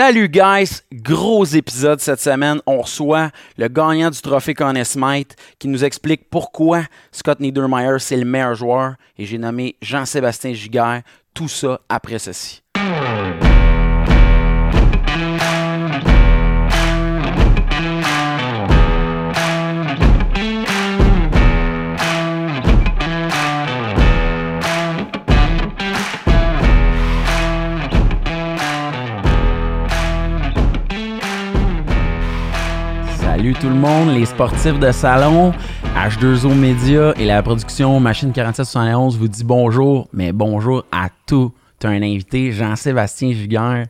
Salut guys, gros épisode cette semaine. On reçoit le gagnant du trophée Conn Smythe qui nous explique pourquoi Scott Niedermeyer c'est le meilleur joueur et j'ai nommé Jean-Sébastien Giguère. Tout ça après ceci. Tout le monde, les sportifs de salon, H2O Media et la production Machine 4771 vous dit bonjour, mais bonjour à tout un invité, Jean-Sébastien Giguère.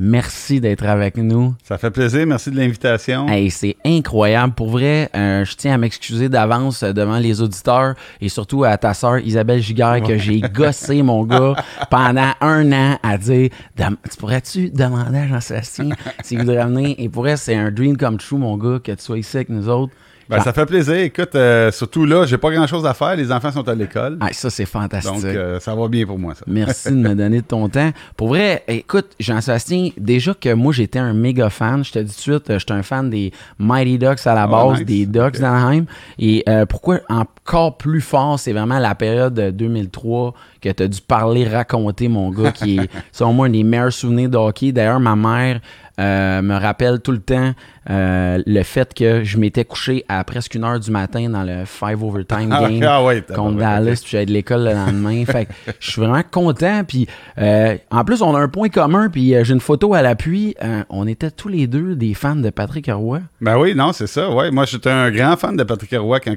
Merci d'être avec nous. Ça fait plaisir, merci de l'invitation. Hey, c'est incroyable. Pour vrai, euh, je tiens à m'excuser d'avance devant les auditeurs et surtout à ta sœur Isabelle Giguère que j'ai gossé, mon gars, pendant un an à dire Tu pourrais-tu demander à Jean-Sébastien s'il voudrait venir Et pour vrai, c'est un dream come true, mon gars, que tu sois ici avec nous autres. Ben, ça fait plaisir. Écoute, euh, surtout là, j'ai pas grand-chose à faire. Les enfants sont à l'école. Ah, ça, c'est fantastique. Donc, euh, ça va bien pour moi, ça. Merci de me donner de ton temps. Pour vrai, écoute, Jean-Sébastien, déjà que moi, j'étais un méga fan. Je te dis tout de suite, j'étais un fan des Mighty Ducks à la oh, base, des Ducks d'Anaheim. Et euh, pourquoi encore plus fort, c'est vraiment la période 2003 que tu as dû parler, raconter, mon gars, qui est, selon moi, un des meilleurs souvenirs de hockey. D'ailleurs, ma mère euh, me rappelle tout le temps euh, le fait que je m'étais couché à presque une heure du matin dans le five overtime ah, game ah contre Dallas, puis j'allais de l'école le lendemain. fait je suis vraiment content. Puis euh, en plus, on a un point commun, puis j'ai une photo à l'appui. on était tous les deux des fans de Patrick Roy. Ben oui, non, c'est ça. Ouais. Moi, j'étais un grand fan de Patrick Roy quand,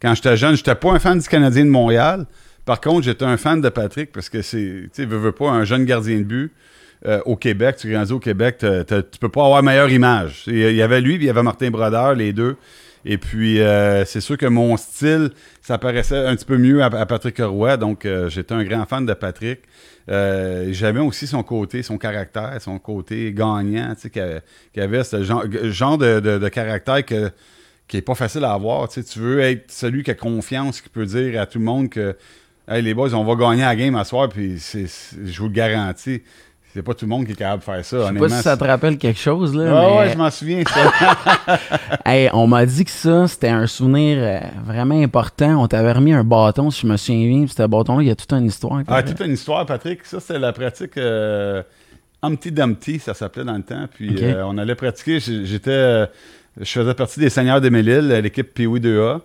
quand j'étais jeune. J'étais pas un fan du Canadien de Montréal. Par contre, j'étais un fan de Patrick parce que c'est, tu sais, veux, veux pas, un jeune gardien de but. Euh, au Québec, tu grandis au Québec, tu peux pas avoir meilleure image. Il y avait lui, puis il y avait Martin Brodeur, les deux. Et puis, euh, c'est sûr que mon style, ça paraissait un petit peu mieux à, Patrick Roy. Donc, euh, j'étais un grand fan de Patrick. J'aimais aussi son côté, son caractère, son côté gagnant, tu sais, qu'il avait ce genre, de, caractère que, qui est pas facile à avoir. Tu, veux être celui qui a confiance, qui peut dire à tout le monde que les boys, on va gagner la game à soir, puis je vous le garantis. C'est pas tout le monde qui est capable de faire ça. Je sais pas si ça te rappelle quelque chose. Là, mais... ouais, je m'en souviens. hey, on m'a dit que ça, c'était un souvenir euh, vraiment important. On t'avait remis un bâton, si je me souviens bien. Puis ce bâton-là, il y a toute une histoire. Ah, toute une histoire, Patrick. Ça, c'est la pratique euh, Humpty Dumpty, ça s'appelait dans le temps. Puis euh, on allait pratiquer. J'étais. Je faisais partie des Seigneurs de Mélile, l'équipe POI 2A.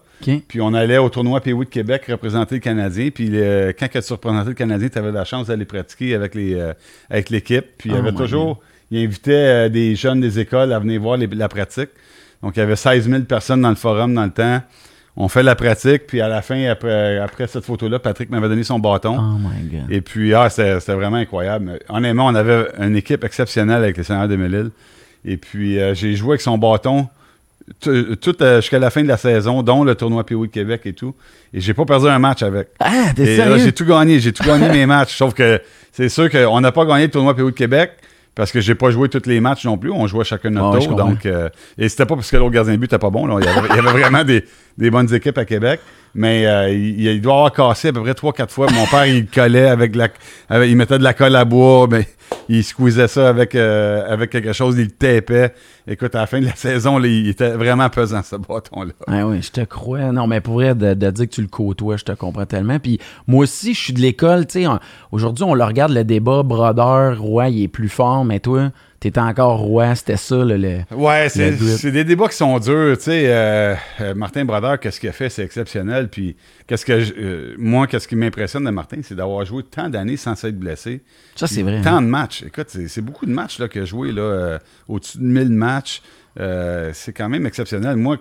Puis on allait au tournoi POI de Québec représenter le Canadien. Puis quand tu représentais le Canadien, tu avais la chance d'aller pratiquer avec les euh, avec l'équipe. Puis il y oh avait toujours. Il invitait euh, des jeunes des écoles à venir voir la pratique. Donc il y avait 16 000 personnes dans le forum dans le temps. On fait la pratique, puis à la fin, après, après cette photo-là, Patrick m'avait donné son bâton. Oh my God. Et puis, ah, c'était vraiment incroyable. Honnêtement, on avait une équipe exceptionnelle avec les Seigneurs de Mélile. Et puis, euh, j'ai joué avec son bâton tout euh, jusqu'à la fin de la saison, dont le tournoi PO de Québec et tout. Et j'ai pas perdu un match avec. Ah, t'es sérieux? J'ai tout gagné, j'ai tout gagné mes matchs. Sauf que c'est sûr qu'on n'a pas gagné le tournoi PO de Québec parce que j'ai pas joué tous les matchs non plus. On jouait chacun notre tour. Donc, euh, et c'était pas parce que l'autre gardien de but n'était pas bon. Il, y avait, vraiment des, bonnes équipes à Québec. Mais euh, il, doit avoir cassé à peu près 3-4 fois. Mon père, il collait avec la. il mettait de la colle à bois. Mais il squeezait ça avec, euh, avec quelque chose, il le tapait. Écoute, à la fin de la saison, il était vraiment pesant, ce bâton-là. Ah oui, je te crois. Non, mais pour vrai, de, dire que tu le côtoies, je te comprends tellement. Puis moi aussi, je suis de l'école. Tu sais, aujourd'hui, on le regarde, le débat, Brodeur, Roy, il est plus fort, mais toi, t'étais encore roi, c'était ça le. Ouais, c'est des débats qui sont durs. Tu sais, euh, euh, Martin Brodeur, qu'est-ce qu'il a fait, c'est exceptionnel. Puis, qu'est-ce que euh, moi, qu'est-ce qui m'impressionne de Martin, c'est d'avoir joué tant d'années sans s'être blessé. Ça, c'est vrai. Tant de matchs. Écoute, c'est beaucoup de matchs qu'il a joué, là, au-dessus de 1000 matchs. C'est quand même exceptionnel. Moi,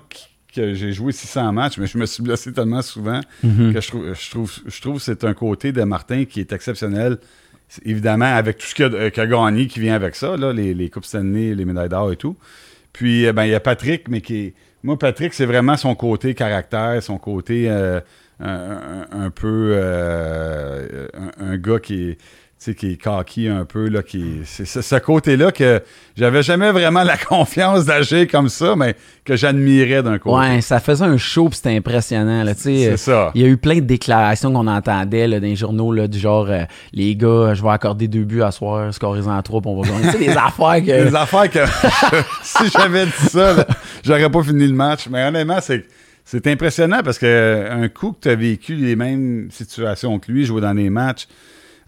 que j'ai joué 600 matchs, mais je me suis blessé tellement souvent mm-hmm. que je trouve, je trouve, je trouve que c'est un côté de Martin qui est exceptionnel évidemment, avec tout ce qu'il a, gagné qui vient avec ça, les, les Coupes Stanley, les médailles d'or et tout. Puis, eh ben, il y a Patrick, mais qui Moi, Patrick, c'est vraiment son côté caractère, son côté euh, un, peu. Euh, un, gars qui est sais, qui est cocky un peu, là, qui c'est ce côté-là que j'avais jamais vraiment la confiance d'agir comme ça, mais que j'admirais d'un côté. Ouais, ça faisait un show, c'était impressionnant, là, tu sais. C'est ça. Il y a eu plein de déclarations qu'on entendait, là, dans les journaux, là, du genre, euh, les gars, je vais accorder deux buts à soir, scorer en trois, puis on va gagner. tu sais, des affaires que... Des affaires que, si j'avais dit ça, là, j'aurais pas fini le match, mais honnêtement, c'est... C'est impressionnant parce que un coup que tu as vécu les mêmes situations que lui, jouer dans les matchs,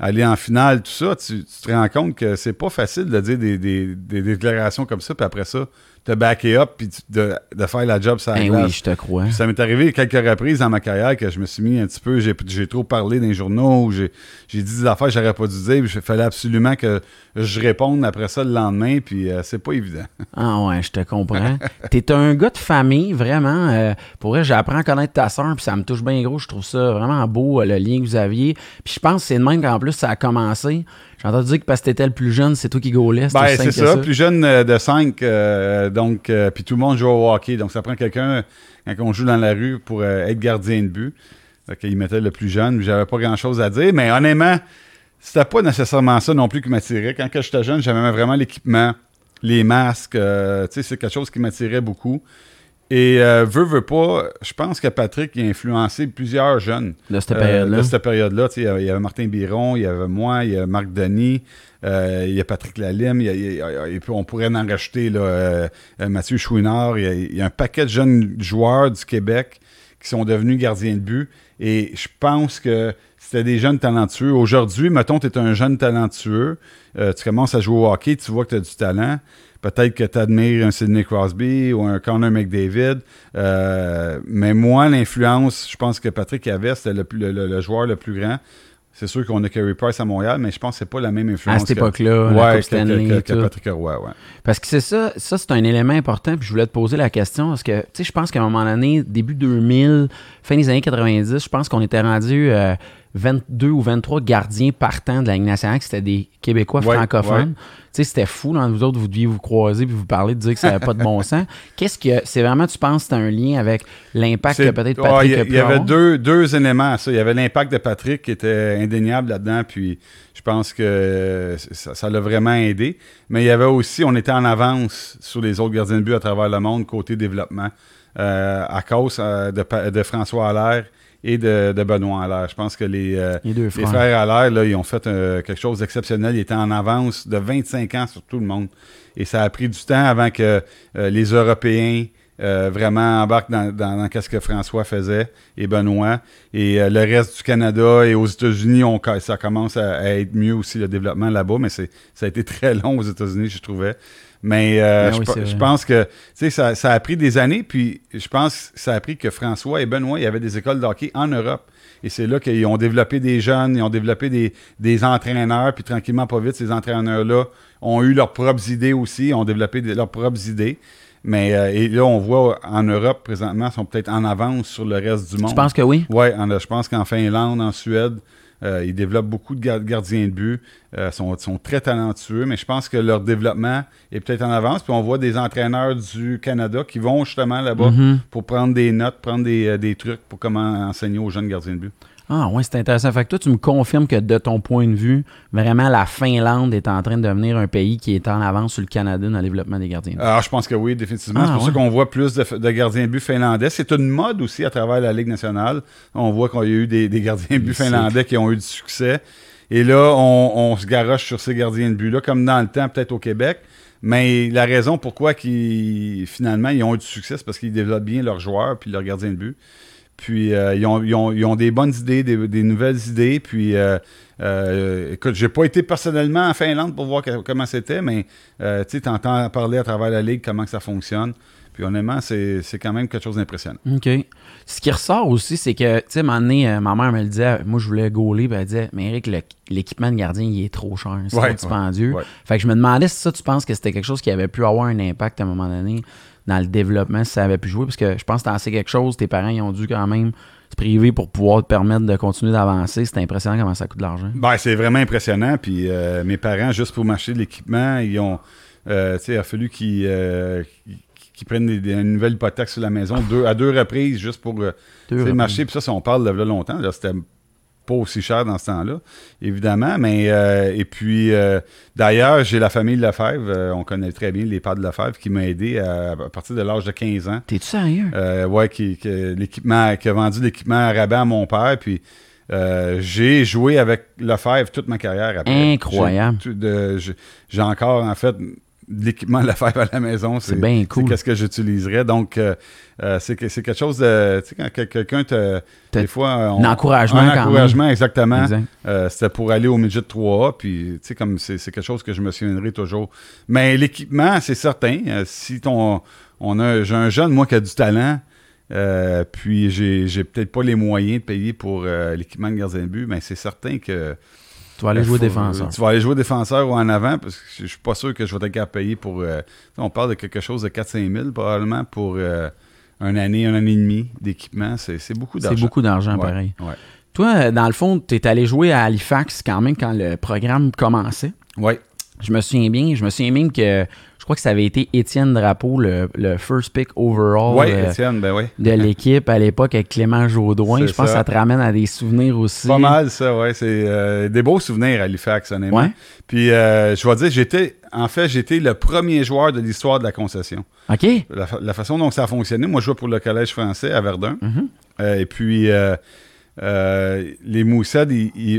aller en finale, tout ça, tu, te rends compte que c'est pas facile de dire des, déclarations comme ça, puis après ça, te backer up puis de, de, faire la job ça ben oui, je te crois. ça m'est arrivé quelques reprises dans ma carrière que je me suis mis un petit peu, j'ai trop parlé dans les journaux, j'ai dit des affaires que j'aurais pas dû dire, il fallait absolument que je réponde après ça le lendemain, puis euh, c'est pas évident. Ah ouais, je te comprends. T'es un gars de famille, vraiment. Euh, pour vrai, j'apprends à connaître ta soeur, puis ça me touche bien gros. Je trouve ça vraiment beau, euh, le lien que vous aviez. Puis je pense que c'est de même qu'en plus, ça a commencé. J'ai entendu dire que parce que t'étais le plus jeune, c'est toi qui gaulais. Ben, c'est ça, plus jeune de 5. donc, puis tout le monde joue au hockey. Donc, ça prend quelqu'un, quand on joue dans la rue, pour être gardien de but. Donc, il mettait le plus jeune. J'avais pas grand-chose à dire. Mais honnêtement, c'était pas nécessairement ça non plus qui m'attirait. Quand j'étais jeune, j'aimais vraiment l'équipement, les masques. Euh, tu sais, c'est quelque chose qui m'attirait beaucoup. Et euh, veut, veut pas, je pense que Patrick a influencé plusieurs jeunes. De cette période-là. Euh, de cette période-là. Il y avait Martin Biron, il y avait moi, il y a Marc Denis, il y a Patrick Lalime, il on pourrait en rajouter là, Mathieu Chouinard. Il y, a, un paquet de jeunes joueurs du Québec qui sont devenus gardiens de but. Et je pense que c'était des jeunes talentueux. Aujourd'hui, mettons, tu es un jeune talentueux, euh, tu commences à jouer au hockey, tu vois que tu as du talent. Peut-être que tu admires un Sidney Crosby ou un Connor McDavid. Euh, mais moi, l'influence, je pense que Patrick avait, c'était le, joueur le plus grand. C'est sûr qu'on a Kerry Price à Montréal, mais je pense que c'est pas la même influence. À cette époque-là, ouais, que, que, Patrick Roy, ouais. Parce que c'est ça, ça c'est un élément important, puis je voulais te poser la question, parce que, tu sais, je pense qu'à un moment donné, début 2000, fin des années 90, je pense qu'on était rendu... Euh, 22 ou 23 gardiens partants de la Ligue nationale, c'était des Québécois francophones. Tu sais, c'était fou, dans vous autres, vous deviez vous croiser puis vous parler de dire que ça n'avait pas de bon sens. Qu'est-ce que c'est vraiment, tu penses, c'est un lien avec l'impact que peut-être Patrick a Il y, avait deux, deux éléments à ça. Il y avait l'impact de Patrick qui était indéniable là-dedans, puis je pense que ça l'a vraiment aidé. Mais il y avait aussi, on était en avance sur les autres gardiens de but à travers le monde côté développement. Euh, à cause euh, de, de François Allaire et de, Benoît Allaire. Je pense que les, euh, les, frères. Allaire, là, ils ont fait euh, quelque chose d'exceptionnel. Ils étaient en avance de 25 ans sur tout le monde. Et ça a pris du temps avant que euh, les Européens vraiment embarquent dans, dans, ce que François faisait et Benoît. Et le reste du Canada et aux États-Unis, ça commence à, être mieux aussi le développement là-bas, mais ça a été très long aux États-Unis, je trouvais. Mais euh, ben je, pense que ça, ça a pris des années, puis je pense que ça a pris que François et Benoît, il y avait des écoles de hockey en Europe. Et c'est là qu'ils ont développé des jeunes, ils ont développé des, des entraîneurs, puis tranquillement, pas vite, ces entraîneurs-là ont eu leurs propres idées aussi, ont développé leurs propres idées. Mais euh, et là, on voit en Europe présentement, ils sont peut-être en avance sur le reste du monde. Tu penses que oui? Oui, je pense qu'en Finlande, en Suède, euh, ils développent beaucoup de gardiens de but. Euh, sont, sont très talentueux, mais je pense que leur développement est peut-être en avance. Puis on voit des entraîneurs du Canada qui vont justement là-bas mm-hmm. pour prendre des notes, prendre des, euh, des, trucs pour comment enseigner aux jeunes gardiens de but. Ah ouais, c'est intéressant. Fait que toi, tu me confirmes que de ton point de vue, vraiment la Finlande est en train de devenir un pays qui est en avance sur le Canada dans le développement des gardiens de but. Ah, je pense que oui, définitivement. c'est ah, pour ça qu'on voit plus de, gardiens de but finlandais. C'est une mode aussi à travers la Ligue nationale. On voit qu'il y a eu des, gardiens de but finlandais qui ont eu du succès. Et là, on, se garoche sur ces gardiens de but-là, comme dans le temps, peut-être au Québec. Mais la raison pourquoi ils, finalement ils ont eu du succès, c'est parce qu'ils développent bien leurs joueurs puis leurs gardiens de but. Puis euh, ils, ont, des bonnes idées, des, nouvelles idées. Puis euh, euh, écoute, j'ai pas été personnellement en Finlande pour voir comment c'était, mais euh, tu entends parler à travers la ligue comment ça fonctionne. Puis honnêtement, c'est quand même quelque chose d'impressionnant. OK. Ce qui ressort aussi, c'est que, tu sais, ma mère me le disait, moi je voulais gauler, puis elle disait, mais Eric, l'équipement de gardien, il est trop cher, c'est trop dispendieux. Fait que je me demandais si ça, tu penses que c'était quelque chose qui avait pu avoir un impact à un moment donné dans le développement, si ça avait pu jouer, parce que je pense que t'en sais quelque chose, tes parents, ils ont dû quand même se priver pour pouvoir te permettre de continuer d'avancer. C'est impressionnant comment ça coûte de l'argent. Ben, c'est vraiment impressionnant. Puis euh, mes parents, juste pour m'acheter de l'équipement, ils ont. Euh, il a fallu qu'ils euh, prennent des, une nouvelle hypothèque sur la maison deux, à deux reprises juste pour marcher. Puis ça, si on parle de là longtemps, c'était pas aussi cher dans ce temps-là, évidemment. Mais et puis d'ailleurs, j'ai la famille Lefebvre, on connaît très bien les pères de Lefebvre, qui m'a aidé à, partir de l'âge de 15 ans. T'es-tu sérieux? ouais, qui, l'équipement, qui a vendu l'équipement à rabais à mon père, puis euh, j'ai joué avec Lefebvre toute ma carrière après. Incroyable. J'ai encore, en fait, l'équipement Lefebvre à la maison. C'est bien cool. Qu'est-ce que j'utiliserais. Donc, euh, euh, c'est quelque chose de. Tu sais, quand quelqu'un te. Des fois. un encouragement. Un encouragement, exactement. C'était pour aller au midget 3A. Puis, tu sais, comme c'est quelque chose que je me souviendrai toujours. Mais l'équipement, c'est certain. si ton. On a, j'ai un jeune, moi, qui a du talent. Euh, puis j'ai, peut-être pas les moyens de payer pour euh, l'équipement de gardien de but, mais c'est certain que. Tu vas aller jouer défenseur. Tu vas aller jouer défenseur ou en avant, parce que je suis pas sûr que je vais être capable de payer pour. Euh, on parle de quelque chose de 4-5 000 probablement pour un année, un année et demi d'équipement. C'est, beaucoup d'argent. C'est beaucoup d'argent, pareil. Toi, dans le fond, tu es allé jouer à Halifax quand même quand le programme commençait? Oui. Je me souviens bien. Je me souviens même que crois que ça avait été Étienne Drapeau, le, first pick overall euh, ben de l'équipe à l'époque avec Clément Jaudoin. Je pense que ça te ramène à des souvenirs aussi. Pas mal, ça, ouais. C'est euh, des beaux souvenirs à Halifax, honnêtement. Puis, euh, je vais dire, j'étais, en fait, j'étais le premier joueur de l'histoire de la concession. OK. La, façon dont ça a fonctionné, moi, je jouais pour le Collège français à Verdun. Mm-hmm. et puis, euh, les Moussets,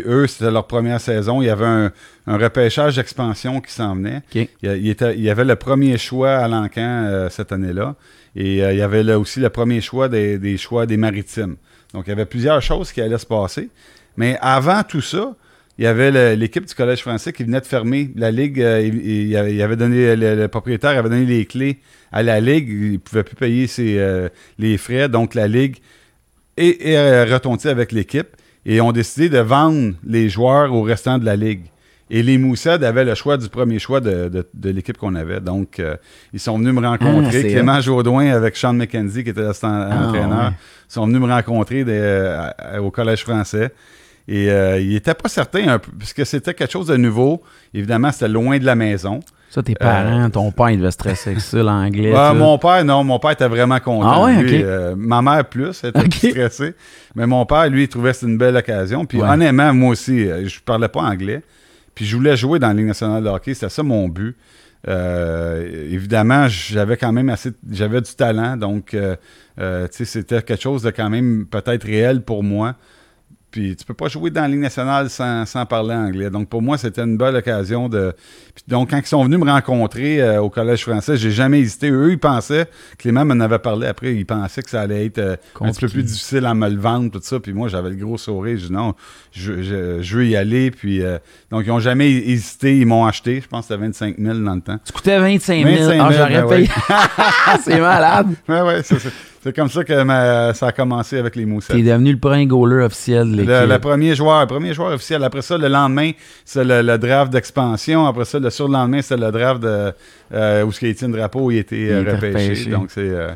eux, c'était leur première saison. Il y avait un, repêchage d'expansion qui s'en venait. Il, y avait le premier choix à l'encan euh, cette année-là. Et euh, il y avait là aussi le premier choix des, choix des maritimes. Donc, il y avait plusieurs choses qui allaient se passer. Mais avant tout ça, il y avait l'équipe du Collège français qui venait de fermer la ligue. il, avait donné le, propriétaire avait donné les clés à la ligue. Il ne pouvait plus payer ses, les frais. Donc, la ligue et, et euh, avec l'équipe et ont décidé de vendre les joueurs au restant de la ligue. Et les Moussades avaient le choix du premier choix de, l'équipe qu'on avait. Donc, euh, ils sont venus me rencontrer. Ah, Clément Jaudoin avec Sean McKenzie, qui était l'assistant ah, sont venus me rencontrer euh, au Collège français. Et il n'était pas certain, puisque c'était quelque chose de nouveau. Évidemment, c'était loin de la maison. Ça, tes parents, euh, ton père, il devait stresser avec ça, l'anglais. mon père, non, mon père était vraiment content. Ah ouais, euh, ma mère plus, elle était stressée. Mais mon père, lui, il trouvait que c'était une belle occasion. Puis honnêtement, moi aussi, euh, je parlais pas anglais. Puis je voulais jouer dans la Ligue nationale de hockey. C'était ça mon but. évidemment, j'avais quand même assez, j'avais du talent, donc c'était quelque chose de quand même peut-être réel pour moi. Puis tu peux pas jouer dans la Ligue nationale sans, parler anglais. Donc pour moi, c'était une belle occasion de. donc quand ils sont venus me rencontrer euh, au Collège français, j'ai jamais hésité. Eux, ils pensaient, Clément m'en avait parlé après, ils pensaient que ça allait être euh, un petit peu plus difficile à me le vendre, tout ça. Puis moi, j'avais le gros sourire. Je dis non, je, veux y aller. Puis euh, donc ils n'ont jamais hésité, ils m'ont acheté. Je pense que c'était 25 000 dans le temps. Tu coûtais 25 000. 25 000 ah, j'aurais ben payé. c'est malade. Ouais, ouais, c'est ça. C'est comme ça que ça a commencé avec les Moussettes. Tu es devenu le premier goaler officiel de l'équipe. Le, premier joueur, premier joueur officiel. Après ça, le lendemain, c'est le, draft d'expansion. Après ça, le surlendemain, c'est le draft de, euh, où Étienne Drapeau il était, il euh, repêché. Donc, c'est... Euh,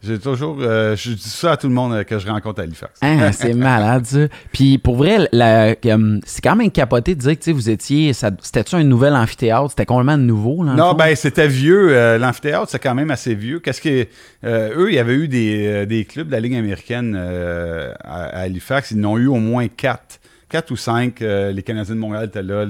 j'ai toujours. Euh, je dis ça à tout le monde euh, que je rencontre à Halifax. Ah, c'est malade, ça. Puis pour vrai, c'est quand même capoté de dire que vous étiez. C'était-tu un nouvel amphithéâtre? C'était complètement nouveau, là Non, ben c'était vieux. Euh, l'amphithéâtre, c'est quand même assez vieux. Qu'est-ce que. eux, il y avait eu des, clubs de la Ligue américaine à, Halifax. Ils n'ont eu au moins quatre. Quatre ou cinq. les Canadiens de Montréal étaient là.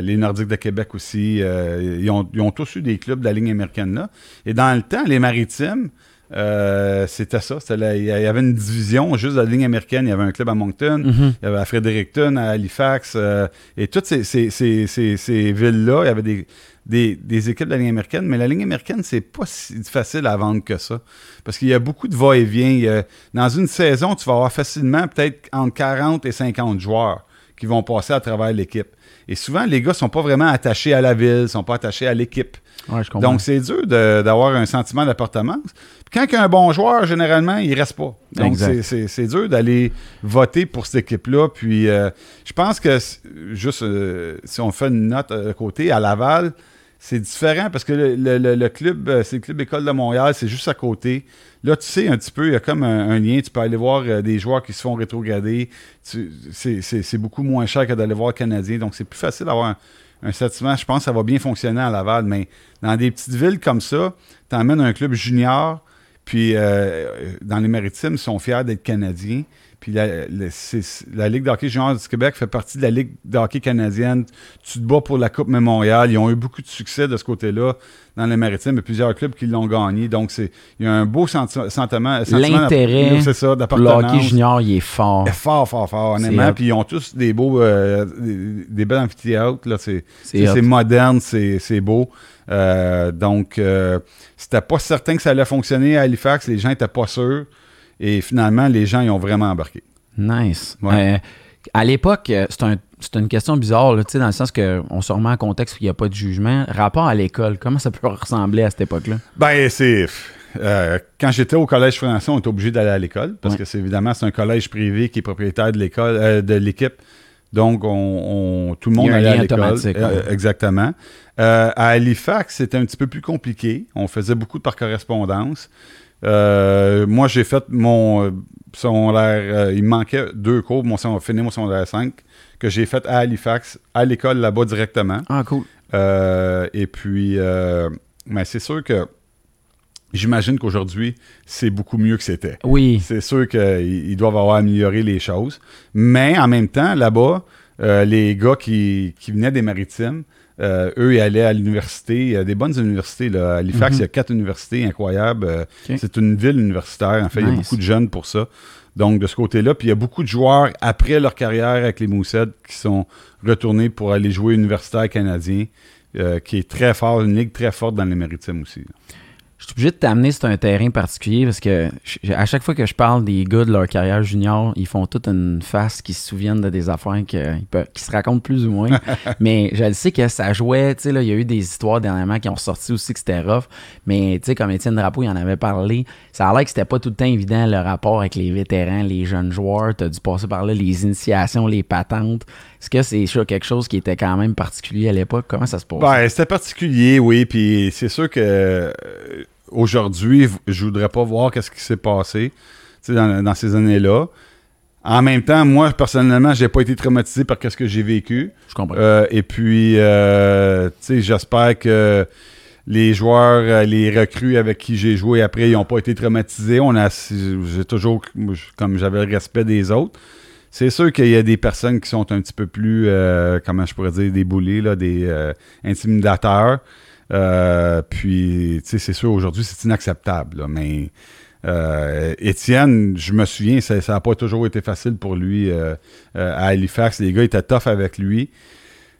les Nordiques de Québec aussi. ils, ont, ils, ont, tous eu des clubs de la Ligue américaine là. Et dans le temps, les Maritimes. Euh, c'était ça. il y avait une division juste de la ligne américaine. Il y avait un club à Moncton, mhm. il y avait à Fredericton, à Halifax. Euh, et toutes ces, villes-là, il y avait des, équipes de la ligne américaine. Mais la ligne américaine, c'est pas si facile à vendre que ça. Parce qu'il y a beaucoup de va-et-vient. Dans une saison, tu vas avoir facilement peut-être entre 40 et 50 joueurs qui vont passer à travers l'équipe. Et souvent, les gars sont pas vraiment attachés à la ville, sont pas attachés à l'équipe. Donc, c'est dur d'avoir un sentiment d'appartenance. Quand il y a un bon joueur, généralement, il reste pas. Donc, c'est dur d'aller voter pour cette équipe-là. Puis, euh, je pense que, juste euh, si on fait une note à côté, à Laval, c'est différent parce que le, club, euh, c'est le club École de Montréal, c'est juste à côté. Là, tu sais un petit peu, il y a comme un, lien. Tu peux aller voir des joueurs qui se font rétrograder. C'est beaucoup moins cher que d'aller voir le Canadien. Donc, c'est plus facile d'avoir un, un sentiment, je pense que ça va bien fonctionner à Laval, mais dans des petites villes comme ça, tu emmènes un club junior, Puis euh, dans les maritimes, ils sont fiers d'être Canadiens. Puis la, la, Ligue de hockey junior du Québec fait partie de la Ligue de hockey canadienne. Tu te bats pour la Coupe Mémorial. Ils ont eu beaucoup de succès de ce côté-là dans les maritimes. Il y a plusieurs clubs qui l'ont gagné. Donc, c'est il y a un beau sentiment. sentiment L'intérêt c'est ça, le hockey junior, il est fort. Est fort, fort, fort, honnêtement. Puis ils ont tous des beaux, euh, des, des, belles amphithéâtres. Là. C'est, c'est, moderne, c'est, c'est beau. Euh, donc, euh, c'était pas certain que ça allait fonctionner à Halifax. Les gens n'étaient pas sûrs. Et finalement, les gens, ils ont vraiment embarqué. Nice. Euh, à l'époque, euh, c'est une question bizarre, là, dans le sens qu'on se remet en contexte où il n'y a pas de jugement. Rapport à l'école, comment ça peut ressembler à cette époque-là? Ben, c'est. Euh, quand j'étais au collège français, on était obligé d'aller à l'école parce que c'est évidemment c'est un collège privé qui est propriétaire de l'école de l'équipe. Donc, on, tout le monde allait à l'école. exactement. à Halifax, c'était un petit peu plus compliqué. On faisait beaucoup de par correspondance. Euh, moi, j'ai fait mon euh, secondaire. Euh, il me manquait deux cours. Mon fini mon secondaire 5 que j'ai fait à Halifax, à l'école là-bas directement. Ah, cool. et puis, mais c'est sûr que j'imagine qu'aujourd'hui, c'est beaucoup mieux que c'était. Oui. C'est sûr qu'ils doivent avoir amélioré les choses. Mais en même temps, là-bas, les gars qui, qui venaient des maritimes, euh, eux, ils allaient à l'université. Il y a des bonnes universités. Là. À Halifax, mhm. il y a quatre universités incroyables. Euh, c'est une ville universitaire. En fait, il y a beaucoup de jeunes pour ça. Donc, de ce côté-là, puis il y a beaucoup de joueurs après leur carrière avec les Moussets qui sont retournés pour aller jouer universitaire canadien, euh, qui est très fort, une ligue très forte dans les maritimes aussi. Je suis obligé de t'amener sur un terrain particulier parce que à chaque fois que je parle des gars de leur carrière junior, ils font toute une face qui se souviennent de des affaires qui, se racontent plus ou moins. mais je sais que ça jouait, tu sais, il y a eu des histoires dernièrement qui ont sorti aussi que c'était rough. Mais tu sais, comme Étienne Drapeau, il en avait parlé, ça a l'air que c'était pas tout le temps évident le rapport avec les vétérans, les jeunes joueurs. Tu as dû passer par là les initiations, les patentes. Est-ce que c'est quelque chose qui était quand même particulier à l'époque? Comment ça se passe? Ben, c'était particulier, oui. Puis c'est sûr que euh, aujourd'hui, je voudrais pas voir qu'est-ce qui s'est passé dans, dans ces années-là. En même temps, moi, personnellement, j'ai pas été traumatisé par ce que j'ai vécu. Je comprends. Euh, et puis, euh, j'espère que les joueurs, les recrues avec qui j'ai joué après, ils n'ont pas été traumatisés. On a, j'ai toujours, comme j'avais le respect des autres. C'est sûr qu'il y a des personnes qui sont un petit peu plus, euh, comment je pourrais dire, des boulets, là, des euh, intimidateurs. Euh, puis, tu sais, c'est sûr, aujourd'hui, c'est inacceptable. mais Étienne, je me souviens, ça n'a pas toujours été facile pour lui à Halifax. Les gars étaient tough avec lui.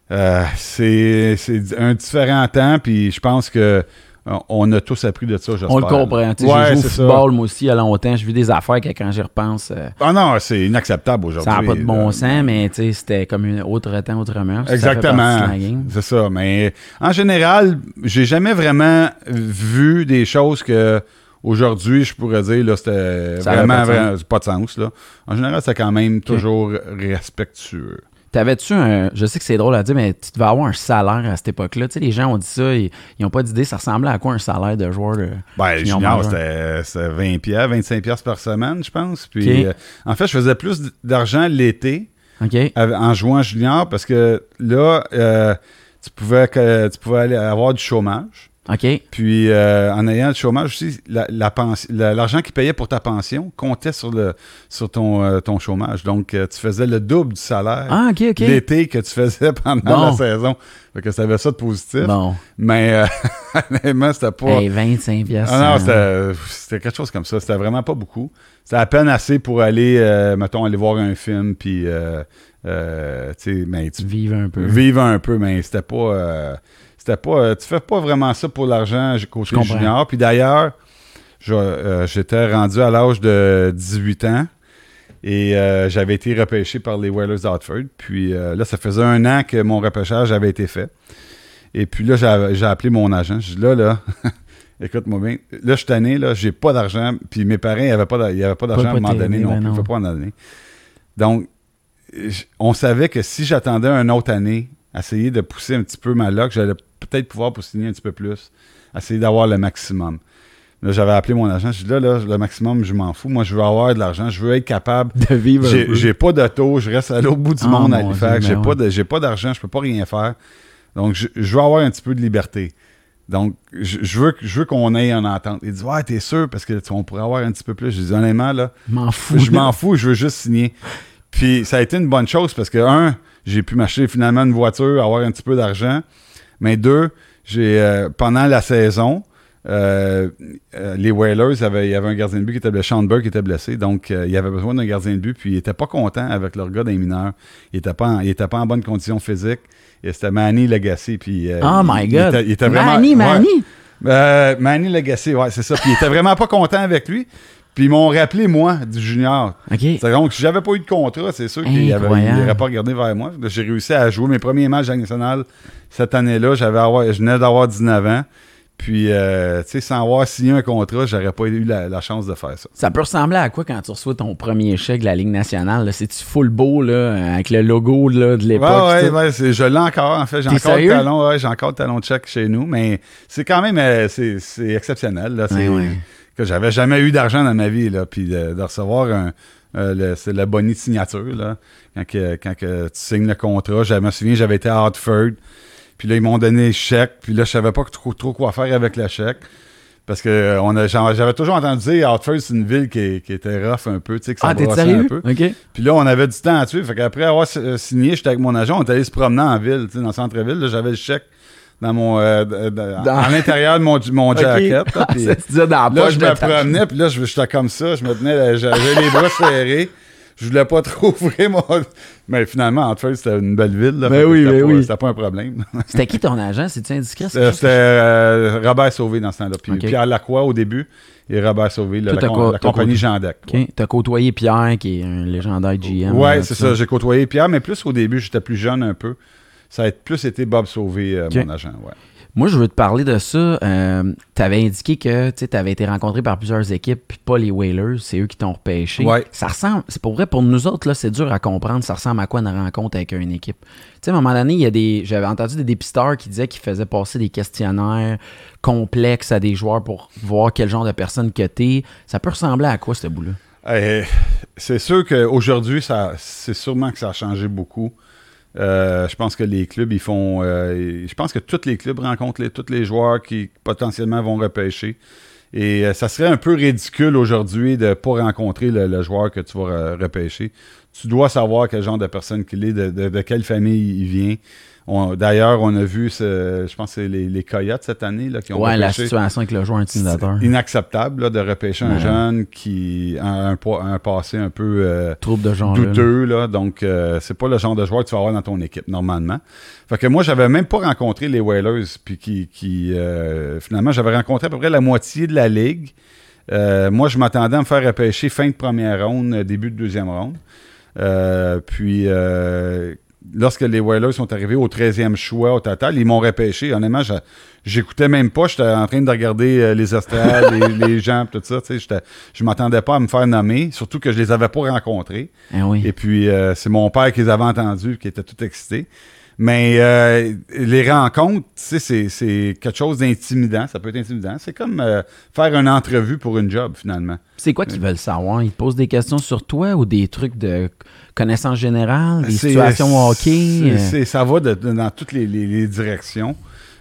c'est un différent temps, puis je pense que on a tous appris de ça, j'espère. On le comprend. j'ai joué au football, moi aussi, il y a longtemps. J'ai vu des affaires que quand j'y repense... Euh, ah non, c'est inacceptable aujourd'hui. Ça n'a pas de bon sens, mais c'était comme une autre temps, autre mœurs. Exactement. C'est ça. Mais en général, j'ai jamais vraiment vu des choses que aujourd'hui, je pourrais dire, là, c'était vraiment, pas de, pas de sens. Là. En général, c'est quand même toujours respectueux. T'avais-tu un. Je sais que c'est drôle à dire, mais tu devais avoir un salaire à cette époque-là. Tu sais, les gens ont dit ça, ils n'ont pas d'idée. Ça ressemblait à quoi un salaire de joueur de. Ben, junior, c'était 20 pièces, 25 pièces par semaine, je pense. Puis, euh, en fait, je faisais plus d'argent l'été en jouant junior parce que là, euh, tu, pouvais, tu pouvais aller avoir du chômage. OK. Puis, euh, en ayant le chômage aussi, l'argent la, qu'ils payaient pour ta pension comptait sur, le, sur ton, euh, ton chômage. Donc, euh, tu faisais le double du salaire ah, l'été que tu faisais pendant la saison. Fait que ça avait ça de positif. Bon. Mais, honnêtement, c'était pas... Hey, 25 piastres. Ah non, c'était quelque chose comme ça. C'était vraiment pas beaucoup. C'était à peine assez pour aller, mettons, aller voir un film, puis... tu sais, mais... Tu, vivre un peu. Vivre un peu, mais c'était pas c'était pas, euh, tu fais pas vraiment ça pour l'argent côté junior. Puis d'ailleurs, euh, j'étais rendu à l'âge de 18 ans et euh, j'avais été repêché par les Whalers d'Outford. Puis là, ça faisait un an que mon repêchage avait été fait. Et puis là, j'ai appelé mon agent. Je dis là, là, écoute-moi bien. Là, je suis tanné, là, j'ai pas d'argent. Puis mes parents, ils n'avaient pas d'argent à m'en donner non plus. pas en donner. Donc, on savait que si j'attendais une autre année, essayer de pousser un petit peu ma loc, j'allais peut-être pouvoir signer un petit peu plus, essayer d'avoir le maximum. Là, j'avais appelé mon agent. Je dis là, là, le maximum, je m'en fous. Moi, je veux avoir de l'argent. Je veux être capable de vivre. J'ai pas d'auto. Je reste à l'autre bout du ah, monde à Halifax. J'ai pas, pas d'argent. Je peux pas rien faire. Donc, je, veux avoir un petit peu de liberté. Donc, je, veux, je veux qu'on ait une entente. Il dit, ouais, t'es sûr, parce que on pourrait avoir un petit peu plus. Je dis, honnêtement, là, m'en fous. je m'en fous, je veux juste signer. Puis, ça a été une bonne chose parce que, un, j'ai pu m'acheter finalement une voiture, avoir un petit peu d'argent. Mais deux, j'ai euh, pendant la saison, euh, euh, les Whalers, il y avait un gardien de but qui était blessé, Sean qui était blessé, donc il y avait besoin d'un gardien de but, puis il était pas content avec leur gars des mineurs. Il était pas il était pas en bonne condition physique. Et c'était Manny Legacy, puis... oh my God! Il était, vraiment, Manny, Manny! Manny Legacy, ouais, c'est ça. Puis il était vraiment pas content avec lui. Puis ils m'ont rappelé, moi, du junior. Donc, si j'avais pas eu de contrat, c'est sûr qu'il n'aurait pas regardé vers moi. J'ai réussi à jouer mes premiers matchs national cette année-là. J'avais je venais d'avoir 19 ans. Puis, euh, tu sais, sans avoir signé un contrat, j'aurais pas eu la, chance de faire ça. Ça peut ressembler à quoi quand tu reçois ton premier chèque de la Ligue nationale? C'est-tu full beau, là, avec le logo là, de l'époque? Ouais, ouais, ouais je l'ai encore, en fait. J'ai encore, le talon, ouais, encore le talon de chèque chez nous, mais c'est quand même, euh, c'est exceptionnel. Là, que j'avais jamais eu d'argent dans ma vie, là, puis de, recevoir un, euh, c'est bonne signature, là, quand, quand tu signes le contrat. Je me souviens, j'avais été à Hartford, puis là, ils m'ont donné le chèque, puis là, je savais pas trop, trop quoi faire avec le chèque. Parce que euh, j'avais toujours entendu dire Hartford, c'est une ville qui, était rough un peu, tu sais, que ça ah, un peu. Puis là, on avait du temps à tuer. Fait qu'après avoir euh, signé, j'étais avec mon agent, on était allé se promener en ville, tu sais, dans le centre-ville. J'avais le chèque dans mon euh, à l'intérieur de mon, mon jacket. Là, puis, dans la là je me promenais, puis là, j'étais comme ça, je me tenais, j'avais les bras serrés. Je voulais pas trop ouvrir mon. Mais finalement, Hartford, c'était une belle ville. Là, mais oui, mais oui. C'était pas un problème. c'était qui ton agent? C'est-tu indiscret C'était euh, Robert Sauvé dans ce temps-là. Puis Pierre Lacroix au début et Robert Sauvé, la, compagnie Jean Deck. Tu as côtoyé Pierre, qui est un légendaire GM. Oui, c'est ça. J'ai côtoyé Pierre, mais plus au début, j'étais plus jeune un peu. Ça a plus été Bob Sauvé, euh, mon agent. Ouais. Moi, je veux te parler de ça. Euh, tu avais indiqué que tu avais été rencontré par plusieurs équipes, puis pas les Whalers, c'est eux qui t'ont repêché. Ça ressemble, c'est pour vrai, pour nous autres, là, c'est dur à comprendre. Ça ressemble à quoi une rencontre avec une équipe. Tu sais, à un moment donné, il y a des. J'avais entendu des dépisteurs qui disaient qu'ils faisaient passer des questionnaires complexes à des joueurs pour voir quel genre de personne que t'es. Ça peut ressembler à quoi, ce bout-là? Eh, c'est sûr qu'aujourd'hui, ça, c'est sûrement que ça a changé beaucoup. Euh, je pense que les clubs, ils font. Euh, je pense que tous les clubs rencontrent tous les joueurs qui potentiellement vont repêcher. Et euh, ça serait un peu ridicule aujourd'hui de ne pas rencontrer le, joueur que tu vas repêcher. Tu dois savoir quel genre de personne qu'il est, de, quelle famille il vient. D'ailleurs, on a vu, je pense que c'est les, Coyotes cette année là, qui ont Ouais, la situation avec le joueur intimidateur. Inacceptable de repêcher un jeune qui a un, un, passé un peu euh, de genre douteux. Là. donc, euh, c'est pas le genre de joueur que tu vas avoir dans ton équipe normalement. Fait que moi, j'avais même pas rencontré les Whalers, puis qui, qui euh, finalement, j'avais rencontré à peu près la moitié de la ligue. moi, je m'attendais à me faire repêcher fin de première ronde, début de deuxième ronde. puis lorsque les Whalers sont arrivés au 13e choix au total, ils m'ont repêché. Honnêtement, j'écoutais même pas. J'étais en train de regarder euh, les Australiens, les, gens, tout ça. Je m'attendais pas à me faire nommer, surtout que je les avais pas rencontrés. Eh Et puis, euh, c'est mon père qui les avait entendus, qui était tout excité. Mais euh, les rencontres, c'est, c'est quelque chose d'intimidant. Ça peut être intimidant. C'est comme faire une entrevue pour une job, finalement. C'est quoi qu'ils veulent savoir? Ils te posent des questions sur toi ou des trucs de connaissance générale, des situations hockey? Euh? ça va dans toutes les, directions.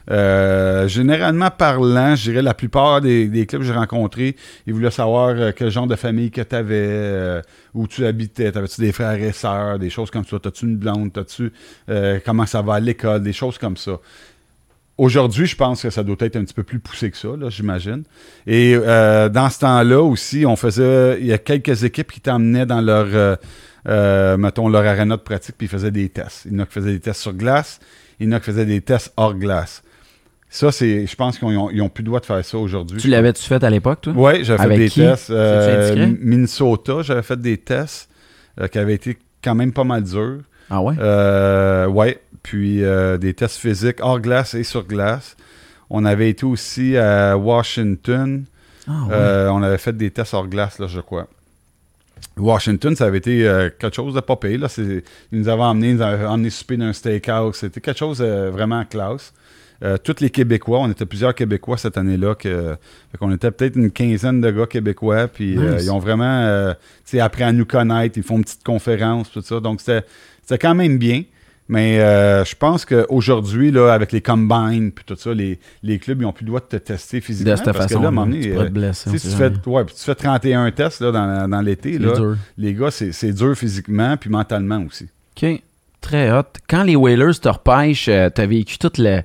Euh, généralement parlant, je dirais la plupart des, clubs que j'ai rencontrés, ils voulaient savoir euh, quel genre de famille que tu avais, où tu habitais, t'avais-tu des frères et sœurs, des choses comme ça, t'as-tu une blonde, t'as-tu comment ça va à l'école, des choses comme ça. Aujourd'hui, je pense que ça doit être un petit peu plus poussé que ça, j'imagine. Et dans ce temps-là aussi, on faisait, il y a quelques équipes qui t'emmenaient dans leur euh, mettons, leur arena de pratique, puis ils faisaient des tests. Il y en a qui faisaient des tests sur glace, il y en a qui faisaient des tests hors glace. Ça, c'est, je pense qu'ils n'ont plus le droit de faire ça aujourd'hui. Tu l'avais-tu fait à l'époque, toi? Oui, j'avais fait des tests. Euh, Minnesota, j'avais fait des tests euh, qui avaient été quand même pas mal durs. Ah ouais? Euh, ouais. Puis des tests physiques hors glace et sur glace. On avait été aussi à Washington. Ah, ouais. on avait fait des tests hors glace, là, je crois. Washington, ça avait été euh, quelque chose de pas. Là. Ils nous avaient emmenés, ils nous avaient emmené souper d'un steakhouse. C'était quelque chose de euh, vraiment classe. Euh, tous les Québécois, on était plusieurs Québécois cette année-là. Que, on était peut-être une quinzaine de gars québécois. Puis ils ont vraiment appris à nous connaître. Ils font une petite conférence, tout ça. Donc c'était quand même bien. Mais euh, je pense qu'aujourd'hui, avec les combines puis tout ça, les, les clubs, ils n'ont plus le droit de te tester physiquement. De cette parce façon, que là, à un moment là, donné, tu euh, blesser, tu tu, fais, ouais, tu fais 31 tests là, dans, dans l'été. Là. dur. Les gars, c'est c'est dur physiquement puis mentalement aussi. OK. Très hot. Quand les Whalers te repêchent, euh, t'as vécu toute le-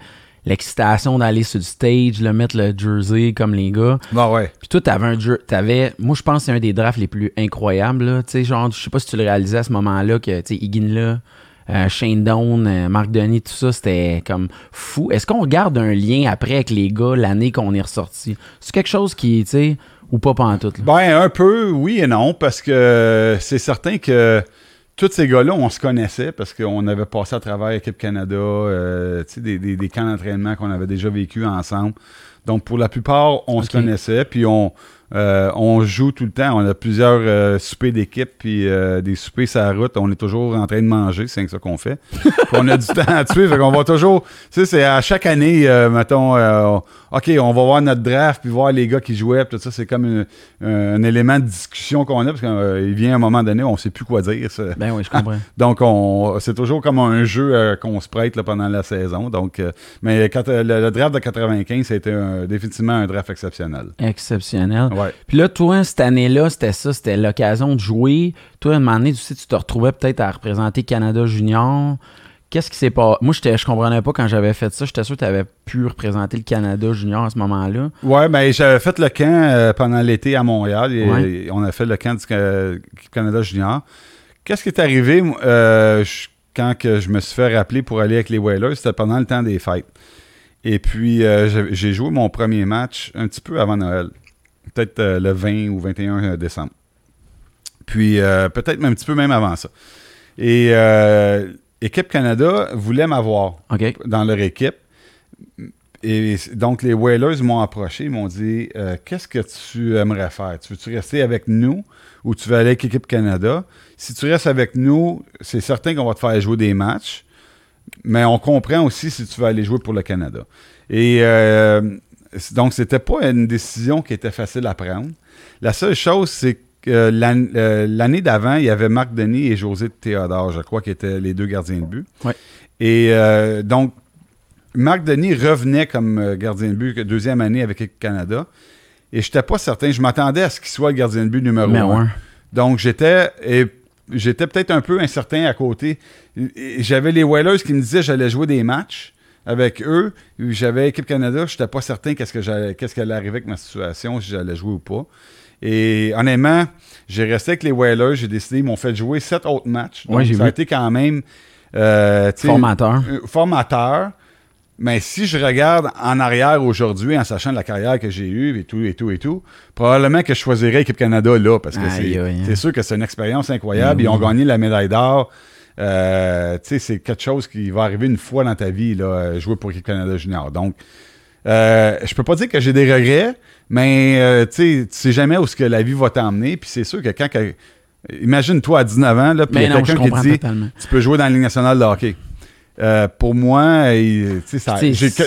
l'excitation d'aller sur le stage, le mettre le jersey comme les gars. Bah ouais. Puis toi, t'avais un t'avais, moi je pense que c'est un des drafts les plus incroyables. là. Tu sais, genre, je sais pas si tu le réalisais à ce moment-là que, tu sais, Higgin là, Shane Down, euh, Marc Denis, tout ça, c'était comme fou. Est-ce qu'on garde un lien après avec les gars l'année qu'on est ressorti? C'est quelque chose qui, tu sais, ou pas pantoute? Là? Ben, un peu, oui et non, parce que c'est certain que tous ces gars-là, on se connaissait parce qu'on avait passé à travers l'équipe Canada, euh, tu sais, des, des- des camps d'entraînement qu'on avait déjà vécu ensemble. Donc, pour la plupart, on se connaissait, puis on, euh, on joue tout le temps. On a plusieurs euh, soupers d'équipe, puis euh, des soupers sur la route. On est toujours en train de manger, c'est ça qu'on fait. Puis on a du temps à tuer, fait qu'on va toujours... Tu sais, c'est à chaque année, euh, mettons, OK, on va voir notre draft, puis voir les gars qui jouaient, puis tout ça, c'est comme une- un, élément de discussion qu'on a, parce qu'il vient un moment donné, on ne sait plus quoi dire. ça. Ben oui, je comprends. Donc, on, c'est toujours comme un jeu euh, qu'on se prête là, pendant la saison. Donc, euh, mais quand, euh, le, le draft de 95, c'était définitivement un draft exceptionnel. Exceptionnel. Ouais. Puis là, toi, cette année-là, c'était ça, c'était l'occasion de jouer. Toi, à un moment donné, tu sais, tu te retrouvais peut-être à représenter Canada Junior. Qu'est-ce qui s'est passé? Moi, je comprenais pas quand j'avais fait ça. J'étais sûr que tu avais pu représenter le Canada Junior à ce moment-là. Ouais, ben j'avais fait le camp euh, pendant l'été à Montréal. Et, Ouais. et on a fait le camp du Ca- équipe Canada Junior. Qu'est-ce qui est arrivé euh, je- quand que je me suis fait rappeler pour aller avec les Whalers? C'était pendant le temps des fêtes. Et puis, euh, j'ai- joué mon premier match un petit peu avant Noël. Peut-être euh, le 20 ou 21 décembre. Puis, euh, peut-être même un petit peu même avant ça. Et euh, Équipe Canada voulait m'avoir dans leur équipe. Et donc, les Whalers m'ont approché, ils m'ont dit euh, Qu'est-ce que tu aimerais faire? Tu veux-tu rester avec nous ou tu veux aller avec Équipe Canada? Si tu restes avec nous, c'est certain qu'on va te faire jouer des matchs, mais on comprend aussi si tu veux aller jouer pour le Canada. Et euh, donc, c'était pas une décision qui était facile à prendre. La seule chose, c'est l'an- euh, l'année d'avant, il y avait Marc Denis et José Théodore, je crois, qui étaient les deux gardiens de but. Et euh, donc, Marc Denis revenait comme euh, gardien de but deuxième année avec Équipe Canada. Et je n'étais pas certain. Je m'attendais à ce qu'il soit le gardien de but numéro un. Donc, j'étais et j'étais peut-être un peu incertain à côté. Et J'avais les Whalers qui me disaient que j'allais jouer des matchs avec eux. J'avais Équipe Canada, je n'étais pas certain qu'est-ce que j'allais- qu'est-ce qui allait arriver avec ma situation, si j'allais jouer ou pas. Et honnêtement, j'ai resté avec les Whalers, j'ai décidé, ils m'ont fait jouer sept autres matchs. Donc, Ouais, j'ai ça a vu. été quand même euh, Formateur. euh, formateur. Mais si je regarde en arrière aujourd'hui, en sachant la carrière que j'ai eue et tout, et tout, et tout, probablement que je choisirais Équipe Canada là, parce que c'est hein. c'est sûr que c'est une expérience incroyable. Ben Ils ont gagné la médaille d'or. Euh, c'est quelque chose qui va arriver une fois dans ta vie, là, jouer pour Équipe Canada Junior. Donc, euh, je peux pas dire que j'ai des regrets, mais euh, tu sais, tu sais jamais où ce que la vie va t'emmener. Puis c'est sûr que quand... Imagine-toi à 19 ans, là, puis il y a je quelqu'un qui dit totalement. tu peux jouer dans la Ligue nationale de hockey. Euh, pour moi,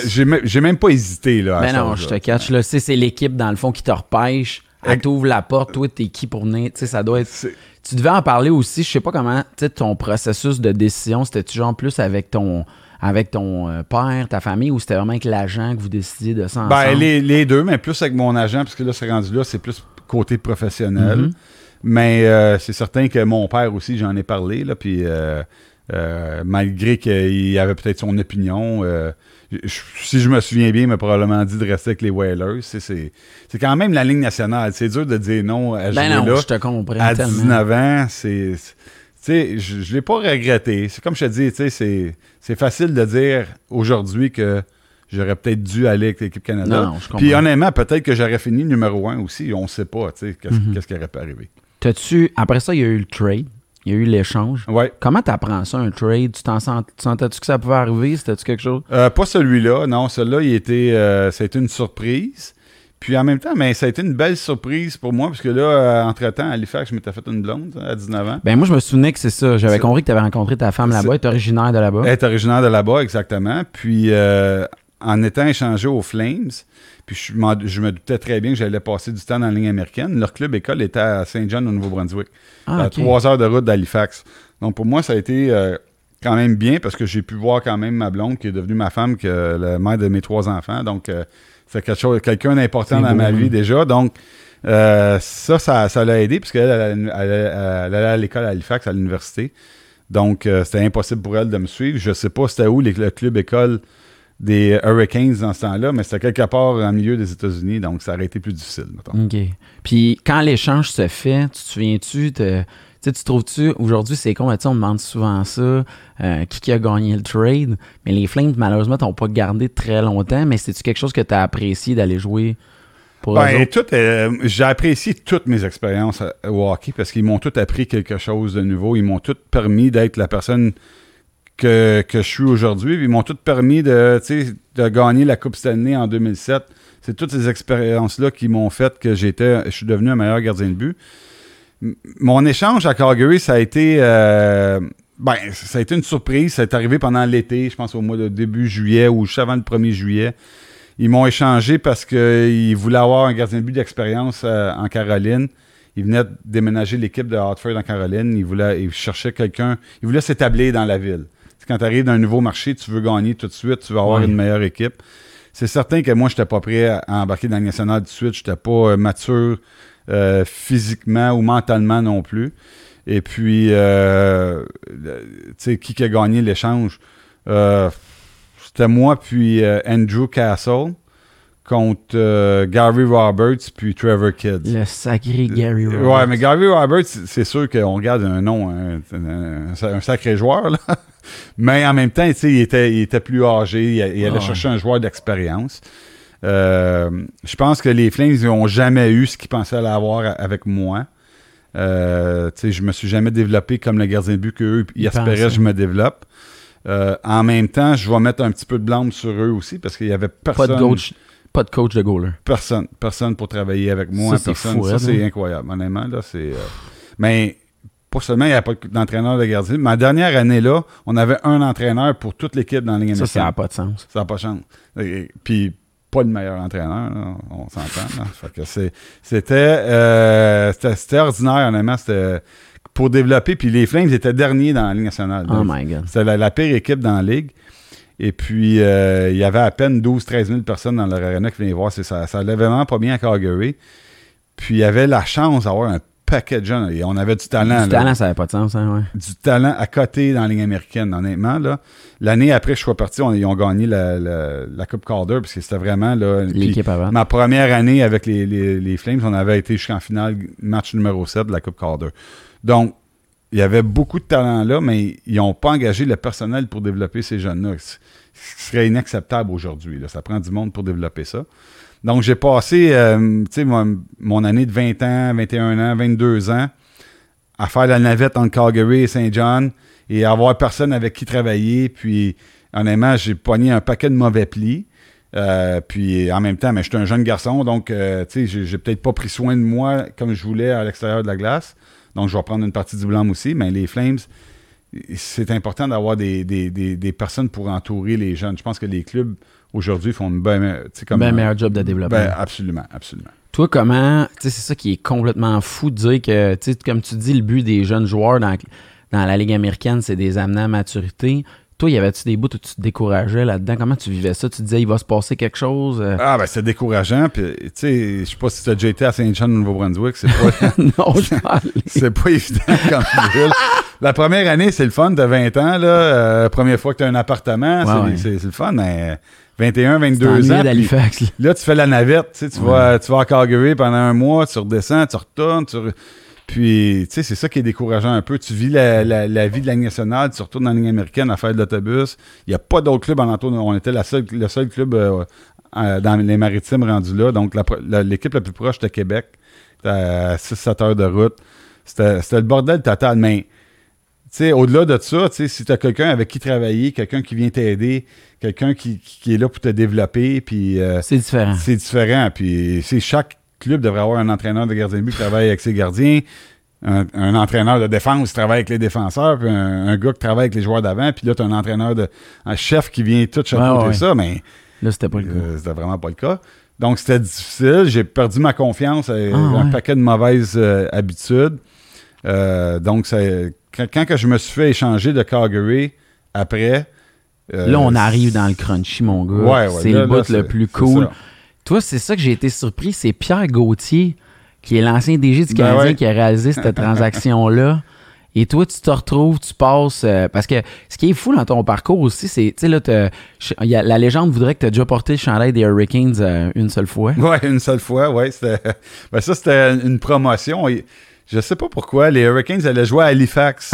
j'ai même- pas hésité. Là, à Ben non, je te catch. Là, c'est l'équipe, dans le fond, qui te repêche. Elle t'ouvre la porte. Toi, t'es qui pour venir? Ça doit être. Tu devais en parler aussi. Je sais pas comment, tu sais, ton processus de décision, c'était-tu genre plus avec ton, avec ton euh, père, ta famille, ou c'était vraiment avec l'agent que vous décidiez de ça ensemble? Ben, les, les deux, mais plus avec mon agent, parce que là, c'est rendu là, c'est plus côté professionnel. Mhm. Mais euh, c'est certain que mon père aussi, j'en ai parlé, là, puis euh, euh, malgré qu'il avait peut-être son opinion, je- si je me souviens bien, il m'a probablement dit de rester avec les Whalers. C'est- quand même la ligne nationale. C'est dur de dire non à jouer Ben non, là. je te comprends à tellement. 19 ans, c'est. Sais, je je l'ai pas regretté. C'est comme je te dis, tu sais, c'est- c'est facile de dire aujourd'hui que j'aurais peut-être dû aller avec l'équipe Canada. Non, non, je comprends. Puis honnêtement, peut-être que j'aurais fini numéro un aussi. On sait pas, tu sais, qu'est-ce Mhm. qu'est-ce qui aurait pu arriver. T'as-tu, après ça, il y a eu le trade, il y a eu l'échange. Ouais. Comment t'apprends ça, un trade? Tu t'en sentais-tu que ça pouvait arriver? C'était-tu quelque chose? Euh, pas celui-là, non. Celui-là, il était, euh, ça a été une surprise. Puis en même temps, mais ça a été une belle surprise pour moi, parce que là, euh, entre-temps, à Halifax, je m'étais fait une blonde à 19 ans. Ben moi, je me souvenais que c'est ça. J'avais compris que tu avais rencontré ta femme là-bas. Elle est originaire de là-bas. Elle est originaire de là-bas, exactement. Puis, euh, en étant échangé aux Flames, puis je, me doutais très bien que j'allais passer du temps dans la ligne américaine. Leur club école était à Saint John, au Nouveau-Brunswick, Ah, à trois heures de route d'Halifax. Donc, pour moi, ça a été euh, quand même bien parce que j'ai pu voir quand même ma blonde qui est devenue ma femme, que la mère de mes trois enfants. Donc, c'est quelque chose, quelqu'un d'important dans ma vie déjà. Donc, euh, ça, ça, l'a aidé puisqu'elle elle, allait à l'école à Halifax, à l'université. Donc, euh, c'était impossible pour elle de me suivre. Je sais pas c'était où le club école des Hurricanes dans ce temps-là, mais c'était quelque part en milieu des États-Unis, donc ça aurait été plus difficile. Mettons. OK. Puis quand l'échange se fait, tu te souviens-tu, tu trouves-tu, aujourd'hui c'est con, on demande souvent ça, euh, qui, a gagné le trade, mais les Flames, malheureusement, t'ont pas gardé très longtemps, mais c'est-tu quelque chose que tu as apprécié d'aller jouer pour ben, tout, euh, j'ai apprécié toutes mes expériences au hockey parce qu'ils m'ont tout appris quelque chose de nouveau. Ils m'ont tout permis d'être la personne que, je suis aujourd'hui. Ils m'ont tout permis de, de gagner la Coupe Stanley en 2007. C'est toutes ces expériences-là qui m'ont fait que j'étais, je suis devenu un meilleur gardien de but. Mon échange à Calgary, ça a été, euh, ben, ça a été une surprise. Ça est arrivé pendant l'été, je pense au mois de début juillet ou juste avant le 1er juillet. Ils m'ont échangé parce qu'ils voulaient avoir un gardien de but d'expérience euh, en Caroline. Ils venaient déménager l'équipe de Hartford en Caroline. Ils, voulaient, ils cherchaient quelqu'un. Ils voulaient s'établir dans la ville. quand tu arrives dans un nouveau marché, tu veux gagner tout de suite, tu veux avoir une meilleure équipe. C'est certain que moi, je n'étais pas prêt à embarquer dans le national tout de suite. Je n'étais pas euh, mature euh, physiquement ou mentalement non plus. Et puis, tu sais, qui a gagné l'échange? C'était moi puis euh, Andrew Castle contre euh, Gary Roberts puis Trevor Kidd. Le sacré Gary Roberts. Ouais, mais Gary Roberts, c'est sûr qu'on regarde un nom, un, sacré joueur, là. mais en même temps, il était, il était plus âgé, il, allait ah chercher un joueur d'expérience. Euh, je pense que les Flames n'ont jamais eu ce qu'ils pensaient avoir avec moi. Euh, je me suis jamais développé comme le gardien de but qu'eux, ils espéraient que je me développe. Euh, en même temps, je vais mettre un petit peu de blâme sur eux aussi parce qu'il y avait personne. Pas de coach, pas de, coach de goaler. Personne. Personne pour travailler avec moi. Ça, personne. ça, c'est incroyable. Honnêtement, là, c'est. Euh, mais pas seulement, il n'y a pas d'entraîneur de gardien. Ma dernière année, là, on avait un entraîneur pour toute l'équipe dans la ligne Ça, ça n'a pas de sens. Ça n'a pas de sens. puis, pas le meilleur entraîneur, on s'entend. c'était, euh, ordinaire, honnêtement. Pour développer. Puis les Flames étaient derniers dans la Ligue nationale. Oh my God. C'était la, pire équipe dans la Ligue. Et puis, euh, il y avait à peine 12-13 000 personnes dans leur arena qui venaient voir. Ça, ça allait vraiment pas bien à Calgary. Puis, il y avait la chance d'avoir un paquet de jeunes. Et on avait du talent. Du talent, ça n'avait pas de sens, hein, ouais. Du talent à côté dans la Ligue américaine, honnêtement. Là. L'année après que je sois parti, ils ont gagné la, Coupe Calder, parce que c'était vraiment... L'équipe avant. Ma première année avec les, les, Flames, on avait été jusqu'en finale, match numéro 7 de la Coupe Calder. Donc, il y avait beaucoup de talent là, mais ils n'ont pas engagé le personnel pour développer ces jeunes-là. Ce serait inacceptable aujourd'hui. Ça prend du monde pour développer ça. Donc, j'ai passé euh, mon, année de 20 ans, 21 ans, 22 ans à faire la navette entre Calgary et Saint John et avoir personne avec qui travailler. Puis, honnêtement, j'ai pogné un paquet de mauvais plis. Euh, puis en même temps, mais j'étais un jeune garçon, donc euh, sais, j'ai peut-être pas pris soin de moi comme je voulais à l'extérieur de la glace. Donc, je vais prendre une partie du blâme aussi. Mais les Flames, c'est important d'avoir des, personnes pour entourer les jeunes. Je pense que les clubs aujourd'hui font une bien, comme meilleur job de développement. Ben, absolument, absolument. Toi, comment, c'est ça qui est complètement fou de dire que, comme tu dis, le but des jeunes joueurs dans, dans la Ligue américaine, c'est des amener à maturité. Toi, y avait-tu des bouts où tu te décourageais là-dedans? Comment tu vivais ça? Tu te disais, il va se passer quelque chose? Euh? Ah, ben, c'est décourageant. Puis, tu sais, je sais pas si tu as déjà été à Saint-Jean, au Nouveau-Brunswick. C'est pas. non, je C'est pas évident comme ville. La première année, c'est le fun. de 20 ans, là. Euh, première fois que tu as un appartement, c'est le fun. Mais 21, 22 ans. Là, tu fais la navette. Tu vas, tu vas à Calgary pendant un mois, tu redescends, tu retournes, tu puis, tu sais, c'est ça qui est décourageant un peu. Tu vis la, vie de la Ligue nationale, tu retournes dans la ligne américaine à faire de l'autobus. Il n'y a pas d'autres clubs en entour. On était la seule, le seul club euh, dans les maritimes rendu là. Donc, l'équipe la, plus proche était Québec. à 6-7 heures de route. C'était le bordel total. Mais, au-delà de ça, si tu as quelqu'un avec qui travailler, quelqu'un qui vient t'aider, quelqu'un qui, est là pour te développer, puis... Euh, c'est différent. C'est différent. Puis, c'est chaque club devrait avoir un entraîneur de gardien de but qui travaille avec ses gardiens, un, entraîneur de défense qui travaille avec les défenseurs, puis un, gars qui travaille avec les joueurs d'avant, puis là, tu as un entraîneur de. un chef qui vient tout chapeauter ça, mais. Là, c'était pas le cas. Euh, c'était vraiment pas le cas. Donc, c'était difficile. J'ai perdu ma confiance, et ah, un paquet de mauvaises euh, habitudes. Euh, donc, quand, je me suis fait échanger de Calgary après. Euh, là, on arrive dans le crunchy, mon gars. c'est le bout le plus cool. Toi, c'est ça que j'ai été surpris. C'est Pierre Gauthier, qui est l'ancien DG du ben Canadien, qui a réalisé cette transaction-là. Et toi, tu te retrouves, tu passes. Euh, parce que ce qui est fou dans ton parcours aussi, c'est, tu sais, là, y a, la légende voudrait que tu aies déjà porté le chandail des Hurricanes euh, une seule fois. Ouais, une seule fois, ouais. Ben, ça, c'était une promotion. Je sais pas pourquoi. Les Hurricanes allaient jouer à Halifax.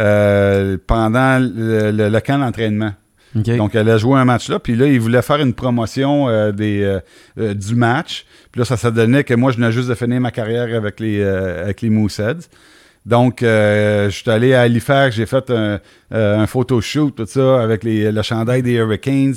Euh, pendant le, camp d'entraînement. Donc, elle a joué un match là, puis là, il voulait faire une promotion euh, des, euh, du match. Puis là, ça, ça donnait que moi, je venais juste de finir ma carrière avec les, avec les Mooseheads. Donc, je suis allé à Halifax, j'ai fait un, un photoshoot, tout ça, avec les, le chandail des Hurricanes.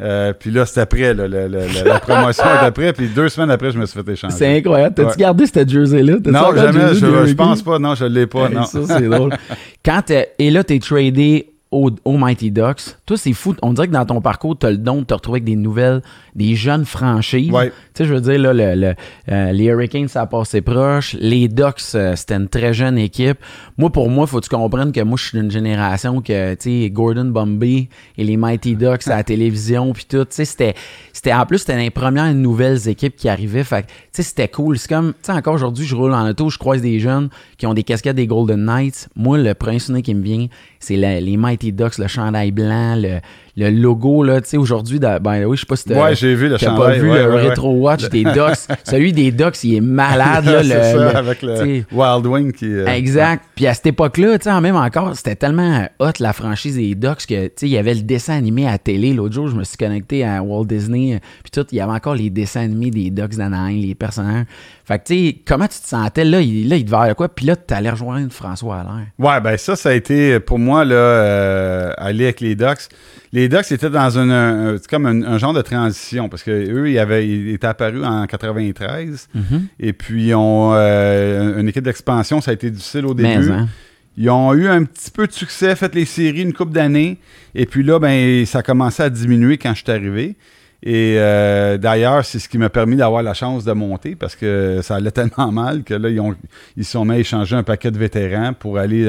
Euh, puis là, c'était après, la promotion est après, puis deux semaines après, je me suis fait échanger. C'est incroyable. T'as-tu gardé cette jersey-là? Non, jamais. Je, je, pense pas. Non, je l'ai pas. non. Ça, c'est drôle. Quand et là, t'es tradé au, Mighty Ducks. Toi, c'est fou. On dirait que dans ton parcours, tu as le don de te retrouver avec des nouvelles, des jeunes franchises. Tu sais, je veux dire, là, le, euh, les Hurricanes, ça a passé proche. Les Ducks, euh, c'était une très jeune équipe. Moi, pour moi, il faut que tu comprennes que moi, je suis d'une génération que, tu sais, Gordon Bombay et les Mighty Ducks à la télévision, puis tout. Tu sais, c'était, c'était, en plus, c'était les premières nouvelles équipes qui arrivaient. Fait tu sais, c'était cool. C'est comme, tu sais, encore aujourd'hui, je roule en auto, je croise des jeunes qui ont des casquettes des Golden Knights. Moi, le premier souvenir qui me vient, c'est les Mighty Ducks, le chandail blanc, le, le logo, là, tu sais, aujourd'hui, ben oui, je sais pas si t'as ouais, j'ai vu le pas vu le Retro Watch des Ducks. Celui des Ducks, il est malade, là. c'est ça, avec le Wild Wing qui... Euh, exact. Puis à cette époque-là, tu sais, même encore, c'était tellement hot, la franchise des Ducks, que, tu sais, il y avait le dessin animé à télé. L'autre jour, je me suis connecté à Walt Disney, puis tout, il y avait encore les dessins animés des Ducks d'Anaheim, les personnages. Fait que, tu sais, comment tu te sentais, là, il, là, il devait avoir quoi? Puis là, tu allais rejoindre François Allaire. Ouais, ben ça, ça a été, pour moi, là, euh, aller avec les Ducks les Ducks étaient dans un, comme un, genre de transition parce que eux, ils, avaient, ils étaient apparus en 93 mm-hmm. et puis ils ont euh, une équipe d'expansion, ça a été difficile au début. Hein. Ils ont eu un petit peu de succès, fait les séries une couple d'années et puis là, ben ça a commencé à diminuer quand je suis arrivé. Et euh, d'ailleurs, c'est ce qui m'a permis d'avoir la chance de monter parce que ça allait tellement mal que là, ils, ont, ils se sont mis à échanger un paquet de vétérans pour aller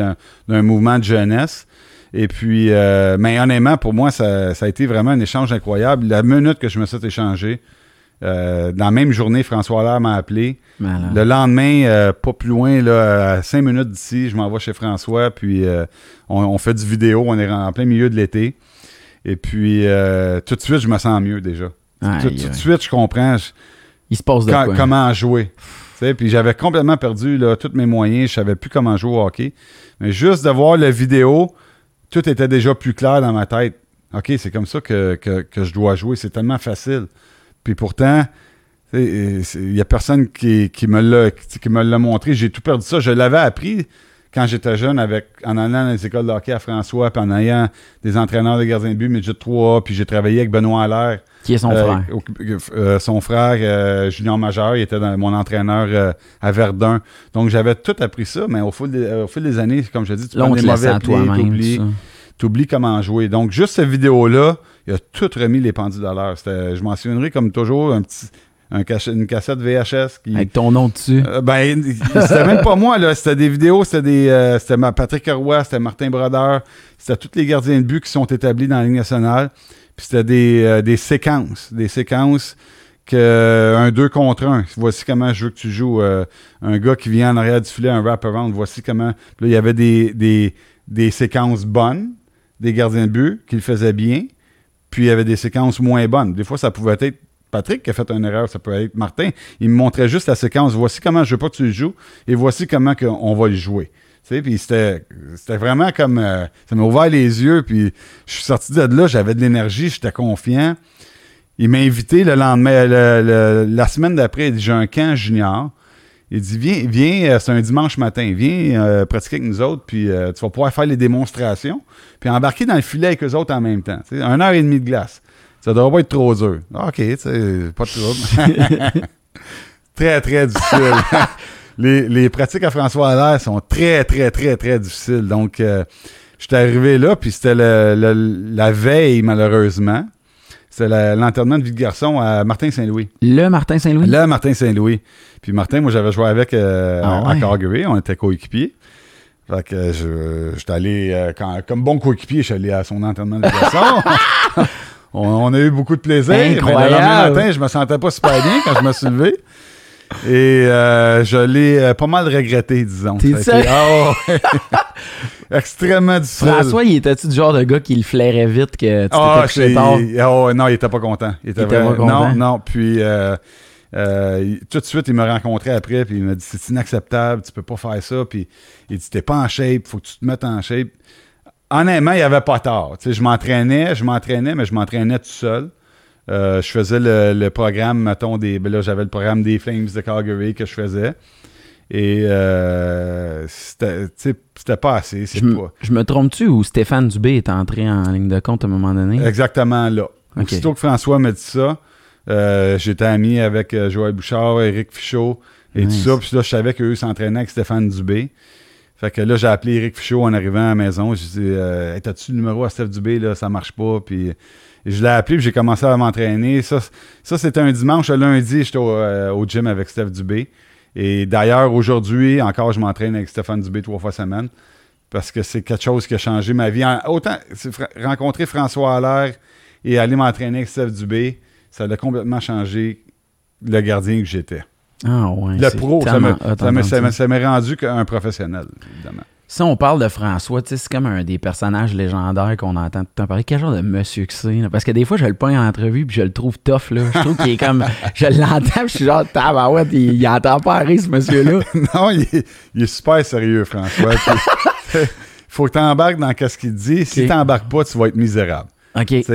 d'un mouvement de jeunesse. Et puis, euh, mais honnêtement, pour moi, ça, a été vraiment un échange incroyable. La minute que je me suis échangé, euh, dans la même journée, François Allaire m'a appelé. Le lendemain, euh, pas plus loin, là, à cinq minutes d'ici, je m'envoie chez François, puis on, fait du vidéo, on est en plein milieu de l'été. Et puis, tout de suite, je me sens mieux déjà. tout, de suite, je comprends. Il se passe de Comment jouer. Puis j'avais complètement perdu là, tous mes moyens, je savais plus comment jouer au hockey. Mais juste de voir la vidéo, tout était déjà plus clair dans ma tête. OK, c'est comme ça que, je dois jouer. C'est tellement facile. Puis pourtant, il n'y a personne qui, me l'a montré. J'ai tout perdu ça. Je l'avais appris quand j'étais jeune avec en allant dans les écoles de hockey à François, puis en ayant des entraîneurs de gardien de but, midget 3, puis j'ai travaillé avec Benoît Allaire. Qui est son euh, frère? Euh, son frère, euh, Junior Majeur, il était mon entraîneur à Verdun. Donc j'avais tout appris ça, mais au fil des, au fil des années, comme je dis, tu prends des mauvais tu oublies comment jouer. Donc juste cette vidéo-là, il a tout remis les pendules à l'heure. Je m'en souviendrai comme toujours un petit une cassette VHS. Qui, Avec ton nom dessus. Euh, ben, c'était même pas moi, là. C'était des vidéos, c'était des. Euh, c'était Patrick Roy, c'était Martin Brodeur, c'était tous les gardiens de but qui sont établis dans la Ligue nationale. Puis c'était des, euh, des séquences. Des séquences que un 2 contre 1. Voici comment je veux que tu joues. un gars qui vient en arrière du filet, un wrap-around. Voici comment. là, il y avait des, des, des séquences bonnes, des gardiens de but qui le faisaient bien. Puis il y avait des séquences moins bonnes. Des fois, ça pouvait être Patrick qui a fait une erreur, ça peut être Martin. Il me montrait juste la séquence. Voici comment je veux pas que tu le joues et voici comment on va le jouer. Puis c'était, vraiment comme. Euh, ça m'a ouvert les yeux. Puis je suis sorti de là, j'avais de l'énergie, j'étais confiant. Il m'a invité le lendemain, la semaine d'après, il dit J'ai un camp junior. Il dit Viens, viens euh, c'est un dimanche matin, viens euh, pratiquer avec nous autres, puis tu vas pouvoir faire les démonstrations, puis embarquer dans le filet avec eux autres en même temps. Une heure et demie de glace. Ça devrait pas être trop dur. Ah, OK, tu sais, pas de trouble. très, très difficile. les, pratiques à François Allaire sont très, très, très, très difficiles. Donc, euh, je suis arrivé là, puis c'était la veille, malheureusement. C'était l'enterrement de vie de garçon à Martin Saint-Louis. Le Martin Saint-Louis? Le Martin Saint-Louis. Puis Martin, moi, j'avais joué avec euh, ah à Calgary. On était coéquipiers. Fait que je, j'étais allé, euh, quand- comme bon coéquipier, je suis allé à son entraînement de garçon. on, on a eu beaucoup de plaisir. Mais le Incroyable. lendemain matin, je me sentais pas super bien quand je me suis levé. Et euh, je l'ai euh, pas mal regretté, disons. T'es Ça ouais. Extrêmement difficile. François, il était-tu du genre de gars qui le flairait vite que tu t'étais c'est- tard? ouais, non, il était pas content. Il était, Il était vraiment- pas content? Non, non. Puis euh, euh, tout de suite, il m'a rencontré après, puis il m'a dit c'est inacceptable, tu peux pas faire ça. Puis il dit t'es pas en shape, faut que tu te mettes en shape. Honnêtement, il avait pas tort. Tu sais, je m'entraînais, je m'entraînais, mais je m'entraînais tout seul. Euh, je faisais le, le programme, mettons, des. ben là, j'avais le programme des Flames de Calgary que je faisais. Et euh, c'était pas assez. Je, pas. je me trompe-tu ou Stéphane Dubé est entré en ligne de compte à un moment donné? Exactement là. Ok. Aussitôt que François m'a dit ça, euh, j'étais ami avec euh, Joël Bouchard, Éric Fichot et Nice. tout ça. Puis là, je savais qu'eux s'entraînaient avec Stéphane Dubé. Fait que là, j'ai appelé Éric Fichot en arrivant à la maison. J'ai dit euh, T'as-tu le numéro à Steph Dubé là, Ça marche pas. Puis je l'ai appelé, puis j'ai commencé à m'entraîner. Ça, ça c'était un dimanche. Le lundi, j'étais au, euh, au gym avec Steph Dubé. Et d'ailleurs, aujourd'hui, encore, je m'entraîne avec Stéphane Dubé trois fois semaine. Parce que c'est quelque chose qui a changé ma vie. Autant rencontrer François Allaire et aller m'entraîner avec Steph Dubé, ça a complètement changé le gardien que j'étais. Ah ouais. Le pro, ça m'est rendu qu'un professionnel, évidemment. Si on parle de François, c'est comme un des personnages légendaires qu'on entend tout le temps parler. Quel genre de monsieur que c'est? Parce que des fois, je le pogne en entrevue puis je le trouve tough. Là. Je trouve qu'il est comme. Je l'entends je suis genre, tabarouette, il, il entend pas rire, ce monsieur-là. non, il est, il est super sérieux, François. Puis, faut que tu embarques dans ce qu'il dit. Si tu n'embarques pas, tu vas être misérable. OK.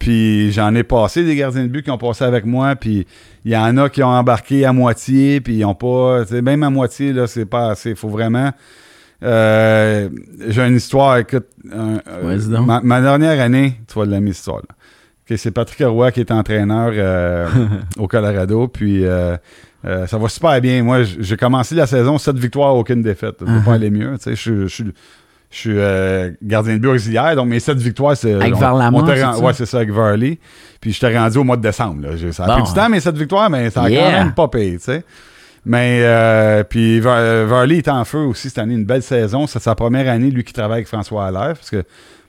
Puis j'en ai passé des gardiens de but qui ont passé avec moi, puis il y en a qui ont embarqué à moitié, puis ils ont pas. Même à moitié, là, c'est pas assez. Il faut vraiment. Euh, J'ai une histoire, écoute. un- euh, ma, ma dernière année, tu vas l'aimer, cette histoire-là. Ok, c'est Patrick Roy qui est entraîneur euh, au Colorado, puis ça va super bien. Moi, j'ai commencé la saison, 7 victoires, aucune défaite. Ça peut Uh-huh. pas aller mieux. Je, je, je, je suis euh, gardien de but auxiliaire, donc mes 7 victoires, c'est. Avec ça? Ouais, c'est ça, avec Varley. Puis je t'ai rendu au mois de décembre. Là. J'ai- Ça a Bon. pris du temps, mes 7 victoires, mais ça a Yeah. quand même pas payé, tu sais. Mais, euh, puis Var- euh, Varley est en feu aussi cette année, une belle saison. C'est sa première année, lui qui travaille avec François Allaire, parce que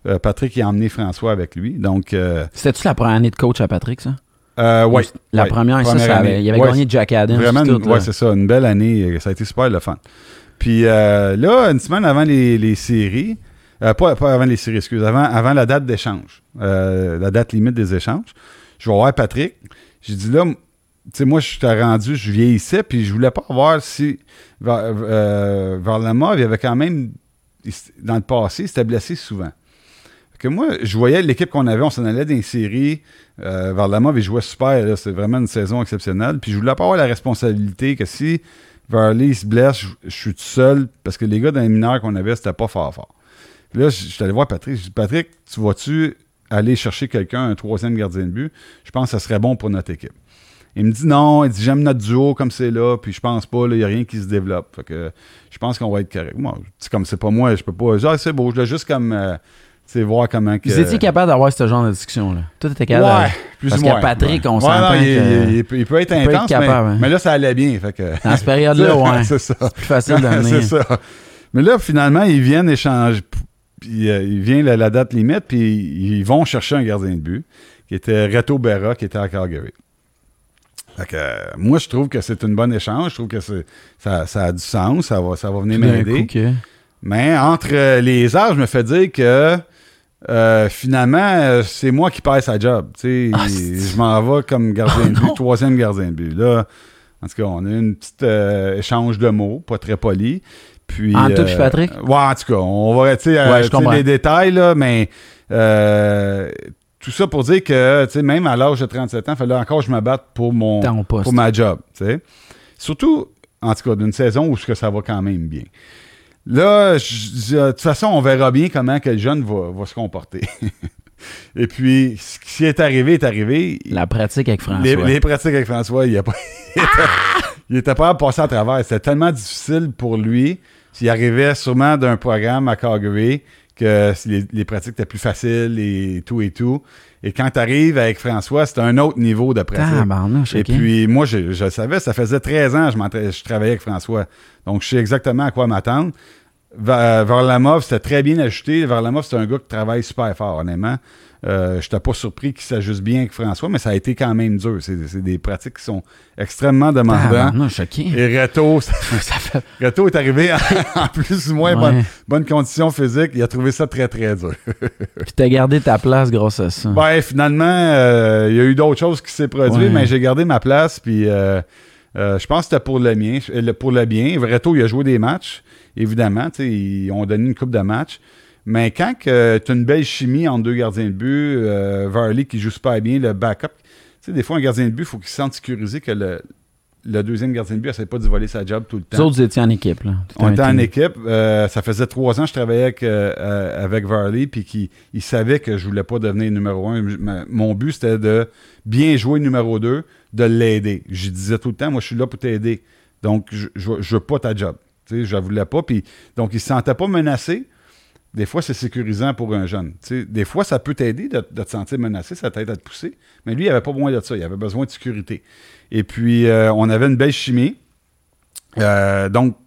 euh, Patrick il a emmené François avec lui. Donc, C'était-tu la première année de coach à Patrick, ça? euh, ouais. La ouais, première, ça, ça avait- il avait Ouais, gagné Jack Adams. Vraiment, ouais, c'est ça, une belle année. Ça a été super le fun. Puis euh, là, une semaine avant les, les séries, euh, pas, pas avant les séries, excuse, avant, avant la date d'échange, euh, la date limite des échanges, je vais voir Patrick. J'ai dit là, tu sais, moi, je t'ai rendu, je vieillissais, puis je voulais pas voir si euh, Varlamov, il avait quand même, dans le passé, il s'était blessé souvent. Que moi, je voyais l'équipe qu'on avait, on s'en allait dans les séries. Euh, Varlamov, il jouait super. C'était vraiment une saison exceptionnelle. Puis je voulais pas avoir la responsabilité que si Varley il se blesse, je, suis tout seul. Parce que les gars dans les mineurs qu'on avait, c'était pas fort fort. Puis là, je suis allé voir Patrick. Je dis Patrick, tu vas-tu aller chercher quelqu'un, un troisième gardien de but? Je pense que ça serait bon pour notre équipe. Il me dit non, il dit j'aime notre duo comme c'est là, puis je pense pas, il n'y a rien qui se développe. Fait que je pense qu'on va être correct. Moi, comme c'est pas moi, je peux pas. Genre, c'est beau, je voulais juste comme euh, sais, voir comment que. Vous étiez capable d'avoir ce genre de discussion-là? Tout était capable. Ouais, plus Parce que. Patrick, on s'entend il, que- il- il peut, être il peut être intense, capable, mais, hein. mais là, ça allait bien. Fait que, Dans cette période-là, ouais. c'est ça. C'est plus facile de c'est ça. Mais là, finalement, ils viennent échanger. Puis, euh, il vient la, la date limite, puis ils vont chercher un gardien de but, qui était Reto Berra, qui était à Calgary. Fait que, euh, moi, je trouve que c'est une bonne échange. Je trouve que c'est- ça, ça a du sens. Ça va, ça va venir m'aider. que- Mais entre les arts, je me fais dire que euh, finalement, euh, c'est moi qui perds sa job. Ah, je m'en vais comme gardien Ah, de but, troisième gardien de but. Là, en tout cas, on a eu une petite euh, échange de mots, pas très poli. Puis, Entre toi puis Patrick? Ouais, en tout cas, on va, sais, euh, Ouais, les détails, là, mais euh, tout ça pour dire que, même à l'âge de 37 ans, il fallait encore que je me batte pour mon, pour ma job. Surtout, en tout cas, d'une saison où ça va quand même bien. Là, je- de toute façon, on verra bien comment que le jeune va, va se comporter. Et puis, ce qui est arrivé est arrivé. La pratique avec François. Les, les pratiques avec François, il, a pas, il, était, il était pas à passer à travers. C'était tellement difficile pour lui. S'il arrivait sûrement d'un programme à Calgary, que les, les pratiques étaient plus faciles et tout et tout. Et quand tu arrives avec François, c'est un autre niveau de pratique. Et puis, moi, je, je le savais, ça faisait 13 ans que je travaillais avec François. Donc, je sais exactement à quoi m'attendre. Varlamov, c'était très bien ajouté. Varlamov, c'est un gars qui travaille super fort, honnêtement. Euh, je n'étais pas surpris qu'il s'ajuste bien avec François, mais ça a été quand même dur. C'est des pratiques qui sont extrêmement demandantes. non, choqué. Et Reto, Reto est arrivé en, plus ou moins bonne, bonne, condition physique. Il a trouvé ça très, très dur. Puis tu as gardé ta place grâce à ça. Ben, finalement, euh, il y a eu d'autres choses qui s'est produites, mais j'ai gardé ma place. Puis euh, je pense que c'était pour le, mien, pour le bien. Reto, il a joué des matchs, évidemment. Ils ont donné une coupe de matchs. Mais quand tu as une belle chimie entre deux gardiens de but, euh, Varley qui joue super bien, le backup, tu sais, des fois, un gardien de but, il faut qu'il se sente sécurisé que le, deuxième gardien de but n'essaie pas de voler sa job tout le temps. Vous autres, vous étiez en équipe. Là. On était en équipe. Euh, ça faisait trois ans que je travaillais avec, euh, avec Varley, puis qu'il il savait que je voulais pas devenir numéro un. Mon but, c'était de bien jouer numéro deux, de l'aider. Je disais tout le temps, moi, je suis là pour t'aider. Donc, je ne veux pas ta job. Tu sais, je ne voulais pas. Puis, donc, il ne se sentait pas menacé des fois, c'est sécurisant pour un jeune. des fois, ça peut t'aider de, te sentir menacé, ça t'aide à te pousser. Mais lui, il n'avait pas besoin de ça. Il avait besoin de sécurité. Et puis, euh, on avait une belle chimie. Euh, donc,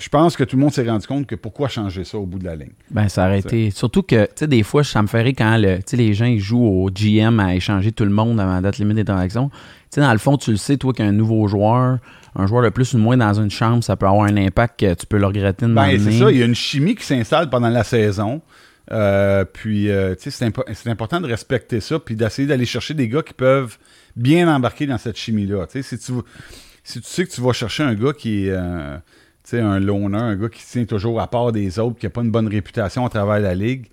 je pense que tout le monde s'est rendu compte que pourquoi changer ça au bout de la ligne. Ben, ça aurait été. Surtout que, tu sais, des fois, ça me ferait quand le, les gens ils jouent au GM à échanger tout le monde avant la date limite des transactions. Sais, dans le fond, tu le sais, toi, qu'un nouveau joueur, un joueur de plus ou de moins dans une chambre, ça peut avoir un impact que tu peux le regretter de ben, c'est ça. Il y a une chimie qui s'installe pendant la saison. Euh, puis, euh, tu sais, c'est, important de respecter ça, puis d'essayer d'aller chercher des gars qui peuvent bien embarquer dans cette chimie-là. Tu sais, si tu, si tu sais que tu vas chercher un gars qui est euh, un loner, un gars qui tient toujours à part des autres, qui n'a pas une bonne réputation à travers la ligue,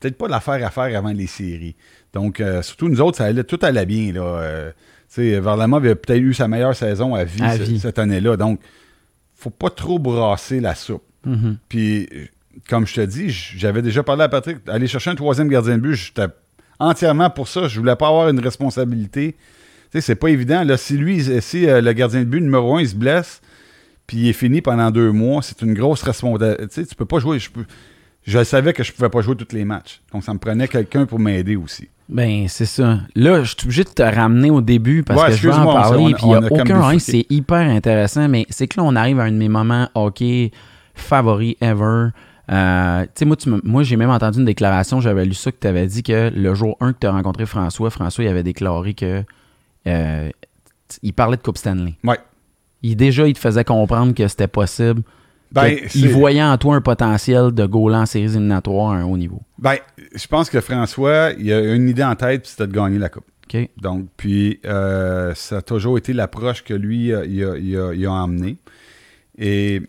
peut-être pas de l'affaire à faire avant les séries. Donc, surtout nous autres, ça allait tout allait bien. Là, sais, Varlamov a peut-être eu sa meilleure saison à vie, cette année-là. Donc, faut pas trop brasser la soupe. Mm-hmm. Puis, comme je te dis, j'avais déjà parlé à Patrick, aller chercher un troisième gardien de but, j'étais entièrement pour ça. Je voulais pas avoir une responsabilité. Tu sais, c'est pas évident. Là, si lui, si euh, le gardien de but numéro un, il se blesse, puis il est fini pendant deux mois, c'est une grosse responsabilité. Tu peux pas jouer. Je, je savais que je pouvais pas jouer tous les matchs. Donc, ça me prenait quelqu'un pour m'aider aussi. Ben, c'est ça. Là, je suis obligé de te ramener au début parce que je veux en parler. Puis il n'y a, aucun c'est hyper intéressant, mais c'est que là, on arrive à un de mes moments hockey favoris ever. Euh, tu sais, moi, moi j'ai même entendu une déclaration, j'avais lu ça, que tu avais dit que le jour 1 que tu as rencontré François, François, il avait déclaré que euh, il parlait de Coupe Stanley. Ouais. Il, déjà, il te faisait comprendre que c'était possible ben, il voyait en toi un potentiel de goal en séries éliminatoires à un haut niveau. Ben, je pense que François, il a une idée en tête, c'était de gagner la Coupe. Donc, puis, euh, ça a toujours été l'approche que lui, il a, emmené. Et,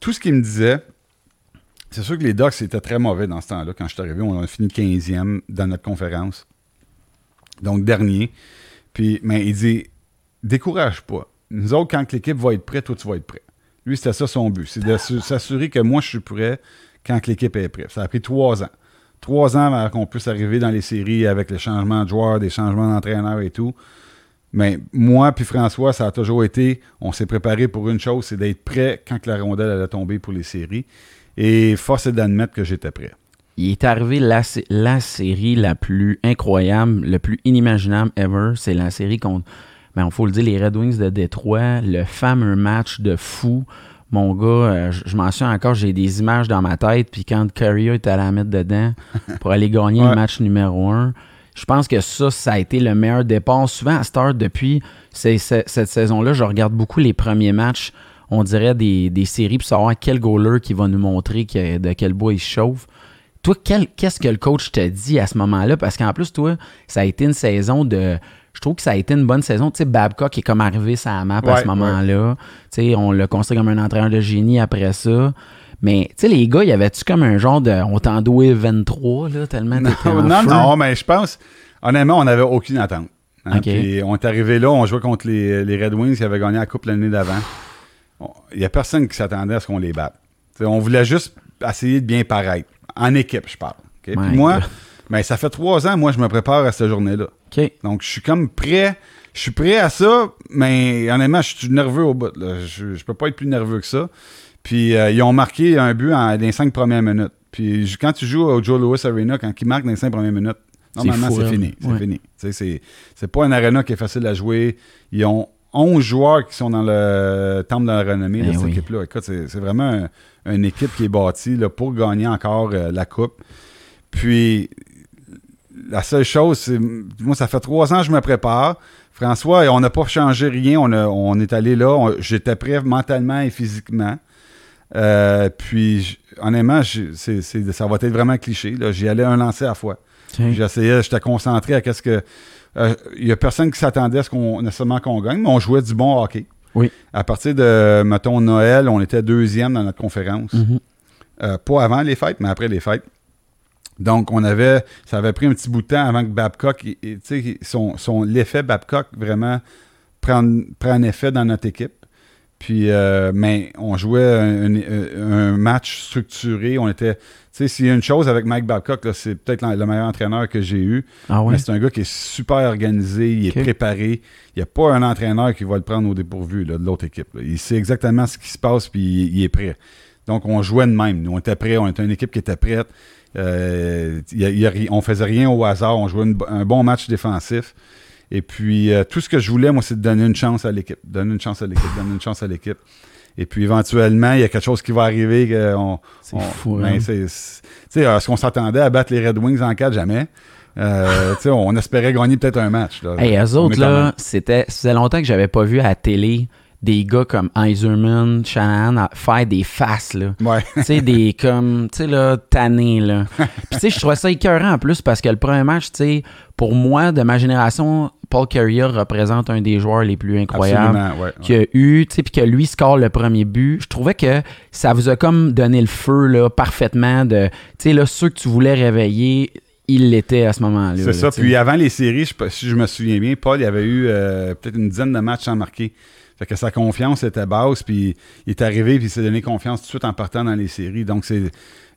tout ce qu'il me disait, c'est sûr que les Ducks étaient très mauvais dans ce temps-là. Quand je suis arrivé, on a fini 15e dans notre conférence. Donc, dernier. Puis, mais il dit décourage pas. Nous autres, quand l'équipe va être prête, toi, tu vas être prêt. Lui, c'était ça son but. C'est de s'assurer que moi, je suis prêt quand l'équipe est prête. Ça a pris trois ans. Trois ans avant qu'on puisse arriver dans les séries avec les changements de joueurs, des changements d'entraîneurs et tout. Mais moi puis François, ça a toujours été, on s'est préparé pour une chose, c'est d'être prêt quand la rondelle allait tomber pour les séries. Et force est d'admettre que j'étais prêt. Il est arrivé la, série la plus incroyable, le plus inimaginable ever. C'est la série contre mais il faut le dire, les Red Wings de Détroit, le fameux match de fou. Mon gars, euh, je, m'en souviens encore, j'ai des images dans ma tête. Puis quand Curry est allé la mettre dedans pour aller gagner le match numéro un, je pense que ça, ça a été le meilleur départ. Souvent, à Start, depuis cette saison-là, je regarde beaucoup les premiers matchs, on dirait des, séries, pour savoir quel goaler qui va nous montrer de quel bois il se chauffe. Toi, qu'est-ce que le coach t'a dit à ce moment-là? Parce qu'en plus, toi, ça a été une saison de je trouve que ça a été une bonne saison. Tu sais, Babcock est comme arrivé sa map à ce moment-là. Tu sais, on l'a construit comme un entraîneur de génie après ça. Mais, tu sais, les gars, y avait-tu comme un genre de. On t'en douait 23, là, tellement Non, non, non, mais je pense. Honnêtement, on n'avait aucune attente. Hein. Puis on est arrivé là, on jouait contre les, les, Red Wings qui avaient gagné la Coupe l'année d'avant. Il n'y a personne qui s'attendait à ce qu'on les batte. on voulait juste essayer de bien paraître. En équipe, je parle. Puis moi, mais ça fait trois ans, moi, je me prépare à cette journée-là. Donc, je suis comme prêt. Je suis prêt à ça, mais honnêtement, je suis nerveux au bout. Je, ne peux pas être plus nerveux que ça. Puis, euh, ils ont marqué un but en, dans les cinq premières minutes. Puis, quand tu joues au Joe Louis Arena, quand ils marquent dans les cinq premières minutes, normalement, c'est fini. C'est fini. C'est pas un arena qui est facile à jouer. Ils ont 11 joueurs qui sont dans le temple de la renommée de Ben cette oui. équipe-là. Écoute, c'est c'est vraiment un- une équipe qui est bâtie là, pour gagner encore euh, la Coupe. Puis, la seule chose, c'est. Moi, ça fait trois ans que je me prépare. François, on n'a pas changé rien. On, a- on est allé là. J'étais prêt mentalement et physiquement. Euh, puis, honnêtement, ça va être vraiment cliché. J'y allais un lancer à la fois. J'essayais, j'étais concentré à qu'est-ce que. euh, Il y a personne qui s'attendait à ce qu'on nécessairement qu'on gagne, mais on jouait du bon hockey. Oui. À partir de, mettons, Noël, on était deuxième dans notre conférence. Mhm. Euh, pas avant les fêtes, mais après les fêtes. Donc, on avait. Ça avait pris un petit bout de temps avant que Babcock. Tu sais, son, son, l'effet Babcock vraiment prenne, prenne effet dans notre équipe. Puis, euh, mais on jouait un, un- un match structuré. On était. Tu sais, s'il y a une chose avec Mike Babcock, c'est peut-être le le meilleur entraîneur que j'ai eu. Ah ouais? Mais c'est un gars qui est super organisé, il est préparé. Il n'y a pas un entraîneur qui va le prendre au dépourvu là, de l'autre équipe. là. Il sait exactement ce qui se passe, puis il, il est prêt. Donc, on jouait de même. Nous, on était prêts. On était une équipe qui était prête. Euh, il y a- il y a ri- on faisait rien au hasard. On jouait une un bon match défensif. Et puis, euh, tout ce que je voulais, moi, c'est de donner une chance à l'équipe. Donner une chance à l'équipe. donner une chance à l'équipe. Et puis, éventuellement, il y a quelque chose qui va arriver. que on- C'est fou, ben, hein? est-ce qu'on s'attendait à battre les Red Wings en 4? Jamais. Euh, tu sais, on espérait gagner peut-être un match. Là. Hey, eux autres, là, c'était, ça faisait longtemps que j'avais pas vu à la télé des gars comme Eiserman, Shanahan à- faire des faces, là. Ouais. tu sais, des comme, tu sais, là, tannés, là. Puis, tu sais, je trouvais ça écœurant en plus parce que le premier match, tu sais, pour moi, de ma génération, Paul Carrier représente un des joueurs les plus incroyables Absolument, ouais. qu'il y a eu, tu sais, puis que lui score le premier but. Je trouvais que ça vous a comme donné le feu, là, parfaitement de, tu sais, là, ceux que tu voulais réveiller, il l'était à ce moment-là. C'est ça. tu sais. Puis avant les séries, je si je me souviens bien, Paul, il avait eu euh, peut-être une dizaine de matchs sans marquer. Fait que sa confiance était basse, puis il est arrivé, puis il s'est donné confiance tout de suite en partant dans les séries. Donc, c'est.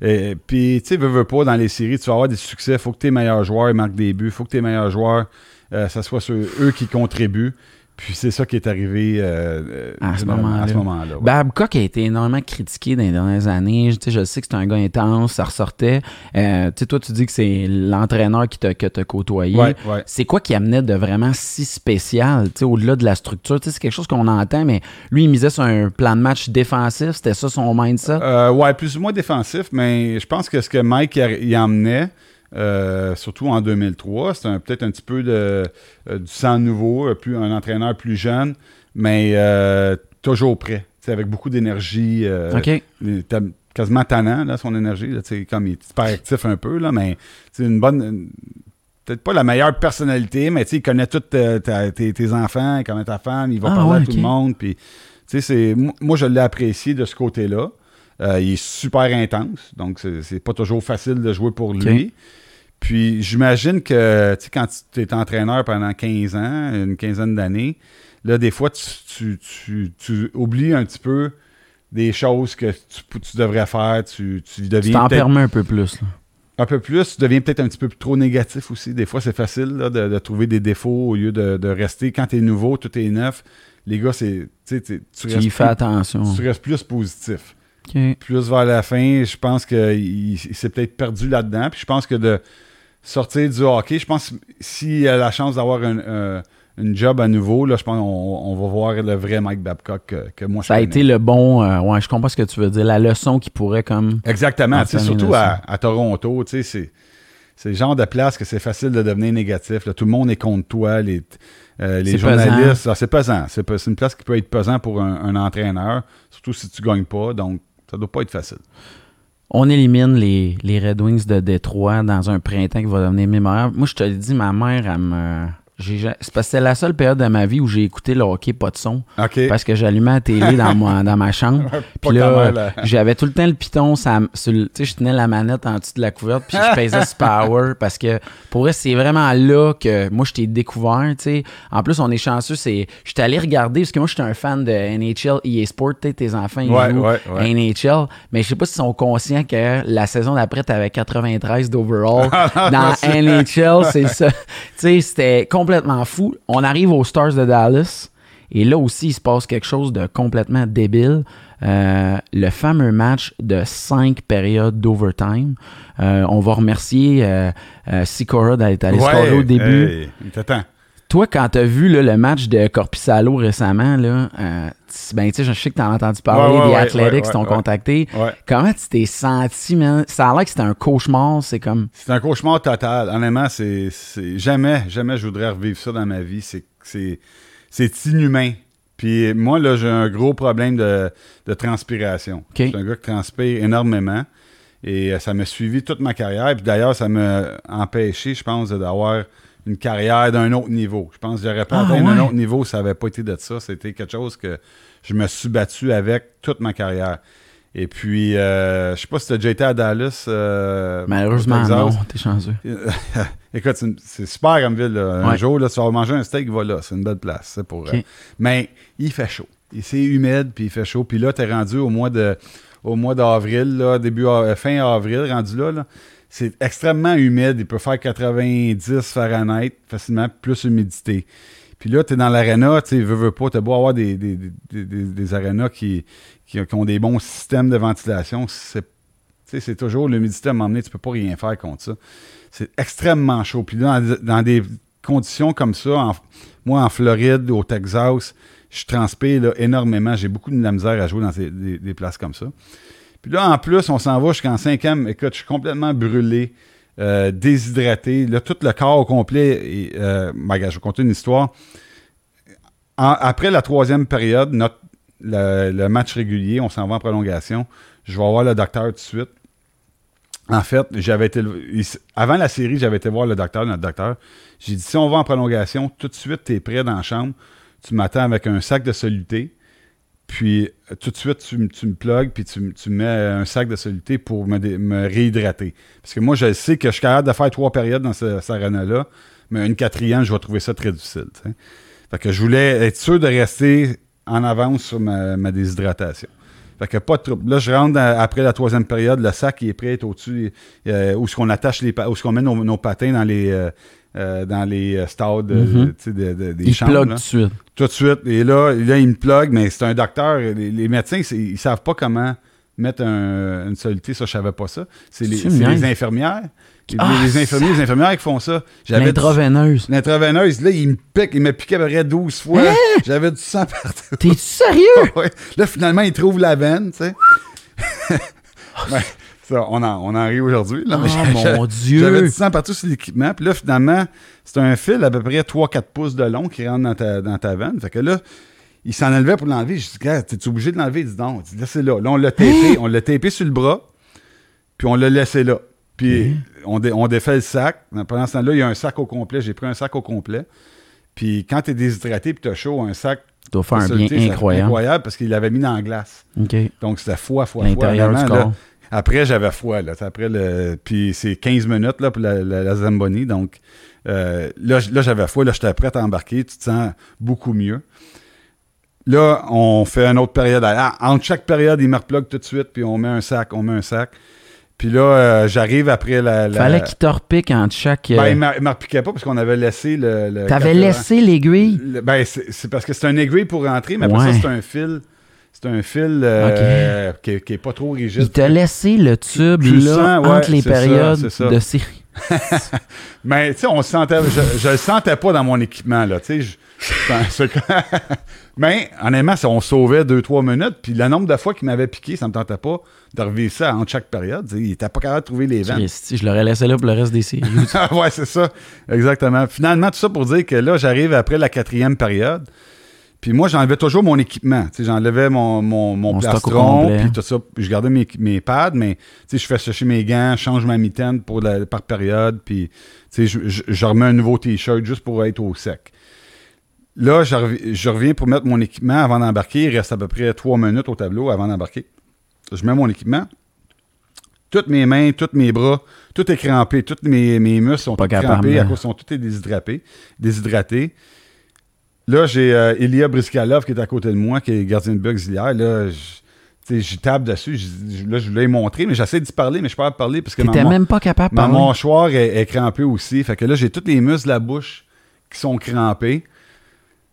euh, puis, tu sais, veux, pas, dans les séries, tu vas avoir des succès. faut que tes meilleurs joueurs marquent des buts. faut que tes meilleurs joueurs, euh, ça soit ceux- eux qui contribuent. Puis, c'est ça qui est arrivé euh, euh, À ce moment-là. ouais. Babcock a été énormément critiqué dans les dernières années. Je, je sais que c'est un gars intense, ça ressortait. Euh, toi, tu dis que c'est l'entraîneur qui t'a côtoyé. Ouais, ouais. C'est quoi qui amenait de vraiment si spécial, au-delà de la structure? C'est quelque chose qu'on entend, mais lui, il misait sur un plan de match défensif. C'était ça son mindset? Euh, ouais, plus ou moins défensif, mais je pense que ce que Mike il, il emmenait, euh, surtout en 2003, c'était un- peut-être un petit peu de, euh, du sang nouveau, euh, plus, un entraîneur plus jeune, mais euh, toujours prêt, avec beaucoup d'énergie. OK. il était quasiment tannant, là, son énergie. Là, comme il est super actif un peu, là, mais c'est une bonne. une- Peut-être pas la meilleure personnalité, mais tu sais, il connaît tous tes, enfants, il connaît ta femme, il va Ah, parler ouais, à tout le monde. Puis, tu sais, c'est, moi- moi, je l'ai apprécié de ce côté-là. Euh, il est super intense, donc c'est, pas toujours facile de jouer pour lui. Puis, j'imagine que, quand tu es entraîneur pendant 15 ans, une quinzaine d'années, là, des fois, tu, tu- tu- tu oublies un petit peu des choses que tu, devrais faire. Tu, deviens t'en permets un peu plus. là. un peu plus. Tu deviens peut-être un petit peu trop négatif aussi. Des fois, c'est facile là, de, de trouver des défauts au lieu de, de rester. Quand tu es nouveau, tout est neuf. Les gars, c'est, tu y fais attention. tu restes plus positif. Plus vers la fin, je pense qu'il il s'est peut-être perdu là-dedans. Puis je pense que de sortir du hockey, je pense s'il a la chance d'avoir un, un- une job à nouveau, là, je pense qu'on on va voir le vrai Mike Babcock que, que moi je Ça a été le bon. euh, ouais, je comprends ce que tu veux dire. La leçon qui pourrait comme. Exactement. surtout à, Toronto, tu sais, c'est, c'est le genre de place que c'est facile de devenir négatif. là. Tout le monde est contre toi. Les, euh, les journalistes, ah, c'est pesant. C'est, pe- c'est une place qui peut être pesant pour un, un entraîneur, surtout si tu gagnes pas. Donc, ça doit pas être facile. On élimine les, les Red Wings de Détroit dans un printemps qui va devenir mémorable. Moi, je te le dis, ma mère, elle me. C'est parce que c'est la seule période de ma vie où j'ai écouté le hockey pas de son. Parce que j'allumais la télé dans, ma, dans ma chambre. Puis là, j'avais tout le temps le piton. Sur tu sais, je tenais la manette en dessous de la couverte. Puis je faisais ce power. Parce que pour vrai, c'est vraiment là que moi, je t'ai découvert. tu sais. En plus, on est chanceux. c'est Je suis allé regarder. Parce que moi, j'étais un fan de NHL, EA Sport. Tes enfants, ils Ouais, jouent ouais, ouais. NHL. Mais je sais pas s'ils sont conscients que la saison d'après, tu avais 93 d'overall. dans NHL, c'est ça. Tu sais, c'était complètement fou. On arrive aux Stars de Dallas. Et là aussi, il se passe quelque chose de complètement débile. Euh, le fameux match de cinq périodes d'overtime. Euh, on va remercier euh, Sikora d'être allé scorer au début. hey. Toi, quand tu as vu le match de Corpissalo récemment, là, euh, ben, je sais que tu as entendu parler des Athletics qui t'ont contacté. Comment tu t'es senti, man? Ça a l'air que c'était un cauchemar. C'est comme. C'est un cauchemar total. Honnêtement, c'est. Jamais, jamais je voudrais revivre ça dans ma vie. C'est inhumain. Puis moi, là, j'ai un gros problème de, transpiration. Je suis un gars qui transpire énormément. Et euh, ça m'a suivi toute ma carrière. Puis d'ailleurs, ça m'a empêché, je pense, d'avoir une carrière d'un autre niveau. Je pense que j'aurais pas ah, atteint un autre niveau ça n'avait pas été de ça. C'était quelque chose que je me suis battu avec toute ma carrière. Et puis, euh, je sais pas si tu as déjà été à Dallas. Euh, Malheureusement, non, t'es chanceux. Écoute, c'est super comme ville. Un jour, là, tu vas manger un steak, va là. C'est une belle place. Pour, euh, mais il fait chaud. C'est humide, puis il fait chaud. Puis là, tu es rendu au mois de au mois d'avril, début fin avril, rendu là, là c'est extrêmement humide. Il peut faire 90 Fahrenheit facilement, plus humidité. Puis là, tu es dans l'aréna, tu veux, veux pas, tu beau avoir des, des, des, arénas qui, ont des bons systèmes de ventilation. C'est toujours l'humidité à m'emmener, tu peux pas rien faire contre ça. C'est extrêmement chaud. Puis là, dans, des conditions comme ça, moi en Floride, au Texas, je transpire énormément. J'ai beaucoup de la misère à jouer dans des places comme ça. Là, en plus, on s'en va jusqu'en cinquième. Écoute, je suis complètement brûlé, euh, déshydraté. Là, tout le corps au complet. Et, euh, je vais compter une histoire. après la troisième période, notre, le, match régulier, on s'en va en prolongation. Je vais voir le docteur tout de suite. En fait, j'avais été. Avant la série, j'avais été voir le docteur, notre docteur. J'ai dit si on va en prolongation, tout de suite, tu es prêt dans la chambre. Tu m'attends avec un sac de soluté puis euh, tout de suite, tu, me plugues, puis tu, mets un sac de soluté pour me, réhydrater. Parce que moi, je sais que je suis capable de faire trois périodes dans ce, cette arène-là, mais une quatrième, je vais trouver ça très difficile. Fait que je voulais être sûr de rester en avance sur ma, déshydratation. Fait que pas. Là, je rentre après la troisième période, le sac il est prêt, au-dessus, euh, où est-ce qu'on attache les où est-ce qu'on met nos, patins dans les, euh, euh, dans les euh, stades mm des il chambres. tout de suite. Tout de suite. Et là, là il me plug, mais c'est un docteur. Les, médecins, ils savent pas comment mettre une soluté. Ça, je savais pas ça. C'est les, infirmières. Ah, les, infirmiers, les infirmières qui font ça. L'intraveineuse. L'intraveineuse, là, il me pique, il m'a piqué à peu près 12 fois. Hein? J'avais du sang partout. T'es sérieux? Là, finalement, il trouve la veine, tu sais. on, en, on en rit aujourd'hui. Oh mon Dieu! J'avais du sang partout sur l'équipement. Puis là, finalement, c'est un fil à peu près 3-4 pouces de long qui rentre dans ta, dans ta veine. Fait que là, il s'en enlevait pour l'enlever. Je dis, t'es obligé de l'enlever? Il dit, non. là, c'est là. Là, on l'a tapé. Hein? on l'a tapé sur le bras. Puis on l'a laissé là. Puis hein? on, on défait le sac. Pendant ce temps-là, il y a un sac au complet. J'ai pris un sac au complet. Puis quand t'es déshydraté puis t'as chaud, un sac doit faire un bien incroyable. incroyable parce qu'il l'avait mis dans la glace. Donc c'était fois, fois, fois. L'intérieur du corps. Après, j'avais foi. Là. Après le... Puis c'est 15 minutes là, pour la, la, Zamboni. Donc euh, là, là j'avais foi. Là, j'étais prêt à embarquer. Tu te sens beaucoup mieux. Là, on fait une autre période. Ah, entre chaque période, il me replogue tout de suite. Puis on met un sac, on met un sac. Puis là, euh, j'arrive après la. Fallait qu'il te repique entre chaque. Ben, il ne me repiquait pas parce qu'on avait laissé le. T'avais laissé l'aiguille? Ben, c'est parce que c'est un aiguille pour rentrer, mais après ça, c'est un fil. C'est un fil euh, qui, n'est pas trop rigide. Il t'a laissé le tube là, entre les périodes de série. Mais tu sais, on sentait, je, ne le sentais pas dans mon équipement là. Tu sais, mais honnêtement, on sauvait 2-3 minutes. Puis le nombre de fois qu'il m'avait piqué, ça me tentait pas de revivre ça entre chaque période. il était pas capable de trouver les vents. Je l'aurais laissé là pour le reste des séries. ouais, c'est ça. Exactement. Finalement, tout ça pour dire que là, j'arrive après la quatrième période. Puis moi, j'enlevais toujours mon équipement. J'enlevais mon, mon, mon, plastron, puis tout ça. Je gardais mes, mes pads, mais je fais sécher mes gants, change ma mitaine pour la, par période, puis je, je, je, remets un nouveau T-shirt juste pour être au sec. Là, je, reviens pour mettre mon équipement avant d'embarquer. Il reste à peu près trois minutes au tableau avant d'embarquer. Je mets mon équipement. Toutes mes mains, tous mes bras, tout est crampé. Tous mes, mes muscles sont crampés à cause sont tous déshydratés. déshydratés. Là, j'ai euh, Ilya Briskalov qui est à côté de moi, qui est gardien de bugs hier. Là, je tape dessus. là, je voulais montrer, mais j'essaie d'y parler, mais je ne peux pas parler parce que ma, même pas capable ma mâchoire est, crampée aussi. Fait que là, j'ai tous les muscles de la bouche qui sont crampés.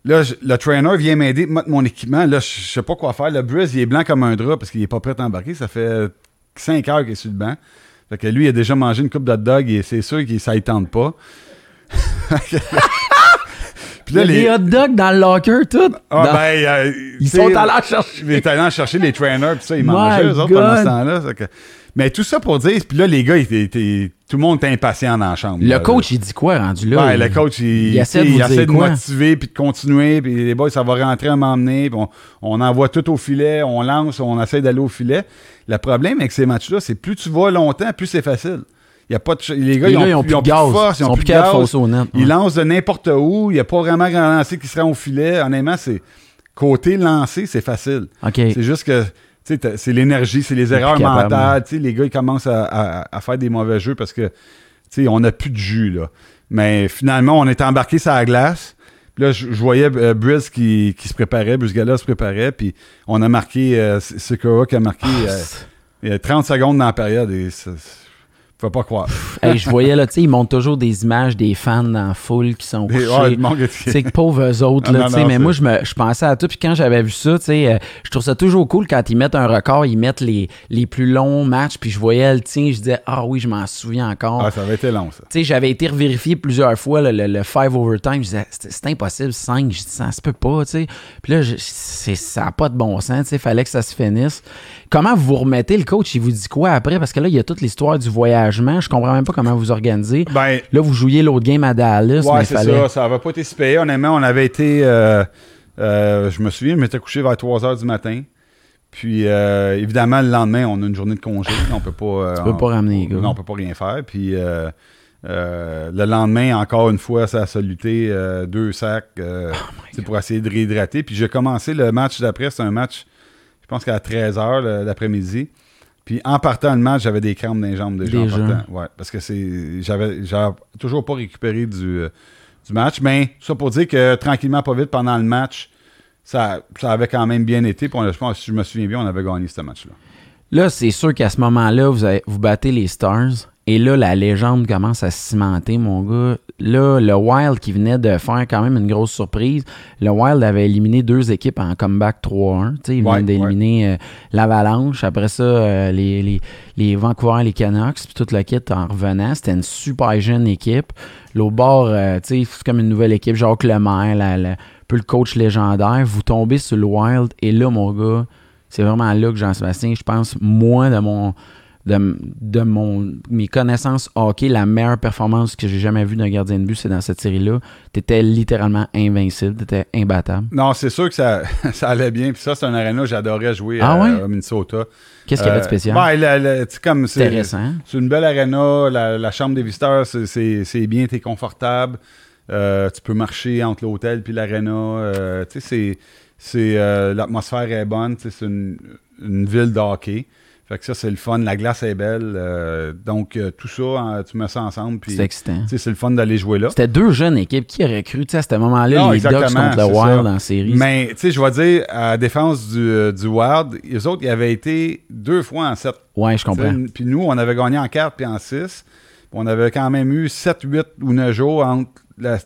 Là, le trainer vient m'aider mettre mon équipement. Là, je sais pas quoi faire. Le Briz, il est blanc comme un drap parce qu'il est pas prêt à embarquer. Ça fait 5 heures qu'il est sur le banc. Fait que lui, il a déjà mangé une coupe de dog et c'est sûr que ça ne tente pas. Puis là, les... hot dogs dans le locker, tout. Ah, ben, euh, ils sont allés chercher. Ils étaient allés chercher les trainers, puis ça, ils mangeaient, eux autres, pendant ce temps-là. Mais tout ça pour dire, puis là, les gars, ils, tout le monde est impatient dans la chambre. Le coach, il dit quoi rendu là? Ouais, le coach, il, essaie de, motiver, puis de continuer, puis les boys, ça va rentrer à m'emmener, puis on, envoie tout au filet, on lance, on essaie d'aller au filet. Le problème avec ces matchs-là, c'est plus tu vas longtemps, plus c'est facile. Y a pas de les gars, ils, ont, plus, de force, ils ont plus de gaz. Ils lancent de n'importe où. Il n'y a pas vraiment grand lancer qui sera au filet. Honnêtement, c'est côté lancé, c'est facile. C'est juste que c'est l'énergie, c'est les erreurs mentales. Les gars, ils commencent à, faire des mauvais jeux parce que on n'a plus de jus. Là. Mais finalement, on est embarqué sur la glace. là, je, voyais euh, Briz qui, se préparait, Briz Gala se préparait, puis on a marqué, euh, qui a marqué euh, 30 secondes dans la période. Et faut pas croire. je voyais, là, tu sais, ils montrent toujours des images des fans dans la foule qui sont couchés. C'est que pauvres eux autres, là, tu sais. Mais moi, je, me, je pensais à tout. Puis quand j'avais vu ça, tu sais, euh, je trouve ça toujours cool quand ils mettent un record, ils mettent les, les plus longs matchs. Puis je voyais le tien, je disais, ah oui, je m'en souviens encore. Ah, ça avait été long, ça. Tu sais, j'avais été revérifié plusieurs fois le, le, five overtime. Je disais, c'est impossible, 5. Je dis, ça se peut pas, tu sais. Puis là, ça n'a pas de bon sens, tu sais. Fallait que ça se finisse. Comment vous remettez? Le coach, il vous dit quoi après? Parce que là, il y a toute l'histoire du voyagement. Je comprends même pas comment vous organisez. Ben, là, vous jouiez l'autre game à Dallas. Ouais, c'est ça. Ça n'avait pas été si payé. Honnêtement, on avait été. Euh, euh, je me souviens, je m'étais couché vers 3 h du matin. Puis, euh, évidemment, le lendemain, on a une journée de congé. On peut pas. tu peux pas ramener les gars. Non, on peut pas rien faire. Puis, le lendemain, encore une fois, ça a saluté deux sacs oh pour essayer de réhydrater. Puis, j'ai commencé le match d'après. C'est un match je pense qu'à 13h l'après-midi. Puis en partant le match, j'avais des crampes dans les jambes déjà, en partant. Ouais, parce que c'est j'avais toujours pas récupéré du, euh, du match. Mais ça pour dire que tranquillement, pas vite, pendant le match, ça, ça avait quand même bien été. Puis je pense, si je me souviens bien, on avait gagné ce match-là. Là, c'est sûr qu'à ce moment-là, vous, vous battez les Stars. Et là, la légende commence à se cimenter, mon gars. Là, le Wild qui venait de faire quand même une grosse surprise. Le Wild avait éliminé deux équipes en comeback 3-1. Ils venaient d'éliminer euh, l'Avalanche. Après ça, euh, les, les, les, Vancouver, les Canucks, puis toute la kit en revenant. C'était une super jeune équipe. L'autre bord, euh, c'est comme une nouvelle équipe. Jacques Lemaire, la, la, un peu le coach légendaire. Vous tombez sur le Wild. Et là, mon gars, c'est vraiment là que Jean-Sébastien, je pense, moins de mon de, mon, mes connaissances hockey, la meilleure performance que j'ai jamais vue d'un gardien de but, c'est dans cette série-là. Tu étais littéralement invincible, tu étais imbattable. Non, c'est sûr que ça, ça allait bien. Puis ça, c'est un aréna que j'adorais jouer ah à, Minnesota. Qu'est-ce qu'il y avait de spécial? Euh, comme c'est intéressant. C'est une belle aréna. La, chambre des visiteurs, c'est bien, tu es confortable. Euh, tu peux marcher entre l'hôtel puis l'aréna. Euh, c'est l'atmosphère est bonne. C'est une, une ville de hockey. Fait que ça, c'est le fun. La glace est belle. Euh, donc, euh, tout ça, hein, tu mets ça ensemble. C'est excitant. C'est le fun d'aller jouer là. C'était deux jeunes équipes. Qui aurait cru à ce moment-là les Ducks contre le Wild en série? Mais, tu sais, je vais dire, à la défense du, euh, du Wild, les autres, ils avaient été deux fois en sept. Ouais, je comprends. Puis nous, on avait gagné en quatre puis en six. On avait quand même eu sept, huit ou neuf jours entre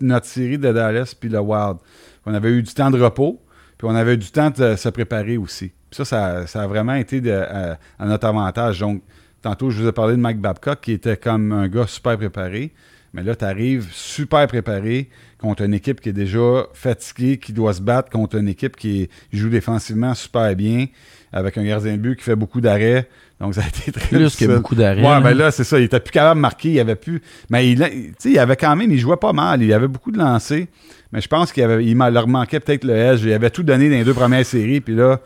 notre série de Dallas puis le Wild. On avait eu du temps de repos. Puis on avait eu du temps de se préparer aussi ça, ça, a vraiment été à, notre avantage. Donc, tantôt, je vous ai parlé de Mike Babcock, qui était comme un gars super préparé. Mais là, tu arrives super préparé contre une équipe qui est déjà fatiguée, qui doit se battre contre une équipe qui joue défensivement super bien, avec un gardien de but qui fait beaucoup d'arrêts. Donc, ça a été très Plus que beaucoup d'arrêts. Ouais, ben là, c'est ça. Il était plus capable de marquer. Il avait plus. Mais il, il avait quand même, il jouait pas mal. Il avait beaucoup de lancers. Mais je pense qu'il il leur manquait peut-être le edge. Il avait tout donné dans les deux premières séries. Puis là,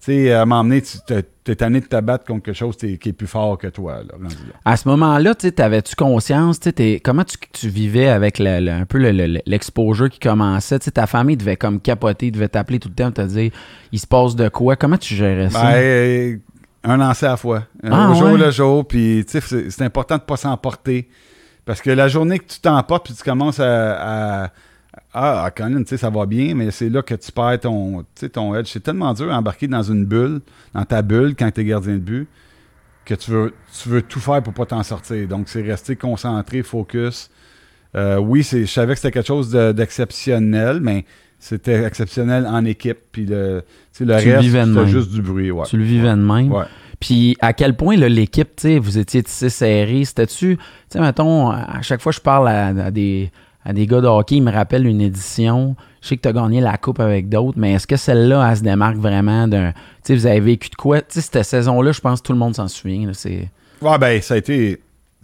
sais, à un moment donné, tu es tanné de te battre contre quelque chose qui est plus fort que toi. À ce moment-là, tu avais-tu conscience, comment tu, vivais avec un peu l'exposure qui commençait? ta famille devait comme capoter, devait t'appeler tout le temps, te dire, il se passe de quoi? Comment tu gérais ça? Ben, un lancer à la fois. Ah, jour le jour, puis c'est important de ne pas s'emporter. Parce que la journée que tu t'emportes, puis tu commences à ah, Colin, tu sais, ça va bien, mais c'est là que tu perds ton, ton edge. C'est tellement dur d'embarquer dans une bulle, dans ta bulle, quand tu es gardien de but, que tu veux, tu veux tout faire pour pas t'en sortir. Donc, c'est rester concentré, focus. Euh, oui, je savais que c'était quelque chose d'exceptionnel, mais c'était exceptionnel en équipe. Puis le, le reste, c'était juste du bruit. Ouais. Tu le vivais de même. Puis à quel point l'équipe, vous étiez tissé serré, c'était-tu, tu sais, mettons, à chaque fois que je parle à des à des gars de hockey. Il me rappelle une édition. Je sais que tu as gagné la coupe avec d'autres, mais est-ce que celle-là, elle se démarque vraiment d'un. Tu sais, vous avez vécu de quoi? Tu sais, cette saison-là, je pense que tout le monde s'en souvient. C'est... Ouais, ben, ça a été.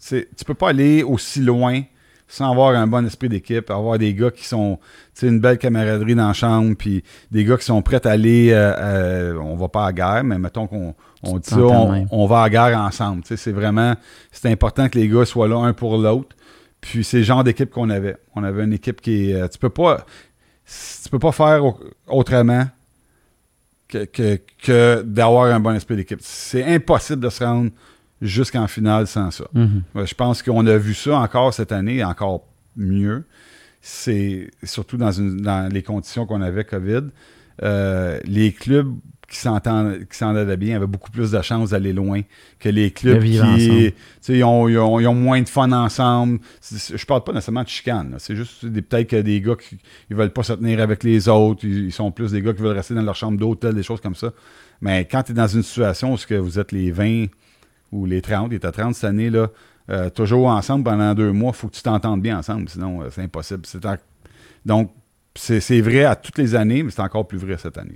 Tu peux pas aller aussi loin sans avoir un bon esprit d'équipe, avoir des gars qui sont, tu sais, une belle camaraderie dans la chambre, puis des gars qui sont prêts à aller, euh, euh, on va pas à guerre, mais mettons qu'on on dit ça, on, va à guerre ensemble. Tu sais, c'est vraiment, c'est important que les gars soient là un pour l'autre. Puis c'est le genre d'équipe qu'on avait. On avait une équipe qui est, euh, tu peux pas, tu peux pas faire autrement que, que, d'avoir un bon esprit d'équipe. C'est impossible de se rendre jusqu'en finale sans ça. Mhm. Je pense qu'on a vu ça encore cette année, encore mieux. C'est surtout dans, une, dans les conditions qu'on avait COVID. Euh, les clubs qui s'entendaient bien avaient beaucoup plus de chances d'aller loin que les clubs qui ils ont, ils, ont, ils ont, moins de fun ensemble. Je parle pas nécessairement de chicane. C'est juste peut-être que des gars qui ils veulent pas se tenir avec les autres. Ils, sont plus des gars qui veulent rester dans leur chambre d'hôtel, des choses comme ça. Mais quand tu es dans une situation où que vous êtes les 20 ou les 30, et tu 30 cette année, là, euh, toujours ensemble pendant deux mois, il faut que tu t'entendes bien ensemble, sinon euh, c'est impossible. Donc, c'est vrai à toutes les années, mais c'est encore plus vrai cette année.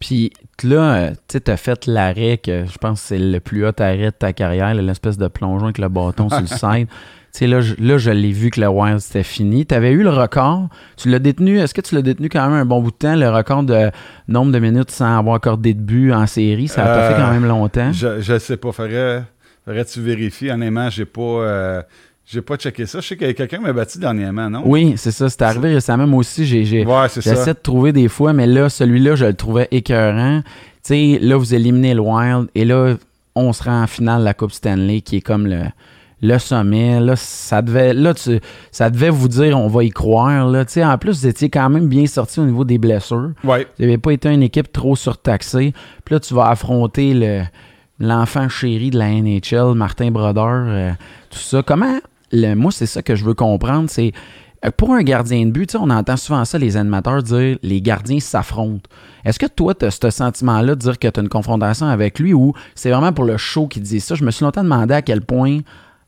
Puis là, euh, tu as fait l'arrêt que je pense que c'est le plus haut arrêt de ta carrière, l'espèce de plongeon avec le bâton sur le side. Tu sais, là, je, là, je l'ai vu que le Wild, c'était fini. Tu avais eu le record. Tu l'as détenu. Est-ce que tu l'as détenu quand même un bon bout de temps, le record de nombre de minutes sans avoir accordé de but en série? Ça a pas fait quand même longtemps. Je ne sais pas. Faudrait, faudrait-tu vérifier? Honnêtement, j'ai pas. Euh, j'ai pas checké ça. Je sais que quelqu'un m'a battu dernièrement, non? Oui, c'est ça. C'est arrivé récemment. Moi aussi, j'ai, j'ai, j'essaie de trouver des fois, mais là, celui-là, je le trouvais écœurant. Tu sais, là, vous éliminez le Wild et là, on se rend en finale de la Coupe Stanley qui est comme le, le sommet. Là, ça devait, là, tu, ça devait vous dire on va y croire. Là. en plus, vous étiez quand même bien sorti au niveau des blessures. Ouais. Vous n'avez pas été une équipe trop surtaxée. Puis là, tu vas affronter le, l'enfant chéri de la NHL, Martin Brodeur, euh, tout ça. Comment. Le, moi, c'est ça que je veux comprendre. C'est. Euh, pour un gardien de but, on entend souvent ça, les animateurs dire les gardiens s'affrontent. Est-ce que toi, tu as ce sentiment-là de dire que tu as une confrontation avec lui ou c'est vraiment pour le show qui dit ça? Je me suis longtemps demandé à quel point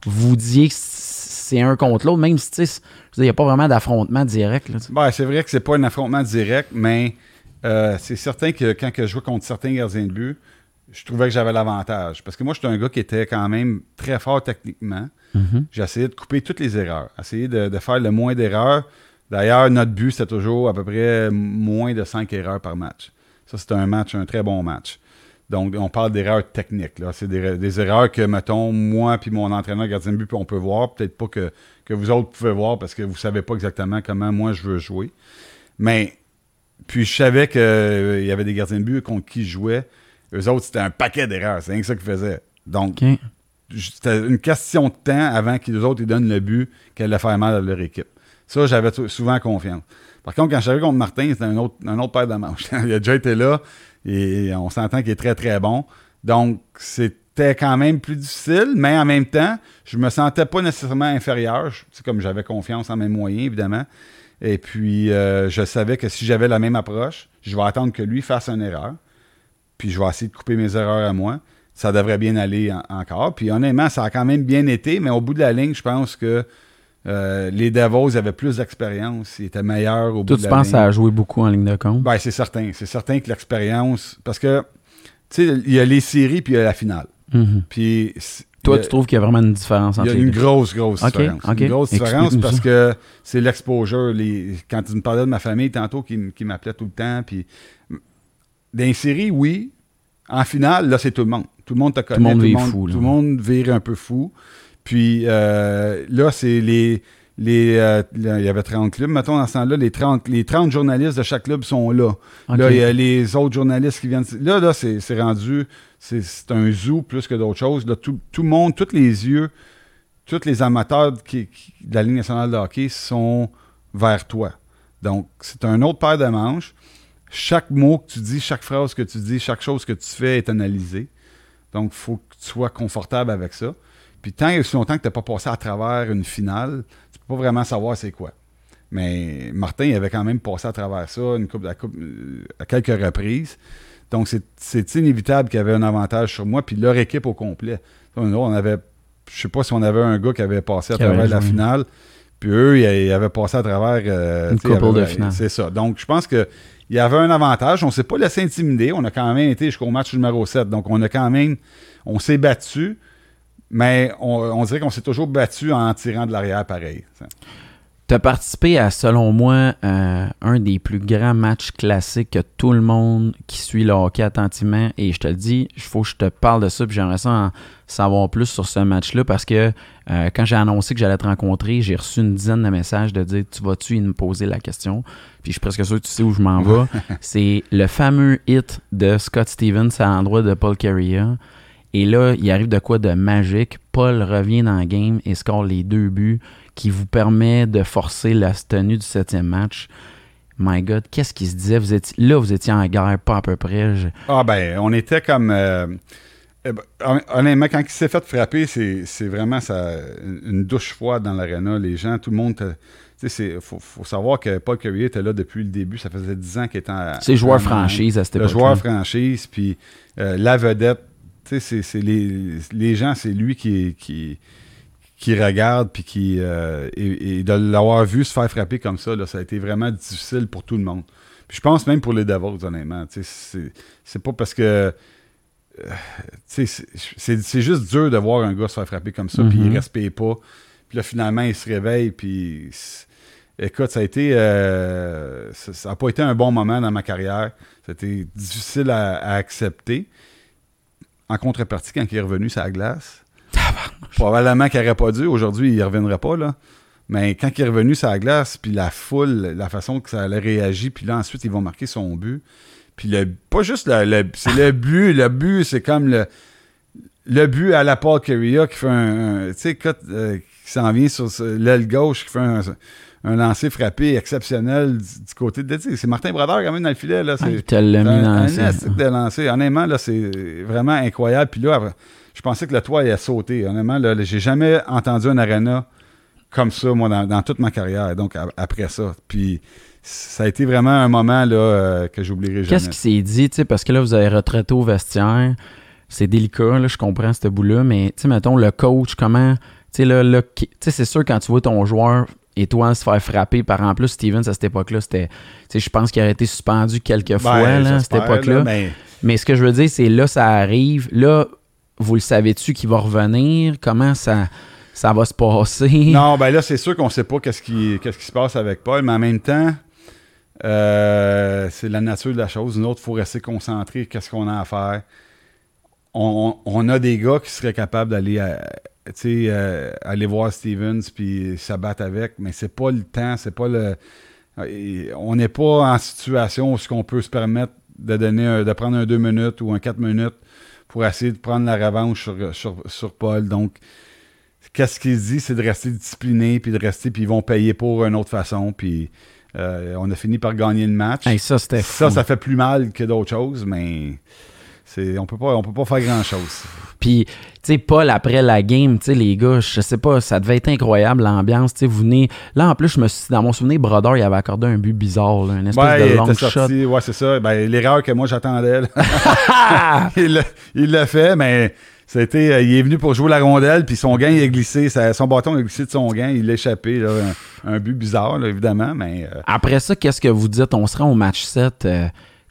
vous disiez que c'est un contre l'autre, même si il n'y a pas vraiment d'affrontement direct. Ben, c'est vrai que c'est pas un affrontement direct, mais euh, c'est certain que quand je jouais contre certains gardiens de but, je trouvais que j'avais l'avantage. Parce que moi, j'étais un gars qui était quand même très fort techniquement. Mm-hmm. J'essayais de couper toutes les erreurs, essayer de, faire le moins d'erreurs. D'ailleurs, notre but, c'était toujours à peu près moins de 5 erreurs par match. Ça, c'était un match, un très bon match. Donc, on parle d'erreurs techniques. C'est des, erreurs que, mettons, moi puis mon entraîneur gardien de but, on peut voir. Peut-être pas que, que, vous autres pouvez voir parce que vous savez pas exactement comment moi je veux jouer. Mais, puis je savais qu'il euh, y avait des gardiens de but contre qui je jouais. Eux autres, c'était un paquet d'erreurs. C'est rien que ça qu'ils faisaient. Donc, c'était une question de temps avant qu'ils autres ils donnent le but qu'elle allait faire mal à leur équipe. Ça, j'avais souvent confiance. Par contre, quand je contre Martin, c'était un autre, un autre paire de manches. il a déjà été là. Et on s'entend qu'il est très, très bon. Donc, c'était quand même plus difficile, mais en même temps, je me sentais pas nécessairement inférieur. C'est comme j'avais confiance en mes moyens, évidemment. Et puis, euh, je savais que si j'avais la même approche, je vais attendre que lui fasse une erreur. Puis, je vais essayer de couper mes erreurs à moi. Ça devrait bien aller encore. Puis, honnêtement, ça a quand même bien été, mais au bout de la ligne, je pense que euh, les Devils avaient plus d'expérience, ils étaient meilleurs au bout de la tu penses ça a joué beaucoup en ligne de compte? Ben, c'est certain. C'est certain que l'expérience. Parce que, tu sais, il y a les séries puis il y a la finale. Mm-hmm. Puis. Toi, tu trouves qu'il y a vraiment une différence entre les deux? Il y a une grosse, grosse différence. Une grosse différence parce que c'est l'exposure. Quand tu me parlais de ma famille tantôt qui, m'appelait tout le temps, puis. Dans les séries, oui. En finale, là, c'est tout le monde. Tout le monde te connaît. Tout le monde, vire fou. Tout le monde vire un peu fou. Puis euh, là, c'est les. les euh, il y avait 30 clubs, mettons, dans ce temps-là, les 30, les 30 journalistes de chaque club sont là. Là, il y a les autres journalistes qui viennent. Là, là, c'est rendu. C'est un zoo plus que d'autres choses. Là, tout, tout, le monde, tous les yeux, tous les amateurs qui, de la Ligue nationale de hockey sont vers toi. Donc, c'est un autre paire de manches. Chaque mot que tu dis, chaque phrase que tu dis, chaque chose que tu fais est analysée. Donc, il faut que tu sois confortable avec ça. Puis tant et aussi longtemps que tu n'as pas passé à travers une finale, tu peux pas vraiment savoir c'est quoi. Mais Martin il avait quand même passé à travers ça une coupe, à, coupe, euh, à quelques reprises. Donc c'est inévitable qu'il y avait un avantage sur moi, puis leur équipe au complet. On avait, je sais pas si on avait un gars qui avait passé à travers la finale, Puis eux, ils, avaient passé à travers. Euh, Une couple de finale. C'est ça. Donc, je pense qu'il y avait un avantage. On ne s'est pas laissé intimider. On a quand même été jusqu'au match numéro 7. Donc, on a quand même. On s'est battu. Mais on, dirait qu'on s'est toujours battu en tirant de l'arrière pareil. Tu as participé à, selon moi, euh, un des plus grands matchs classiques que tout le monde qui suit le hockey attentivement. Et je te le dis, il faut que je te parle de ça. Puis j'aimerais ça en savoir plus sur ce match-là parce que euh, quand j'ai annoncé que j'allais te rencontrer, j'ai reçu une dizaine de messages de dire Tu vas-tu me poser la question? Puis je suis presque sûr que tu sais où je m'en vais. C'est le fameux hit de Scott Stevens à l'endroit de Paul Carrier. Et là, il arrive de quoi de magique. Paul revient dans le game et score les deux buts qui vous permet de forcer la tenue du septième match. My God, qu'est-ce qui se disait? Vous étiez, là, vous étiez en guerre, pas à peu près. Ah ben, on était comme... Euh, eh ben, honnêtement, quand il s'est fait frapper, c'est vraiment ça, une douche froide dans l'aréna. Les gens, tout le monde... Il faut, faut, savoir que Paul Currier était là depuis le début. Ça faisait 10 ans qu'il était en... C'est joueur franchise à cette époque Le joueur franchise, puis euh, la vedette. C'est les, les gens, c'est lui qui... qui qui regarde puis qui euh, et, de l'avoir vu se faire frapper comme ça, là, ça a été vraiment difficile pour tout le monde. Puis je pense même pour les Devils, honnêtement. C'est pas parce que. Euh, c'est juste dur de voir un gars se faire frapper comme ça, puis il mm-hmm. respecte pas. Puis là, finalement, il se réveille, puis. Écoute, ça a été. Euh, ça n'a pas été un bon moment dans ma carrière. C'était difficile à, à, accepter. En contrepartie, quand il est revenu la glace, Probablement qu'il n'aurait pas dû. Aujourd'hui, il ne reviendrait pas, là. Mais quand il est revenu sur la glace, puis la foule, la façon que ça allait réagir, puis là, ensuite, ils vont marquer son but. Puis le, pas juste le, c'est le but. Le but, c'est comme le, le but à la Paul Carrier qui fait un, tu sais, euh, qui s'en vient sur l'aile gauche, qui fait un, un lancer frappé exceptionnel du, côté de. C'est Martin Brodeur quand même dans le filet. Là, c'est, il l'a mis dans un, de lancer. Honnêtement, là, c'est vraiment incroyable. Puis là, je pensais que le toit allait sauté. Honnêtement, là, j'ai jamais entendu un arena comme ça, moi, dans, toute ma carrière. Donc, après ça. Puis, ça a été vraiment un moment là, euh, que j'oublierai jamais. Qu'est-ce qui s'est dit, parce que là, vous avez retraité au vestiaire. C'est délicat, là, je comprends ce bout-là, mais, tu sais, mettons, le coach, comment. Tu sais, c'est sûr, quand tu vois ton joueur et toi se faire frapper par en plus Stevens à cette époque-là, c'était. Je pense qu'il aurait été suspendu quelques ben, fois là, à cette époque-là. Mais ce que je veux dire, c'est là, ça arrive. Là, vous le savez-tu qu'il va revenir? Comment ça, ça va se passer? Non, ben là, c'est sûr qu'on ne sait pas qu'est-ce qui, qu'est-ce qui se passe avec Paul, mais en même temps, euh, c'est la nature de la chose. Nous autres, il faut rester concentré. Qu'est-ce qu'on a à faire? On, a des gars qui seraient capables d'aller euh, euh, aller voir Stevens puis s'abattre avec, mais c'est pas le temps, c'est pas le. On n'est pas en situation où ce qu'on peut se permettre de donner de prendre un deux minutes ou un quatre minutes pour essayer de prendre la revanche sur, Paul. Donc, qu'est-ce qu'il dit, c'est de rester discipliné, puis de rester, puis ils vont payer pour une autre façon. Puis euh, on a fini par gagner le match. ça, c'était Ça, ça fait plus mal que d'autres choses, mais on peut pas on peut pas faire grand chose. Puis tu sais Paul après la game, tu sais les gars, je sais pas, ça devait être incroyable l'ambiance, tu sais vous venez là en plus je me suis dans mon souvenir Brodeur, il avait accordé un but bizarre, là, une espèce de long shot. Ouais, c'est ça. Ben, l'erreur que moi j'attendais. il l'a fait mais c'était, euh, il est venu pour jouer la rondelle, puis son gain il a glissé, son bâton a glissé de son gain, il l'a échappé. un, but bizarre, évidemment. mais... Euh, après ça, qu'est-ce que vous dites? On sera au match 7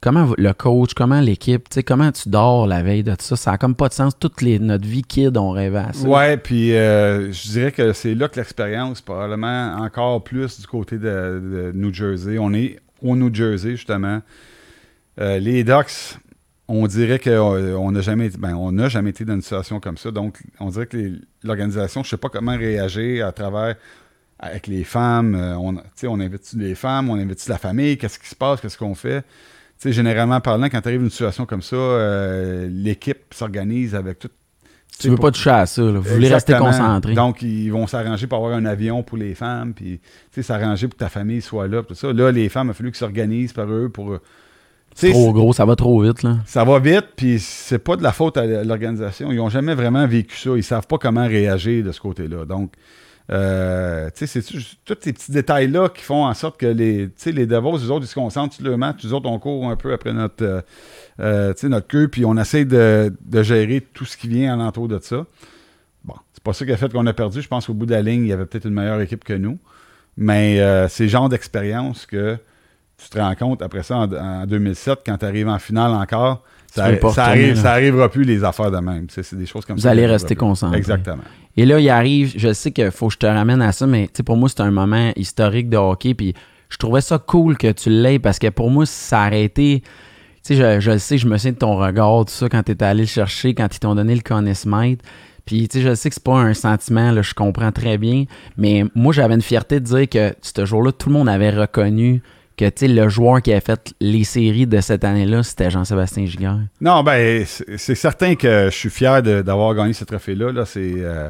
comment le coach, comment l'équipe, comment tu dors la veille de tout ça, ça n'a comme pas de sens. Toute les, notre vie kid, on rêvait à ça. Ouais, puis euh, je dirais que c'est là que l'expérience, probablement encore plus du côté de, New Jersey. On est au New Jersey, justement. Euh, les Ducks, on dirait qu'on euh, n'a jamais, ben, jamais été dans une situation comme ça. Donc, on dirait que l'organisation, je ne sais pas comment réagir à travers avec les femmes. on, on invite les femmes, on invite la famille, qu'est-ce qui se passe, qu'est-ce qu'on fait? Sais, généralement parlant, quand tu arrives une situation comme ça, euh, l'équipe s'organise avec tout. Tu veux pas toucher à ça, vous voulez rester concentré. Donc, ils vont s'arranger pour avoir un avion pour les femmes, puis s'arranger pour que ta famille soit là, tout ça. Là, les femmes, il a fallu qu'ils s'organisent par eux pour. C'est trop gros, ça va trop vite. là. Ça va vite, puis c'est pas de la faute à l'organisation. Ils n'ont jamais vraiment vécu ça. Ils savent pas comment réagir de ce côté-là. Donc, euh, c'est tous ces petits détails-là qui font en sorte que les, les Devos, eux autres, ils se concentrent sur le match. Nous autres, on court un peu après notre, euh, euh notre queue, puis on essaie de, gérer tout ce qui vient alentour de ça. Bon, c'est pas ça qui a fait qu'on a perdu. Je pense qu'au bout de la ligne, il y avait peut-être une meilleure équipe que nous. Mais euh, c'est le genre d'expérience que tu te rends compte après ça en, 2007, quand tu arrives en finale encore, ça, arrive, ça arrivera plus les affaires de même. C'est des choses comme Vous ça. Vous allez rester concentré. Exactement. Et là, il arrive, je sais qu'il faut que je te ramène à ça, mais pour moi, c'est un moment historique de hockey. Puis je trouvais ça cool que tu l'aies parce que pour moi, ça a été. Tu sais, je, je, sais, je me souviens de ton regard, tout ça, quand tu étais allé le chercher, quand ils t'ont donné le Conn Puis, tu sais, je sais que c'est pas un sentiment, là, je comprends très bien, mais moi, j'avais une fierté de dire que ce jour-là, tout le monde avait reconnu que, le joueur qui a fait les séries de cette année-là, c'était Jean-Sébastien Giguère. Non, ben, c'est certain que je suis fier d'avoir gagné ce trophée-là. Là, c'est... Euh,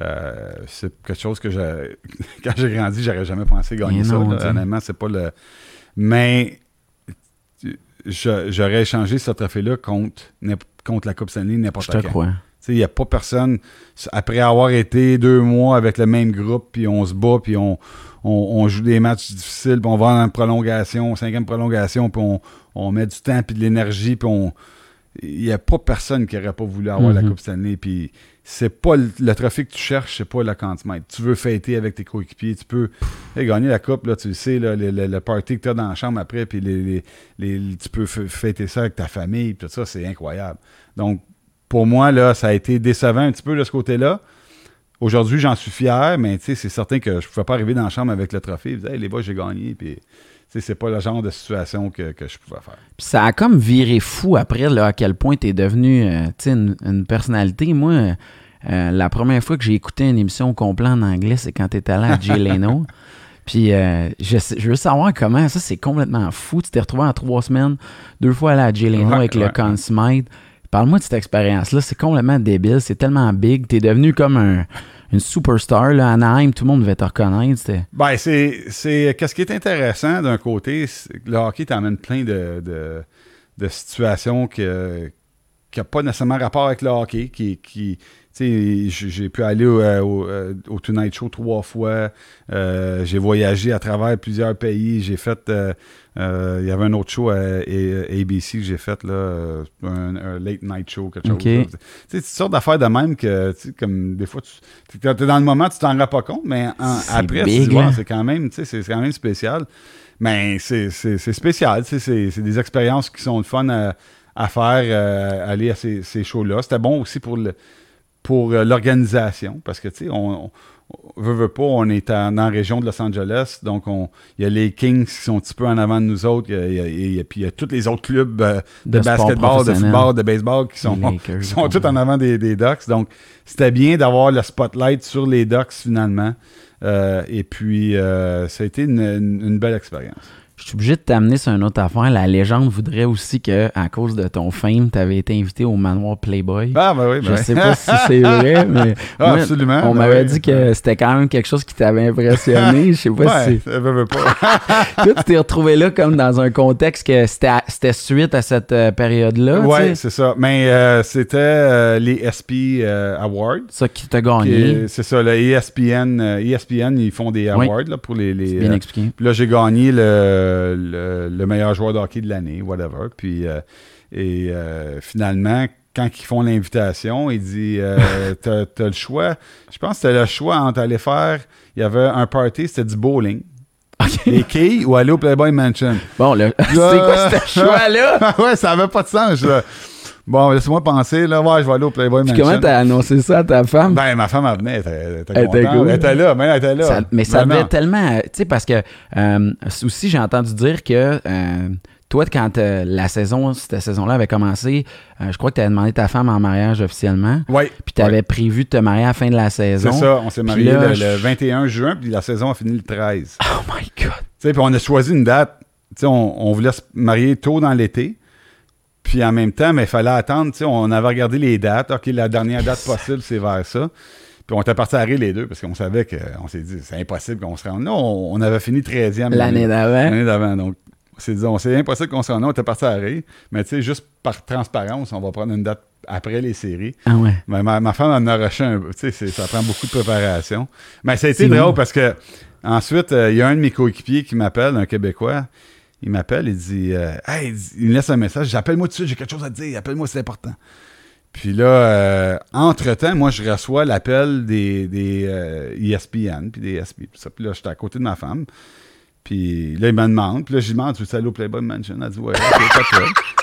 euh, c'est quelque chose que. Quand j'ai grandi, j'aurais jamais pensé gagner ça. honnêtement, c'est pas le. Mais j'aurais échangé ce trophée-là contre, contre la Coupe Stanley n'importe quand. Je te crois. Il n'y a pas personne, après avoir été deux mois avec le même groupe, puis on se bat, puis on, on, joue des matchs difficiles, puis on va en prolongation, cinquième prolongation, puis on, on met du temps, puis de l'énergie, puis on, il n'y a pas personne qui n'aurait pas voulu avoir la mhm. Coupe Stanley. Puis c'est pas le, trophée que tu cherches, c'est pas la quantimètre. Tu veux fêter avec tes coéquipiers, tu peux gagner la Coupe, là, tu sais, le, party que tu as dans la chambre après, puis les, tu peux fêter ça avec ta famille, tout ça, c'est incroyable. Donc, pour moi, là, ça a été décevant un petit peu de ce côté-là. Aujourd'hui, j'en suis fier, mais c'est certain que je ne pouvais pas arriver dans la chambre avec le trophée et dire les boys, j'ai gagné. Puis c'est pas le genre de situation que, je pouvais faire. Puis ça a comme viré fou après, là, à quel point tu es devenu euh, une, personnalité. Moi, euh, la première fois que j'ai écouté une émission au complet en anglais, c'est quand tu étais allé à Jay Leno. Puis euh, je, veux savoir comment, ça c'est complètement fou. Tu t'es retrouvé en trois semaines, deux fois allé à Jay Leno avec le Consmite. Parle-moi de cette expérience-là, c'est complètement débile, c'est tellement big. Tu es devenu comme un, une superstar. Là, Anaheim, tout le monde devait te reconnaître. Ben, c'est. Qu'est-ce qui est intéressant d'un côté, le hockey t'amène plein de, de, situations qui n'ont pas nécessairement rapport avec le hockey, qui, qui, j'ai pu aller au, euh, euh, au, Tonight Show trois fois. Euh, j'ai voyagé à travers plusieurs pays. J'ai fait. il y avait un autre show à, ABC que j'ai fait, là, un, late night show, quelque chose. Tu sais, sortes d'affaires de même que, comme des fois, tu es dans le moment, tu t'en rends pas compte, mais après, c'est quand même, c'est quand même spécial. Mais c'est spécial, c'est des expériences qui sont fun à, faire, aller à ces, ces shows-là. C'était bon aussi pour le pour euh, l'organisation, parce que, tu sais, on, veut, veut, pas, on est en, la région de Los Angeles, donc il y a les Kings qui sont un petit peu en avant de nous autres, et puis il y a tous les autres clubs euh, de, basketball, de football, de baseball qui sont, sont tous en avant des, des Ducks. Donc, c'était bien d'avoir le spotlight sur les Ducks finalement. Euh, et puis, ça a été une belle expérience je suis obligé de t'amener sur une autre affaire. La légende voudrait aussi que, à cause de ton fame, tu avais été invité au manoir Playboy. Ah, ben oui, ben Je sais pas si c'est vrai, mais. Ah, absolument. On ben m'avait dit que c'était quand même quelque chose qui t'avait impressionné. Je sais pas si c'est. veut pas. Toi, tu t'es retrouvé là comme dans un contexte que c'était suite à cette euh, période-là. Oui, c'est ça. Mais euh, c'était euh, les SP Awards. Ça qui t'a gagné. C'est ça, le ESPN. ESPN, ils font des awards là, pour les. les bien expliqué. Puis là, j'ai gagné le le, meilleur joueur de hockey de l'année, whatever. Puis, euh, et euh, finalement, quand ils font l'invitation, il dit euh, T'as le choix. Je pense que c'était le choix entre aller faire. Il y avait un party, c'était du bowling. Les quilles ou aller au Playboy Mansion. Bon, c'est quoi ce choix-là? ouais, ça avait pas de sens. Bon, laisse-moi penser, là, ouais, je vais aller au Playboy Mansion. comment t'as annoncé ça à ta femme? Ben, ma femme, elle venait, elle était, elle était, elle était là, mais elle était là. mais ça devait tellement, tu sais, parce que, euh, aussi, j'ai entendu dire que, euh, toi, quand euh, la saison, cette saison-là avait commencé, je crois que tu avais demandé ta femme en mariage officiellement. Oui. Puis tu avais prévu de te marier à la fin de la saison. C'est ça, on s'est marié le, 21 juin, puis la saison a fini le 13. Oh my God. Tu sais, puis on a choisi une date. Tu sais, on, on voulait se marier tôt dans l'été. Puis en même temps, mais il fallait attendre. On avait regardé les dates. OK, la dernière date possible, c'est vers ça. Puis on était parti à rire les deux parce qu'on savait qu'on s'est dit c'est impossible qu'on se rende. Non, on, avait fini 13e. L'année d'avant. L'année d'avant. Donc, on s'est dit, c'est impossible qu'on se rende. On était parti à rire. Mais tu sais, juste par transparence, on va prendre une date après les séries. Ah ouais. Mais ma, femme en a rushé un peu. Tu sais, ça prend beaucoup de préparation. Mais ça a été drôle parce que ensuite, euh, il y a un de mes coéquipiers qui m'appelle, un Québécois il m'appelle, il dit, euh, hey, il me laisse un message, j'appelle-moi tout de suite, j'ai quelque chose à te dire, appelle-moi, c'est important. Puis là, euh, entre-temps, moi, je reçois l'appel des, des ESPN, puis des SP. Puis là, j'étais à côté de ma femme. Puis là, il me demande. Puis là, je lui demande, tu veux aller au Playboy Mansion? Elle dit, ouais, c'est pas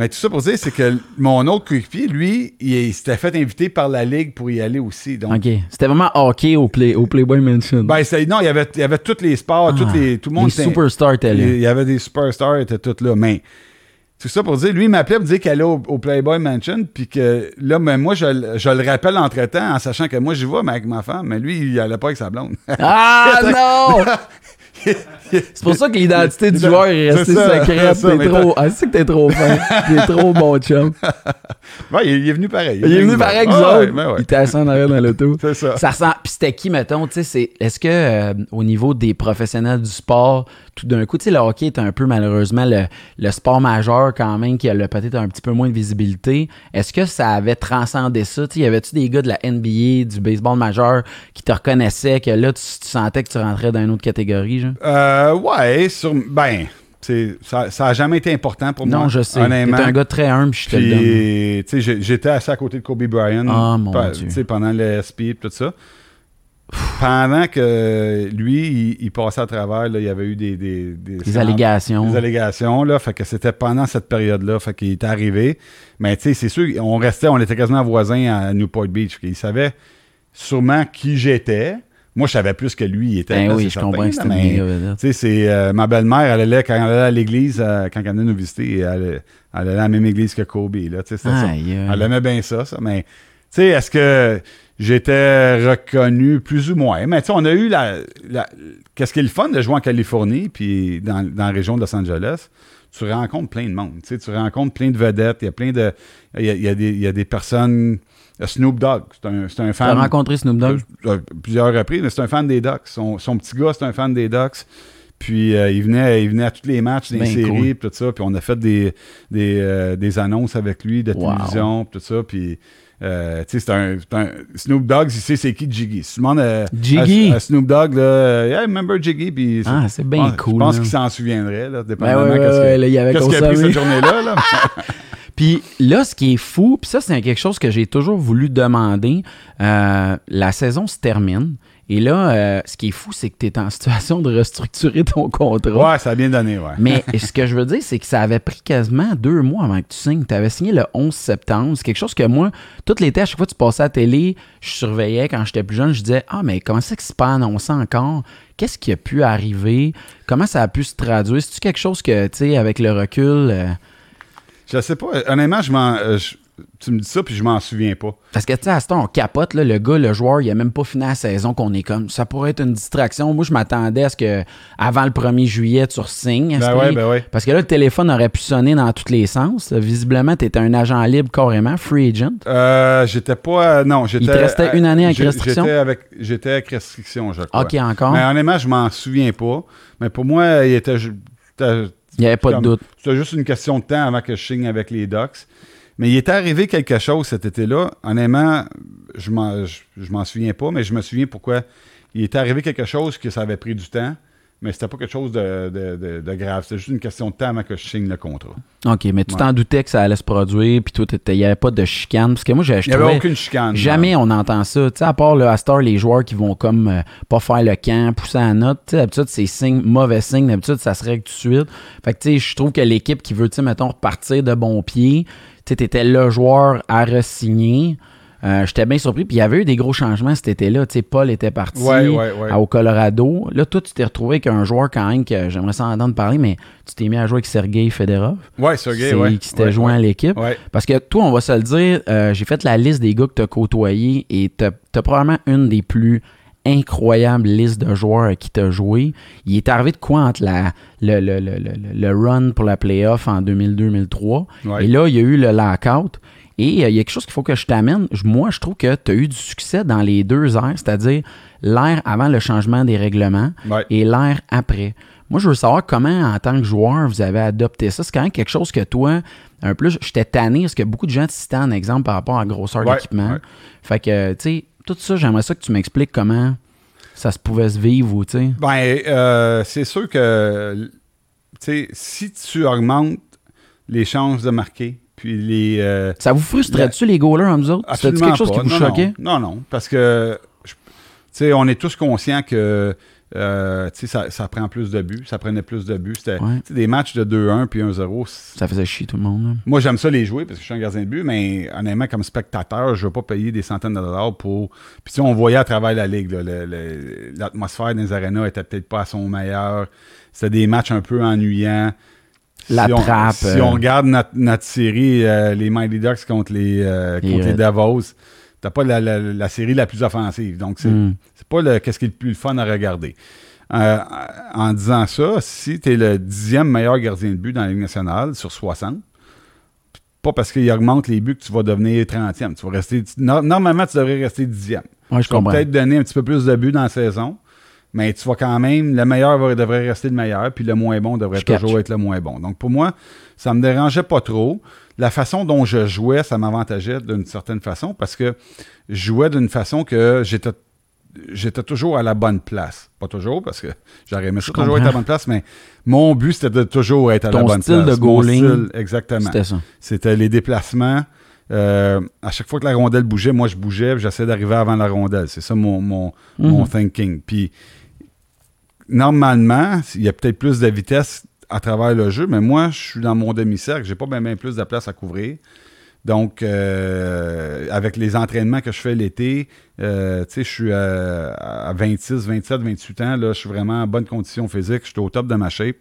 mais tout ça pour dire, c'est que mon autre coéquipier, lui, il, s'était fait inviter par la Ligue pour y aller aussi. Donc... OK. C'était vraiment hockey au, play, au Playboy Mansion. Ben, non, il y avait, il y avait tous les sports, ah, les, tout le monde. Les superstars étaient là. Il y avait des superstars, étaient tous là. Mais tout ça pour dire, lui, il m'appelait pour dire qu'il allait au, Playboy Mansion, puis que là, mais moi, je, je le rappelle entre-temps en sachant que moi, j'y vais, mais avec ma femme, mais lui, il allait pas avec sa blonde. Ah non! C'est pour ça que l'identité du joueur est restée secrète. T'es trop. Ah, c'est que t'es trop fin. T'es trop bon chum. Ouais, il, est venu pareil. Il, est venu pareil autres. Ben il était assis en arrière dans l'auto. C'est ça. Ça ressent. Puis c'était qui, mettons, tu sais, est-ce que euh, au niveau des professionnels du sport, tout d'un coup, tu sais, le hockey est un peu malheureusement le, sport majeur quand même qui a peut-être un petit peu moins de visibilité. Est-ce que ça avait transcendé ça? Tu y avait-tu des gars de la NBA, du baseball majeur qui te reconnaissaient que là, tu, sentais que tu rentrais dans une autre catégorie, genre? Euh, ouais, sur, ben, ça, ça a jamais été important pour moi. Non, je sais. T'es un gars très humble, je te le donne. J'étais assis à côté de Kobe Bryant oh, mon Dieu. pendant le SP et tout ça pendant que lui, il, passait à travers, là, il y avait eu des... Des, des, allégations. Des allégations, là. Fait que c'était pendant cette période-là. Fait qu'il était arrivé. Mais tu sais, c'est sûr, on restait, on était quasiment voisins à Newport Beach. Il savait sûrement qui j'étais. Moi, je savais plus que lui, il était. Ben oui, je comprends que c'était c'est euh, ma belle-mère, elle allait, quand elle allait à l'église, euh, quand elle venait nous visiter, elle, allait à la même église que Kobe, là, tu sais. Elle aimait bien ça, ça. Mais, tu sais, est-ce que j'étais reconnu plus ou moins. Mais tu sais, on a eu la, Qu'est-ce qui est le fun de jouer en Californie, puis dans, la région de Los Angeles? Tu rencontres plein de monde. Tu, sais, tu rencontres plein de vedettes. Il y a plein de. Il y a, des, il y a des personnes. Snoop Dogg, c'est un, un fan. Tu as rencontré Snoop Dogg? Plusieurs reprises, mais c'est un fan des Ducks. Son, son petit gars, c'est un fan des Ducks. Puis euh, il, venait, il venait à tous les matchs des ben, séries, tout ça. Puis on a fait des, des, euh, des annonces avec lui de télévision, tout ça. Puis euh, tu sais, c'est un, un, Snoop Dogg, il sait c'est qui Jiggy. Si tu demandes à, Jiggy? À, Snoop Dogg, là, euh, yeah, remember Jiggy. Puis ah, c'est bien cool. Je pense qu'il s'en souviendrait, là, dépendamment ben ouais, ouais, ouais, qu'est-ce qu'il a pris cette journée-là. Là. Puis là, ce qui est fou, puis ça, c'est quelque chose que j'ai toujours voulu demander. Euh, la saison se termine. Et là, euh, ce qui est fou, c'est que tu es en situation de restructurer ton contrat. Ouais, ça a bien donné, ouais. Mais ce que je veux dire, c'est que ça avait pris quasiment deux mois avant que tu signes. Tu avais signé le 11 septembre. C'est quelque chose que moi, toutes les à chaque fois que tu passais à la télé, je surveillais quand j'étais plus jeune, je disais Ah, mais comment c'est que c'est pas annoncé encore? Qu'est-ce qui a pu arriver? Comment ça a pu se traduire? C'est-tu quelque chose que, tu sais, avec le recul. Euh, je sais pas. Honnêtement, je m'en. Euh, tu me dis ça, puis je m'en souviens pas. Parce que, tu sais, à ce temps, on capote, là, le gars, le joueur, il a même pas fini la saison qu'on est comme. Ça pourrait être une distraction. Moi, je m'attendais à ce que, avant le 1er juillet, tu signes. Ben ouais, ben ouais. Parce que là, le téléphone aurait pu sonner dans tous les sens. Visiblement, tu étais un agent libre carrément, free agent. Euh, j'étais pas. non, j'étais. Il te restait une année avec restriction. J'étais avec, j'étais avec restriction, je crois. OK, encore. Mais honnêtement, je m'en souviens pas. Mais pour moi, il était. Il n'y avait pas de doute. C'était juste une question de temps avant que je signe avec les Ducks. Mais il est arrivé quelque chose cet été-là. Honnêtement, je m'en, m'en souviens pas, mais je me souviens pourquoi. Il est arrivé quelque chose que ça avait pris du temps, mais c'était pas quelque chose de, grave. C'était juste une question de temps avant que je signe le contrat. OK, mais tu t'en doutais que ça allait se produire, puis il n'y avait pas de chicane. Parce que moi, j'ai Il n'y avait aucune chicane. Jamais on entend ça. Tu sais, à part le Astor, les joueurs qui vont comme euh, pas faire le camp, pousser la note. Tu sais, d'habitude, c'est signe, mauvais signe. D'habitude, ça se règle tout de suite. Fait que, tu sais, je trouve que l'équipe qui veut, tu sais, mettons, repartir de bon pied, tu étais le joueur à re-signer. Euh, j'étais bien surpris. Puis il y avait eu des gros changements cet été-là. Tu sais, Paul était parti au Colorado. Là, toi, tu t'es retrouvé avec un joueur quand même que j'aimerais s'en entendre parler, mais tu t'es mis à jouer avec Sergei Federov. Oui, Sergei, oui. Qui s'était joint à l'équipe. Parce que toi, on va se le dire, euh, j'ai fait la liste des gars que tu as côtoyés et tu as, probablement une des plus incroyables listes de joueurs qui t'a joué. Il est arrivé de quoi entre la, le, le, le, le run pour la playoff en 2002-2003 et là, il y a eu le lockout. Et euh, il y a quelque chose qu'il faut que je t'amène. Moi, je trouve que tu as eu du succès dans les deux airs, c'est-à-dire l'ère avant le changement des règlements et l'ère après. Moi, je veux savoir comment, en tant que joueur, vous avez adopté ça. C'est quand même quelque chose que toi, un peu, j'étais tanné parce que beaucoup de gens te citaient un exemple par rapport à la grosseur d'équipement. Fait que, tu sais, tout ça, j'aimerais ça que tu m'expliques comment ça se pouvait se vivre ou, tu sais. Ben, euh, c'est sûr que, tu sais, si tu augmentes les chances de marquer, Puis les. euh, Ça vous frustrait-tu, les goalers, en vous autres? C'était quelque chose pas. qui vous Non, choquait? Non, non, non, parce que. Tu sais, on est tous conscients que. Euh, tu sais, ça, ça prend plus de buts, ça prenait plus de buts. C'était Ouais. des matchs de 2-1 puis 1-0. c'est- Ça faisait chier tout le monde. Moi, j'aime ça les jouer parce que je suis un gardien de but, mais honnêtement, comme spectateur, je ne veux pas payer des centaines de dollars pour. Puis, tu sais, on voyait à travers la ligue, l'atmosphère les arénas était peut-être pas à son meilleur. C'était des matchs un peu ennuyants. La si on, trappe, Si euh. on regarde notre, notre série, euh, les Mighty Ducks contre les, euh, contre les. Davos, t'as pas la, la- la série la plus offensive. Donc, c'est Mm. pas le, qu'est-ce qui est le plus fun à regarder. Euh, en disant ça, si tu es le dixième meilleur gardien de but dans la Ligue nationale sur 60, pas parce qu'il augmente les buts que tu vas devenir 30e. Tu vas rester, no- normalement, tu devrais rester dixième. Ouais, je Tu vas peut-être donner un petit peu plus de buts dans la saison, mais tu vas quand même, le meilleur va- devrait rester le meilleur, puis le moins bon devrait Je catch. toujours être le moins bon. Donc pour moi, ça me dérangeait pas trop. La façon dont je jouais, ça m'avantageait d'une certaine façon parce que je jouais d'une façon que j'étais j'étais toujours à la bonne place. Pas toujours, parce que j'aurais aimé toujours être à la bonne place, mais mon but, c'était de toujours être à la Ton bonne style place. de Mon goaling, style, exactement. C'était ça. C'était les déplacements. Euh, à chaque fois que la rondelle bougeait, moi je bougeais, puis j'essayais d'arriver avant la rondelle. C'est ça mon, mon, mon Mhm. thinking. Puis normalement, il y a peut-être plus de vitesse à travers le jeu, mais moi, je suis dans mon demi-cercle, j'ai pas bien plus de place à couvrir. Donc, euh, avec les entraînements que je fais l'été, euh, je suis à, à 26, 27, 28 ans, là, je suis vraiment en bonne condition physique, je suis au top de ma shape.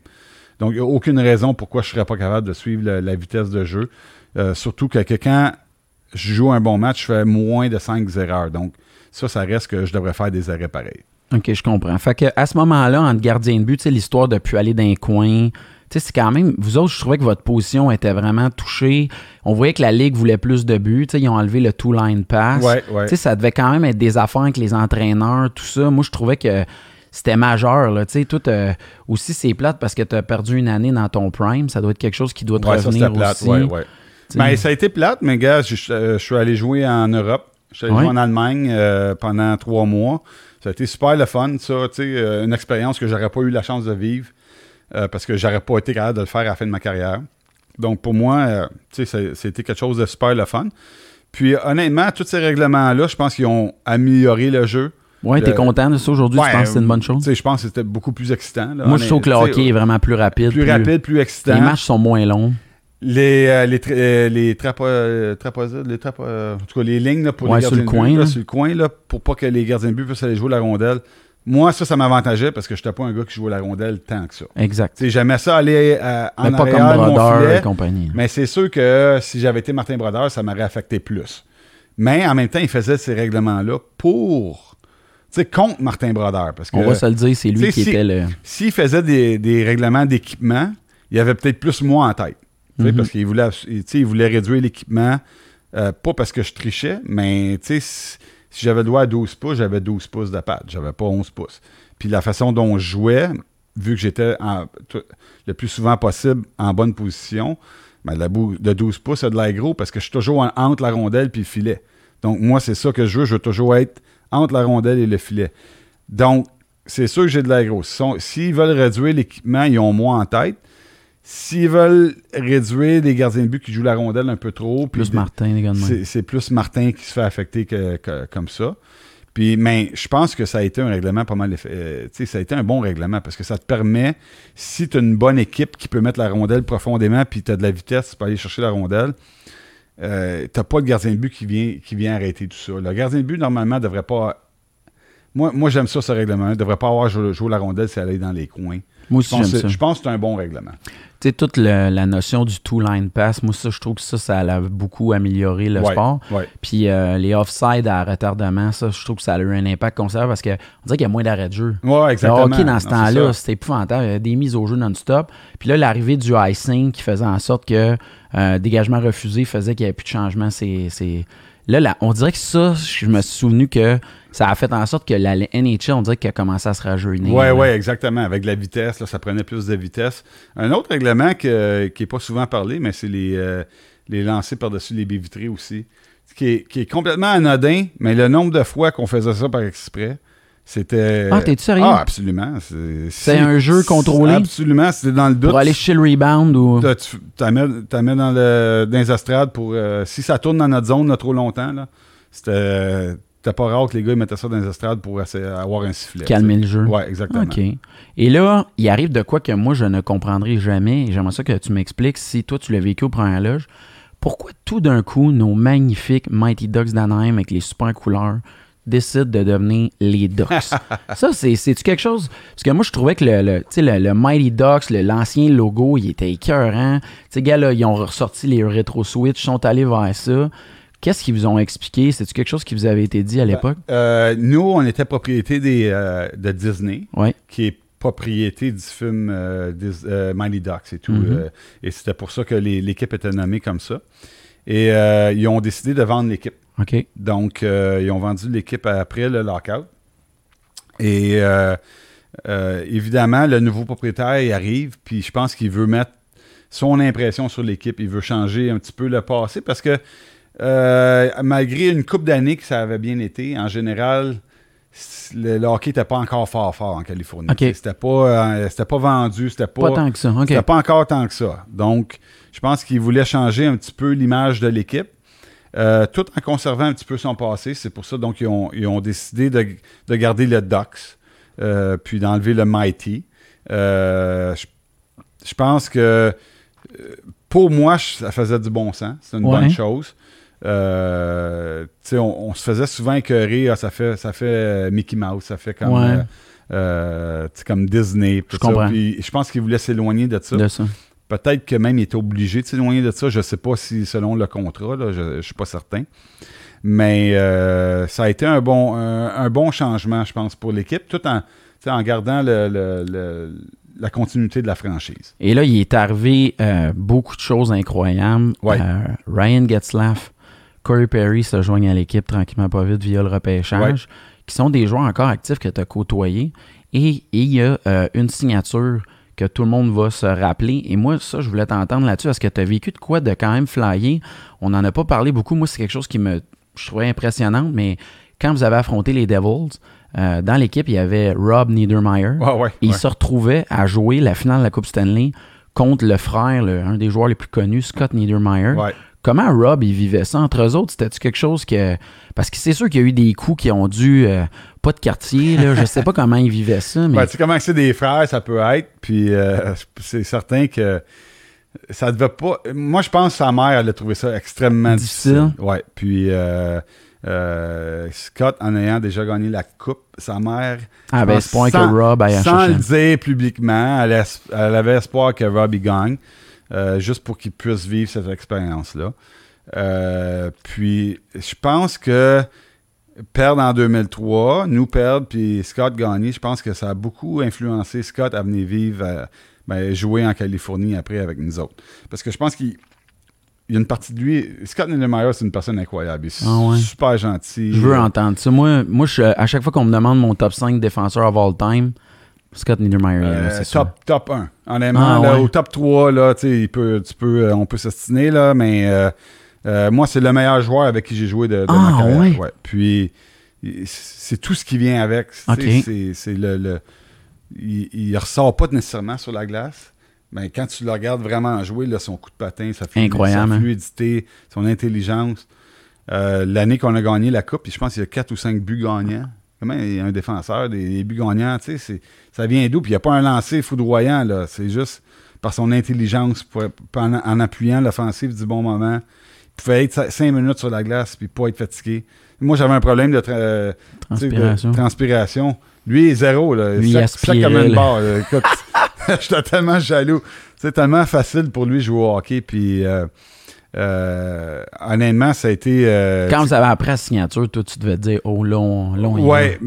Donc, il n'y a aucune raison pourquoi je ne serais pas capable de suivre la, vitesse de jeu. Euh, surtout que, que quand je joue un bon match, je fais moins de 5 erreurs. Donc, ça, ça reste que je devrais faire des arrêts pareils. OK, je comprends. Fait que à ce moment-là, entre gardien de but, l'histoire de plus aller tu sais, c'est quand même. Vous autres, je trouvais que votre position était vraiment touchée. On voyait que la Ligue voulait plus de buts. Ils ont enlevé le two-line pass. Ouais, ouais. Ça devait quand même être des affaires avec les entraîneurs, tout ça. Moi, je trouvais que c'était majeur. Là. Tout, euh, aussi, c'est plate parce que tu as perdu une année dans ton prime. Ça doit être quelque chose qui doit te Ouais, revenir plate. aussi. Ben, ça a été plate, mais gars, je, je- euh, je suis allé jouer en Europe. Je suis allé jouer en Allemagne euh, pendant trois mois. Ça a été super le fun, ça. euh, une expérience que j'aurais pas eu la chance de vivre euh, parce que j'aurais pas été capable de le faire à la fin de ma carrière. Donc, pour moi, euh, c'était quelque chose de super le fun. Puis, honnêtement, tous ces règlements-là, je pense qu'ils ont amélioré le jeu. Ouais, t'es content de ça aujourd'hui? Ouais, tu penses que c'est une bonne chose? Je pense que c'était beaucoup plus excitant. là. Moi, je trouve que le hockey est vraiment plus rapide. plus rapide, plus excitant. Les matchs sont moins longs. Les, euh, les, tra- euh, les trapo- euh, les trapo- euh, en tout cas, les lignes là, pour Ouais, les sur gardiens le de coin, but, là, là. sur le coin, là, pour pas que les gardiens de but puissent aller jouer la rondelle. Moi, ça, ça m'avantageait parce que je n'étais pas un gars qui jouait la rondelle tant que ça. Exact. J'aimais ça aller euh, en Mais pas arrière comme Brodeur filet, et compagnie. mais c'est sûr que si j'avais été Martin Brodeur, ça m'aurait affecté plus. Mais en même temps, il faisait ces règlements-là pour... Tu sais, contre Martin Brodeur. Parce que On va se le dire, c'est lui qui si- était le. s'il faisait des, des règlements d'équipement, il y avait peut-être plus moi en tête. Mhm. Parce qu'il voulait, il réduire l'équipement, euh, pas parce que je trichais, mais si, si j'avais le doigt à 12 pouces, j'avais 12 pouces de pâte, j'avais pas 11 pouces. Puis la façon dont je jouais, vu que j'étais le plus souvent possible en bonne position, ben, la boue de 12 pouces, c'est de l'air gros parce que je suis toujours en- entre la rondelle et le filet. Donc moi, c'est ça que je veux, je veux toujours être entre la rondelle et le filet. Donc, c'est sûr que j'ai de l'air gros. S'ils veulent réduire l'équipement, ils ont moi en tête. S'ils veulent réduire les gardiens de but qui jouent la rondelle un peu trop, Plus des- Martin, les gars c'est c'est plus Martin qui se fait affecter que, que- comme ça. Puis, mais je pense que ça a été un règlement pas mal. euh, ça a été un bon règlement parce que ça te permet, si tu as une bonne équipe qui peut mettre la rondelle profondément, puis tu as de la vitesse, tu peux aller chercher la rondelle, euh, tu pas de gardien de but qui vient, qui vient arrêter tout ça. Le gardien de but, normalement, ne devrait pas. Moi, moi j'aime ça, ce règlement. Il ne devrait pas avoir joué, joué la rondelle si elle est dans les coins. Moi Je aussi, pense, que- je pense que c'est un bon règlement. Tu sais, toute le- la notion du two-line pass, moi, ça, je trouve que ça, ça a beaucoup amélioré le Ouais, sport. ouais. Puis euh, les offside à retardement, ça, je trouve que ça a eu un impact considérable parce qu'on dirait qu'il y a moins d'arrêt de jeu. Ouais, Le exactement. hockey, dans ce temps-là, c'était épouvantable. Il y avait des mises au jeu non-stop. Puis là, l'arrivée du icing qui faisait en sorte que euh, dégagement refusé faisait qu'il n'y avait plus de changement. C'est, c'est- Là, là, on dirait que ça, je me suis souvenu que ça a fait en sorte que la NHL, on dirait qu'elle a commencé à se rajeunir. Oui, oui, exactement. Avec la vitesse, là, ça prenait plus de vitesse. Un autre règlement que- qui n'est pas souvent parlé, mais c'est les, euh, les lancers par-dessus les baies vitrées aussi. Qui est, qui est complètement anodin, mais le nombre de fois qu'on faisait ça par exprès, C'était. Ah, t'es-tu sérieux? Ah, absolument. C'est un jeu contrôlé? Absolument. C'était dans le doute. Pour aller chez le rebound ou? Tu t'amènes dans, le, dans les estrades pour. Euh, si ça tourne dans notre zone là, trop longtemps, là, c'était. C'était pas rare que les gars ils mettaient ça dans les estrades pour avoir un sifflet. Calmer le jeu. Ouais, exactement. OK. Et là, il arrive de quoi que moi, je ne comprendrai jamais. J'aimerais ça que tu m'expliques si toi, tu l'as vécu au premier loge. Pourquoi tout d'un coup, nos magnifiques Mighty Ducks d'Anaheim avec les super couleurs décident de devenir les Ducks? ça, c'est-tu quelque chose? Parce que moi, je trouvais que le, le, le, Mighty Ducks, l'ancien logo, il était écœurant. Tu sais, gars, là, ils ont ressorti les Retro Switch, sont allés vers ça. Qu'est-ce qu'ils vous ont expliqué? C'est-tu quelque chose qui vous avait été dit à ben, l'époque? Euh, nous, on était propriété des, euh, de Disney, ouais. qui est propriété du film euh, Mighty Ducks et tout. Mm-hmm. et c'était pour ça que l'équipe était nommée comme ça. Et ils ont décidé de vendre l'équipe. Donc, ils ont vendu l'équipe après le lockout. Et évidemment, le nouveau propriétaire arrive, puis je pense qu'il veut mettre son impression sur l'équipe. Il veut changer un petit peu le passé parce que malgré une coupe d'années que ça avait bien été, en général, le, hockey n'était pas encore fort fort en Californie. C'était pas, pas vendu, c'était pas, pas tant que ça. C'était pas encore tant que ça. Donc, je pense qu'il voulait changer un petit peu l'image de l'équipe. Euh, tout en conservant un petit peu son passé. C'est pour ça donc ils ont, décidé de, garder le Ducks, euh, puis d'enlever le Mighty. Euh, je, pense que pour moi, ça faisait du bon sens. C'est une bonne chose. On, on, se faisait souvent écœurer, ah, ça fait ça fait Mickey Mouse, ça fait comme, comme Disney. Je, comprends. je pense qu'ils voulaient s'éloigner de ça. De ça. Peut-être que même il était obligé de s'éloigner de ça. Je ne sais pas si selon le contrat, je ne suis pas certain. Mais euh, ça a été un bon, un, bon changement, je pense, pour l'équipe, tout en, en gardant la continuité de la franchise. Et là, il est arrivé euh, beaucoup de choses incroyables. Euh, Ryan Getzlaff, Corey Perry se joignent à l'équipe tranquillement pas vite via le repêchage, qui sont des joueurs encore actifs que tu as côtoyés. Et, il y a une signature que tout le monde va se rappeler. Et moi, ça, je voulais t'entendre là-dessus. Est-ce que tu as vécu de quoi de quand même flyer? On n'en a pas parlé beaucoup. Moi, c'est quelque chose qui me je trouvais impressionnant, mais quand vous avez affronté les Devils, euh, dans l'équipe, il y avait Rob Niedermeyer. il se retrouvait à jouer la finale de la Coupe Stanley contre le frère, un des joueurs les plus connus, Scott Niedermeyer. Comment Rob, il vivait ça entre eux autres? C'était-tu quelque chose que. Parce que c'est sûr qu'il y a eu des coups qui ont dû. Euh, pas de quartier, là. Je sais pas comment ils vivaient ça, mais. Ben, tu sais comment c'est des frères, ça peut être. Puis euh, c'est certain que ça devait pas. Moi, je pense que sa mère, elle a trouvé ça extrêmement difficile. Ouais. Puis. Euh, Scott, en ayant déjà gagné la coupe, sa mère. Ah, ben, point que Rob Sans le dire publiquement, elle, avait espoir que Rob y gagne. Euh, juste pour qu'il puisse vivre cette expérience-là. Euh, puis, je pense que perdre en 2003, nous perdre, puis Scott gagner, je pense que ça a beaucoup influencé Scott à venir vivre, euh, ben, jouer en Californie après avec nous autres. Parce que je pense qu'il y a une partie de lui. Scott Niedermayer, c'est une personne incroyable. Il est ah super gentil. Je veux entendre ça. Moi, moi à chaque fois qu'on me demande mon top 5 défenseurs of all time, Scott Niedermayer, euh, c'est top, top 1. Honnêtement, ah, au top 3, là, il peut, tu peux, euh, on peut s'estimer, là, mais euh, moi, c'est le meilleur joueur avec qui j'ai joué de, ah, ma carrière. Ouais. Puis, c'est tout ce qui vient avec. C'est le, il, il, ressort pas nécessairement sur la glace. Mais quand tu le regardes vraiment jouer, là, son coup de patin, sa, Incroyable, sa hein. fluidité, son intelligence. L'année qu'on a gagné la Coupe, je pense qu'il y a 4 ou 5 buts gagnants. Comment il y a un défenseur, des, buts gagnants, tu sais, ça vient d'où? Puis il n'y a pas un lancer foudroyant, là. C'est juste par son intelligence, en, appuyant l'offensive du bon moment. Il pouvait être cinq minutes sur la glace puis pas être fatigué. Moi, j'avais un problème de, transpiration. Lui, zéro. Là. Lui, il comme une barre. Écoute, j'étais tellement jaloux. C'est tellement facile pour lui jouer au hockey. Puis, euh, euh, honnêtement, ça a été. Euh, Quand vous avez appris la signature, toi, tu devais te dire, oh, long, long. Ouais,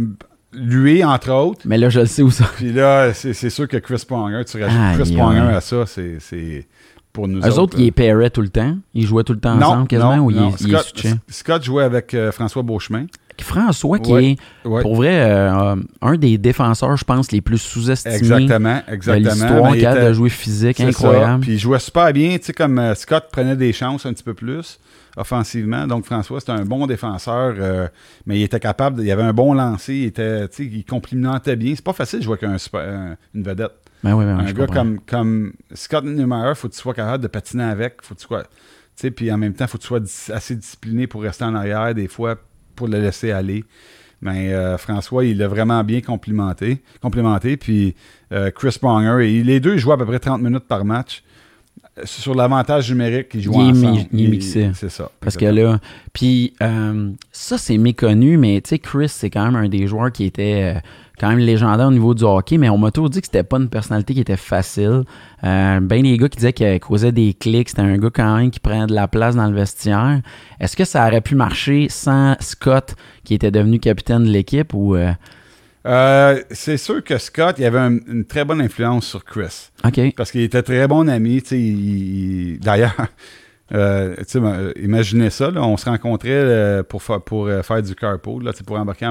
lui, entre autres. Mais là, je le sais où ça. Puis là, c'est sûr que Chris Ponger, tu rajoutes Chris Ponger à ça, c'est pour nous Eux autres, ils épaieraient tout le temps? Ils jouaient tout le temps ensemble, quasiment, ou Scott, Scott, jouait avec euh, François Beauchemin. François, qui est, pour vrai, euh, un des défenseurs, je pense, les plus sous-estimés exactement, exactement. de l'histoire, capable de jouer physique, incroyable. Puis il jouait super bien, tu sais, comme euh, Scott prenait des chances un petit peu plus offensivement. Donc François, c'était un bon défenseur, euh, mais il était capable, il avait un bon lancer, il, était, il complimentait bien. C'est pas facile de jouer avec un, une vedette. Ben oui, ben un gars comme, comme Scott Neumeyer, faut que tu sois capable de patiner avec, faut que tu sois... Puis en même temps, il faut que tu sois assez discipliné pour rester en arrière des fois pour le laisser aller. Mais euh, François, il l'a vraiment bien complimenté. complimenté puis euh, Chris Pronger, et les deux jouent à peu près 30 minutes par match. Sur l'avantage numérique, ils jouent ensemble. Il, est mixé. C'est ça. Parce que là, puis euh, ça, c'est méconnu, mais tu sais, Chris, c'est quand même un des joueurs qui était quand même légendaire au niveau du hockey, mais on m'a toujours dit que c'était pas une personnalité qui était facile. Euh, ben les gars qui disaient qu'il causait des clics, c'était un gars quand même qui prenait de la place dans le vestiaire. Est-ce que ça aurait pu marcher sans Scott qui était devenu capitaine de l'équipe ou euh? Euh, c'est sûr que Scott, il avait une très bonne influence sur Chris. Parce qu'il était très bon ami. D'ailleurs, euh, imaginez ça, on se rencontrait pour, pour faire du carpool, là, pour embarquer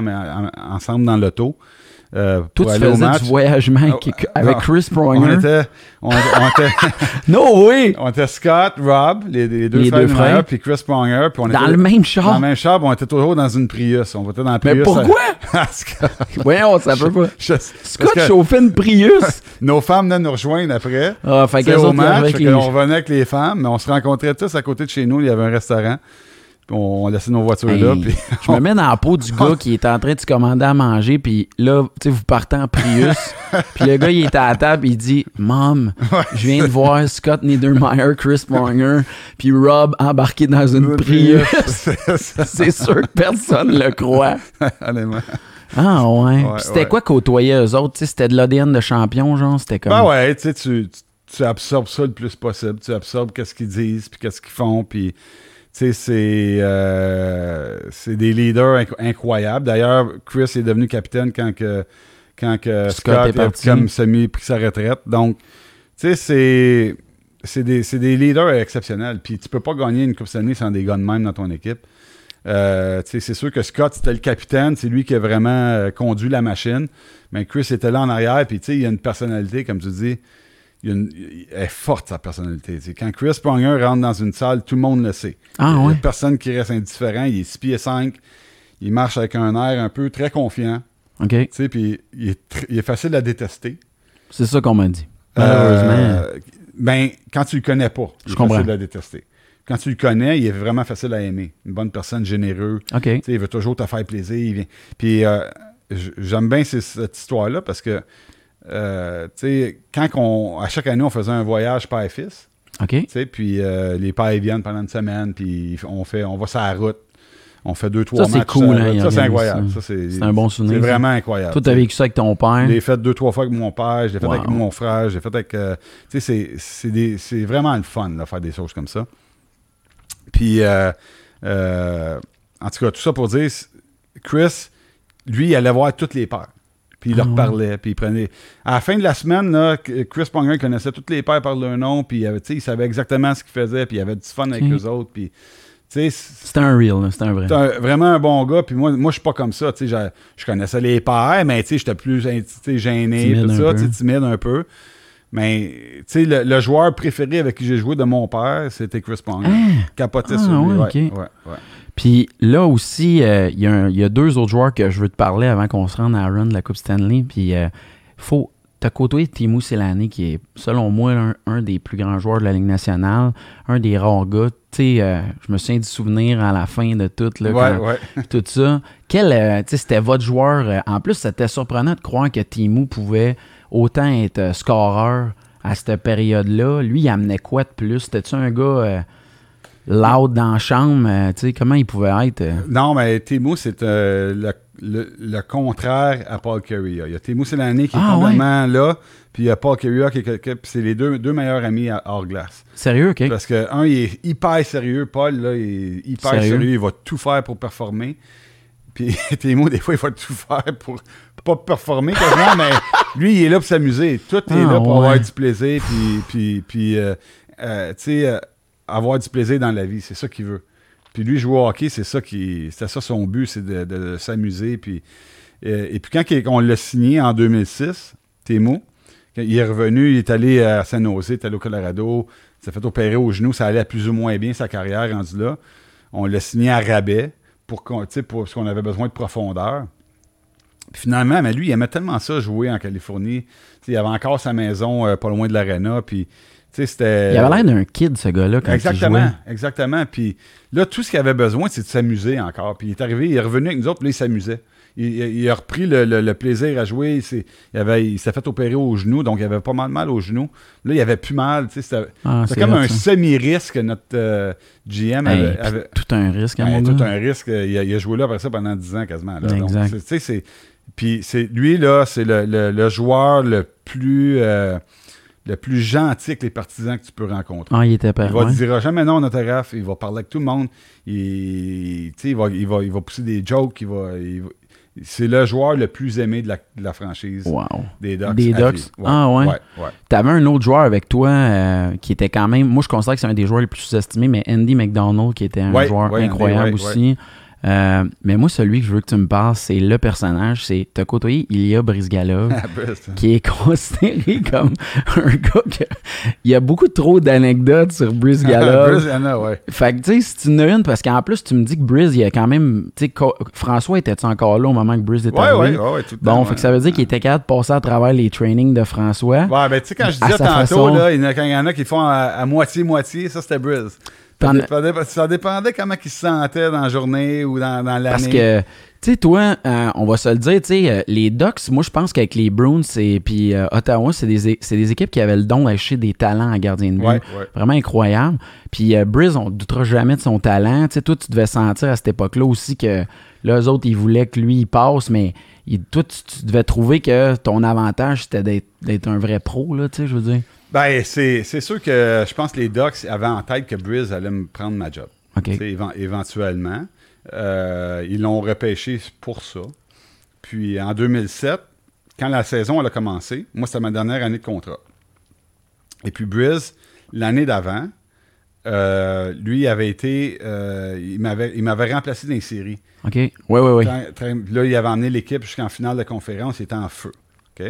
ensemble dans l'auto. Euh, Toi, tu faisais du voyagement ah, avec Chris Pronger? On était... On, était no way! On était Scott, Rob, les, deux, frères, deux frères, puis Chris Pronger. Puis on dans le même char? Dans le même char, on était toujours dans une Prius. On était dans la Prius. Mais pourquoi? Voyons, ça peut pas. Scott chauffait une Prius. nos femmes venaient nous rejoindre après. Ah, fait au match, on revenait avec les femmes, mais on se rencontrait tous à côté de chez nous. Il y avait un restaurant on laissait nos voitures là. je me mets dans la peau du gars qui est en train de se commander à manger, puis là, tu sais, vous partez en Prius, puis le gars, il est à la table, il dit Mom, je viens de voir Scott Niedermeyer, Chris Pronger, puis Rob embarqué dans une Prius. C'est sûr que personne le croit. Ah ouais. c'était quoi côtoyer eux autres? C'était de l'ADN de champion, genre? C'était comme. Ben ouais, tu sais, tu absorbes ça le plus possible. Tu absorbes qu'est-ce qu'ils disent, puis qu'est-ce qu'ils font, puis c'est euh, c'est des leaders incroyables. D'ailleurs, Chris est devenu capitaine quand que, quand que Scott, a comme semi pris sa retraite. Donc, tu sais, c'est des, des, leaders exceptionnels. Puis tu peux pas gagner une Coupe Stanley sans des gars de même dans ton équipe. Euh, c'est sûr que Scott, c'était le capitaine, c'est lui qui a vraiment euh, conduit la machine. Mais Chris était là en arrière, puis il a une personnalité, comme tu dis il, est forte, sa personnalité. Quand Chris Pronger rentre dans une salle, tout le monde le sait. Ah, il n'y a personne qui reste indifférent. Il est 6 pieds 5. Il marche avec un air un peu très confiant. OK. Puis il est, il est facile à détester. C'est ça qu'on m'a dit. Malheureusement. Euh, ben, quand tu le connais pas, il est facile à détester. Quand tu le connais, il est vraiment facile à aimer. Une bonne personne, généreux. OK. il veut toujours te faire plaisir. Puis euh, j'aime bien cette histoire-là parce que euh, quand on, à chaque année, on faisait un voyage père-fils. OK. Puis euh, les pères viennent pendant une semaine, puis on, fait, on va sur la route. On fait deux, trois ça, matchs. Cool, hein, ça, c'est incroyable. c'est un bon souvenir. C'est vraiment incroyable. Toi, tu as vécu ça avec ton père? Je l'ai fait deux, trois fois avec mon père, je l'ai fait avec mon frère, je l'ai fait avec. Euh, tu sais, c'est vraiment le fun de faire des choses comme ça. Puis, en tout cas, tout ça pour dire, Chris, lui, il allait voir toutes les pères puis il leur ah parlait, puis il prenait... À la fin de la semaine, là, Chris Ponger connaissait tous les pères par leur nom, puis il savait exactement ce qu'il faisait, puis il avait du fun avec eux autres, puis... C'était un real, c'était un vrai. C'était vraiment un bon gars. Puis moi, moi je suis pas comme ça. Je, je connaissais les pères, mais j'étais plus gêné, tout ça, timide un peu. Mais le, le joueur préféré avec qui j'ai joué de mon père, c'était Chris Ponger. Ah! Capotait sur lui. Ouais, ouais, ouais. Puis là aussi, euh, il y, a deux autres joueurs que je veux te parler avant qu'on se rende à run de la Coupe Stanley. Puis euh, faut. T'as côtoyé Timo Selani, qui est, selon moi, un, des plus grands joueurs de la Ligue nationale, un des rares gars. Tu sais, euh, je me souviens du souvenir à la fin de tout, là, tout ça. Quel, c'était votre joueur. en plus, c'était surprenant de croire que Timo pouvait autant être scoreur à cette période-là. Lui, il amenait quoi de plus? C'était-tu un gars loud dans la chambre, euh, tu sais, comment il pouvait être? Euh? Non, mais Timo, c'est euh, le, contraire à Paul Carey. Il y a Timo l'année qui est ah, complètement là, puis il y a Paul Carey qui est, c'est les deux, deux meilleurs amis hors glace. Sérieux, OK. Parce que un, il est hyper sérieux. Paul, là, il est hyper sérieux? Il va tout faire pour performer. Puis Timo, des fois, il va tout faire pour pas performer quasiment, mais lui, il est là pour s'amuser. Tout est ah, là pour avoir du plaisir, puis, puis, puis tu sais avoir du plaisir dans la vie. C'est ça qu'il veut. Puis lui, jouer au hockey, c'est ça qui. C'était ça son but, c'est de, s'amuser. Puis, euh, et puis quand on l'a signé en 2006, Timo, il est revenu, il est allé à San Jose, il est allé au Colorado, il s'est fait opérer au genou, ça allait plus ou moins bien sa carrière rendu là. On l'a signé à rabais pour, pour parce qu'on avait besoin de profondeur. finalement, mais lui, il aimait tellement ça jouer en Californie. il avait encore sa maison euh, pas loin de l'aréna, puis c'était... Il avait l'air d'un kid, ce gars-là, quand exactement, il jouait. Exactement. Puis là, tout ce qu'il avait besoin, c'est de s'amuser encore. Puis il est arrivé, il est revenu avec nous autres, puis là, il s'amusait. Il, a repris le, plaisir à jouer. Il, il s'est fait opérer au genou, donc il avait pas mal de mal au genou. Là, il avait plus mal. C'était ah, comme un semi-risque notre euh, GM avait, Tout un risque, à ben, Tout un risque. Il a, joué là après ça pendant 10 ans quasiment. exact. puis c'est, lui, là, c'est le, joueur le plus... Euh, le plus gentil que les partisans que tu peux rencontrer. Ah, il était Il va dira jamais non en autographe, il va parler avec tout le monde, il, il, va, il, va, il va pousser des jokes, il va, c'est le joueur le plus aimé de la, franchise des Ducks. Des Ducks? ah ouais. ouais, Tu avais un autre joueur avec toi euh, qui était quand même. Moi, je considère que c'est un des joueurs les plus sous-estimés, mais Andy McDonald, qui était un joueur incroyable aussi. Euh, mais moi, celui que je veux que tu me parles, c'est le personnage. C'est t'as côtoyé Ilya Brizgalov, ah, qui est considéré comme un gars il y a beaucoup trop d'anecdotes sur Brizgalov. ouais. Fait que tu sais, si tu en une, parce qu'en plus, tu me dis que Briz, il y a quand même. Tu sais, François était encore là au moment que Briz était ouais, arrivé? Ouais, ouais, tout le Bon, fait que ça veut dire qu'il était capable de passer à travers les trainings de François. Ouais, ben tu sais, quand je disais tantôt, là, il y en a qui font à moitié-moitié, ça c'était Briz. Ça dépendait, comment il se sentait dans la journée ou dans, l'année. Parce que, tu sais, toi, euh, on va se le dire, tu sais, euh, les Ducks, moi, je pense qu'avec les Bruins et puis euh, Ottawa, c'est des, des, équipes qui avaient le don d'acheter des talents en gardien de but. Vraiment incroyable. Puis Briz, on ne doutera jamais de son talent. Tu sais, toi, tu devais sentir à cette époque-là aussi que là, eux autres, ils voulaient que lui, il passe, mais toi, tu, devais trouver que ton avantage, c'était d'être un vrai pro, là, tu sais, je veux dire. Ben, c'est sûr que je pense que les Ducks avaient en tête que Briz allait me prendre ma job. éventuellement. Euh, ils l'ont repêché pour ça. Puis en 2007, quand la saison elle a commencé, moi, c'était ma dernière année de contrat. Et puis Briz, l'année d'avant, euh, lui avait été. Euh, il m'avait remplacé dans les séries. OK. Oui, oui, oui. Là, il avait emmené l'équipe jusqu'en finale de conférence. Il était en feu. OK?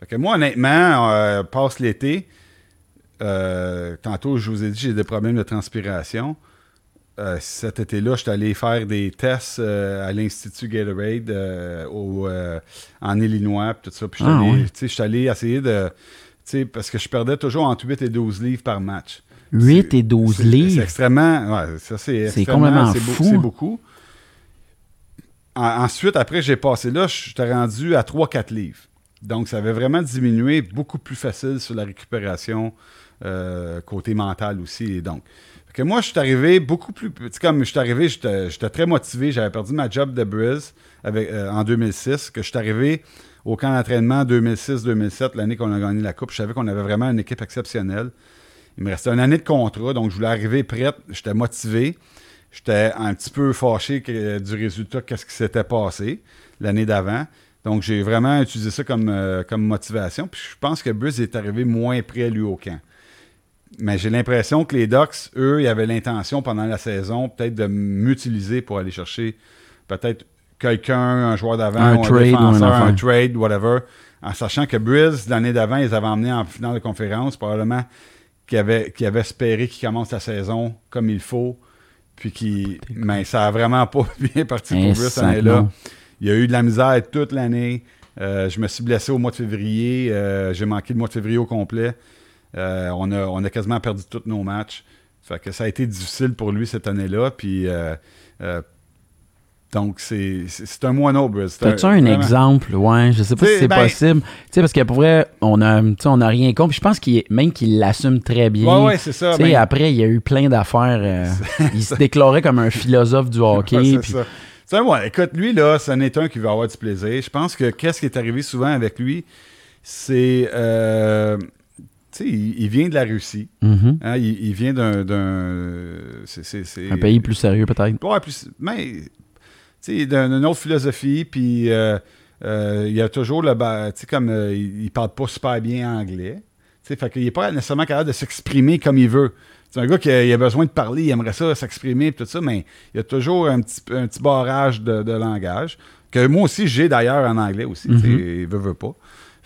Fait que moi, honnêtement, passe l'été, euh, tantôt, je vous ai dit, j'ai des problèmes de transpiration. Euh, cet été-là, je suis allé faire des tests euh, à l'Institut Gatorade en Illinois, tout ça. Puis je suis allé essayer de. Parce que je perdais toujours entre 8 et 12 livres par match. 8 et 12 livres? C'est extrêmement. Ouais, ça, c'est complètement fou. C'est beaucoup. ensuite, après, j'ai passé là, je suis rendu à 3-4 livres. Donc, ça avait vraiment diminué, beaucoup plus facile sur la récupération. Euh, côté mental aussi. Et donc, que moi, je suis arrivé beaucoup plus. Comme je suis arrivé, j'étais très motivé. J'avais perdu ma job de Briz euh, en 2006. Que je suis arrivé au camp d'entraînement 2006-2007, l'année qu'on a gagné la Coupe. Je savais qu'on avait vraiment une équipe exceptionnelle. Il me restait une année de contrat, donc je voulais arriver prête. J'étais motivé. J'étais un petit peu fâché du résultat, qu'est-ce qui s'était passé l'année d'avant. Donc, j'ai vraiment utilisé ça comme, euh, comme motivation. Puis je pense que Briz est arrivé moins près, lui, au camp. Mais j'ai l'impression que les Ducks, eux, ils avaient l'intention pendant la saison peut-être de m'utiliser pour aller chercher peut-être quelqu'un, un joueur d'avant, un, trade, un, trade, whatever, en sachant que Briz, l'année d'avant, ils avaient emmené en finale de conférence, probablement qu'ils avaient, avait espéré qu'il commence la saison comme il faut, puis qui, mais ça a vraiment pas bien parti pour Briz cette année-là. Il y a eu de la misère toute l'année. Euh, je me suis blessé au mois de février. Euh, j'ai manqué le mois de février au complet. Euh, on, a, on a quasiment perdu tous nos matchs. Fait que ça a été difficile pour lui cette année-là. Puis, euh, euh, donc, c'est un moineau, Briz. As-tu un, exemple? Ouais, je sais pas si c'est ben, possible. Tu sais, parce qu'à vrai, on a, on a rien contre. je pense qu'il même qu'il l'assume très bien. Ouais, ouais, c'est ça. Ben après, il y a eu plein d'affaires. il se déclarait comme un philosophe du hockey. c'est ça. ouais, écoute, lui, là, c'en est un qui veut avoir du plaisir. Je pense que qu'est-ce qui est arrivé souvent avec lui, c'est il, vient de la Russie. Mm-hmm. Hein, il, vient d'un. Un pays plus sérieux, peut-être. Ouais, plus. Mais, d'une autre philosophie, puis euh, euh, il y a toujours le. Tu sais, comme euh, il, parle pas super bien anglais. Tu sais, fait qu'il n'est pas nécessairement capable de s'exprimer comme il veut. C'est un gars qui a, besoin de parler, il aimerait ça s'exprimer, tout ça, mais il y a toujours un petit, un petit barrage de, langage, que moi aussi j'ai d'ailleurs en anglais aussi, mm-hmm. il veut, veut pas.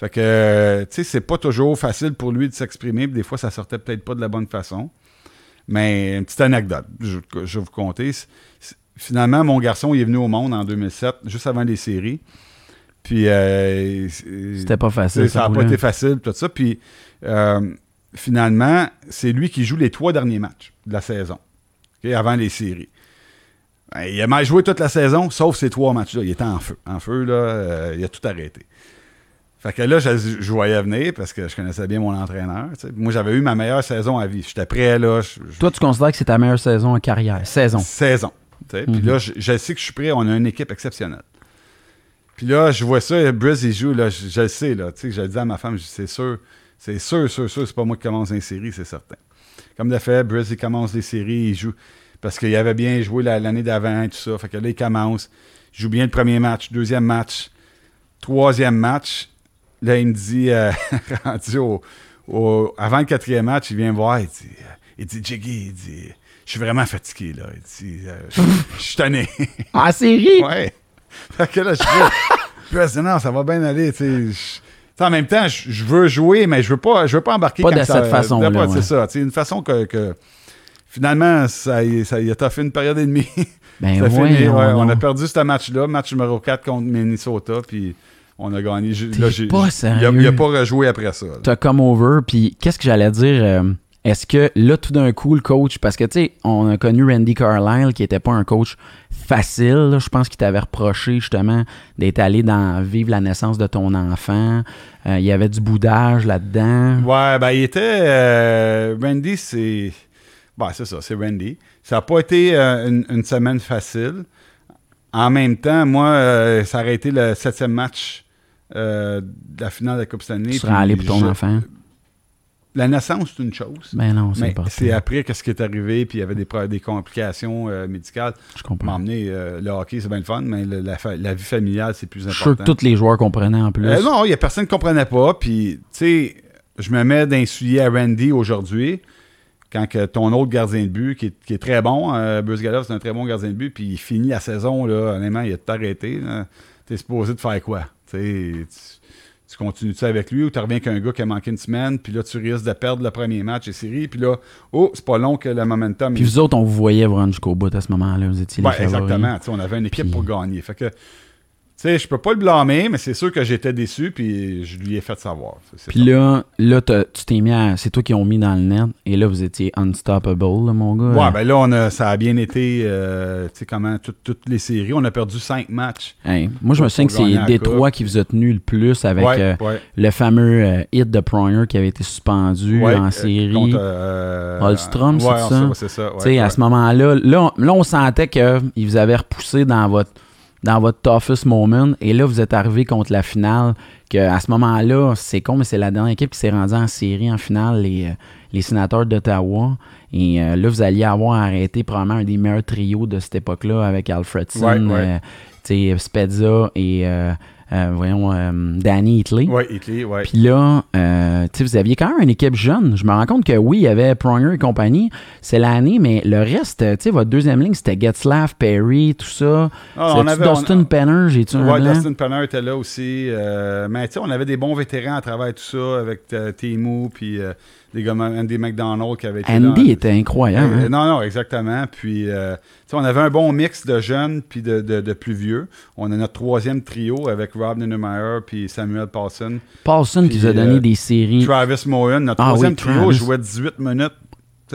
Fait que, tu sais, c'est pas toujours facile pour lui de s'exprimer, des fois ça sortait peut-être pas de la bonne façon. Mais une petite anecdote, je, je vais vous conter. Finalement, mon garçon, il est venu au monde en 2007, juste avant les séries. Puis. Euh, C'était pas facile. Ça n'a pas été facile, tout ça. Puis, euh, finalement, c'est lui qui joue les trois derniers matchs de la saison, avant les séries. Ben, il a mal joué toute la saison, sauf ces trois matchs-là. Il était en feu. En feu, là, euh, il a tout arrêté. Fait que là, je, voyais venir parce que je connaissais bien mon entraîneur. Moi, j'avais eu ma meilleure saison à vie. J'étais prêt, là. Toi, tu considères que c'est ta meilleure saison en carrière? Saison. Saison. Puis mhm. là, je, sais que je suis prêt. On a une équipe exceptionnelle. Puis là, je vois ça, Briz, il joue, là, je, le sais, là. Je dit à ma femme, c'est sûr, c'est sûr, sûr, sûr, c'est pas moi qui commence une série, c'est certain. Comme de fait, Briz, il commence les séries, il joue. Parce qu'il avait bien joué l'année d'avant et tout ça. Fait que là, il commence. Il joue bien le premier match, deuxième match, troisième match. Là, il me dit, euh, rendu au, avant le quatrième match, il vient me voir, il dit, euh, il dit Jiggy, il dit, je suis vraiment fatigué, là. Il dit, euh, je suis tanné. En série? ouais. Fait que là, je dis, non, ça va bien aller, tu sais. En même temps, je veux jouer, mais je veux pas, je veux pas embarquer pas de cette façon-là. C'est ça. C'est une façon que, finalement, ça, ça, il a fait une période et demie. Ben ouais, on a perdu ce match-là, match numéro 4 contre Minnesota, puis on a gagné. Là, pas sérieux. Il n'a pas rejoué après ça. T'as come over, puis qu'est-ce que j'allais dire? Euh, est-ce que là, tout d'un coup, le coach, parce que tu sais, on a connu Randy Carlisle qui n'était pas un coach facile. je pense qu'il t'avait reproché justement d'être allé dans vivre la naissance de ton enfant. Euh, il y avait du boudage là-dedans. Ouais, ben il était. Euh, Randy, c'est. Ben, c'est ça, c'est Randy. Ça n'a pas été une, semaine facile. En même temps, moi, ça aurait été le septième match euh, de la finale de la Coupe Stanley. Tu serais allé pour ton enfant? La naissance, c'est une chose. Ben non, c'est pas C'est après qu'est-ce qui est arrivé, puis il y avait des, des complications euh, médicales. Je comprends. M'emmener, euh, le hockey, c'est bien le fun, mais la, vie familiale, c'est plus important. Je suis sûr que tous les joueurs comprenaient en plus. non, il n'y a personne qui ne comprenait pas. Puis, tu sais, je me mets d'un soulier à Randy aujourd'hui, quand que ton autre gardien de but, qui est, très bon, Bruce Gallup, c'est un très bon gardien de but, puis il finit la saison, là, honnêtement, il a tout arrêté. Tu es supposé de faire quoi? Tu, tu continues ça avec lui ou tu reviens qu'un gars qui a manqué une semaine, puis là, tu risques de perdre le premier match et série, puis là, oh, c'est pas long que le momentum. Puis vous autres, on vous voyait rendre jusqu'au bout à ce moment-là, vous étiez les Exactement, on avait une équipe pour gagner. Fait que sais, je peux pas le blâmer, mais c'est sûr que j'étais déçu, puis je lui ai fait savoir. Puis là, là tu t'es mis à. C'est toi qui ont mis dans le net, et là, vous étiez unstoppable, mon gars. Ouais, ben là, on a, ça a bien été, euh, tu sais, comment, toutes les séries. On a perdu cinq matchs. moi, je me souviens que c'est Détroit qui vous a tenu le plus avec euh, le fameux euh, hit de Pryor qui avait été suspendu en série. Contre, Holstrom, c'est ça? c'est ça. Tu sais, à ce moment-là, là, là, on sentait qu'il vous avait repoussé dans votre dans votre toughest moment. Et là, vous êtes arrivé contre la finale. Que à ce moment-là, c'est con, mais c'est la dernière équipe qui s'est rendue en série en finale, les, euh, les sénateurs d'Ottawa. Et euh, là, vous alliez avoir arrêté probablement un des meilleurs trios de cette époque-là avec Alfredson, ouais, euh, et euh, voyons, euh, Danny Hitley. Oui, Hitley, oui. Puis là, euh, vous aviez quand même une équipe jeune. Je me rends compte que oui, il y avait Pronger et compagnie. C'est l'année, mais le reste, tu sais, votre deuxième ligne, c'était Getzlaff, Perry, tout ça. Ah, on avait, Dustin Penner, j'ai-tu Oui, Dustin Penner était là aussi. mais tu sais, on avait des bons vétérans à travers tout ça avec Timu, puis des gars, Andy McDonald qui avait été Andy était incroyable. Hein? Non, non, exactement. Puis, euh, on avait un bon mix de jeunes puis de, de, plus vieux. On a notre troisième trio avec Rob Niedermeyer puis Samuel Paulson. Paulson qui nous a donné euh, des séries. Travis Mohan, notre ah troisième trio, jouait 18 minutes.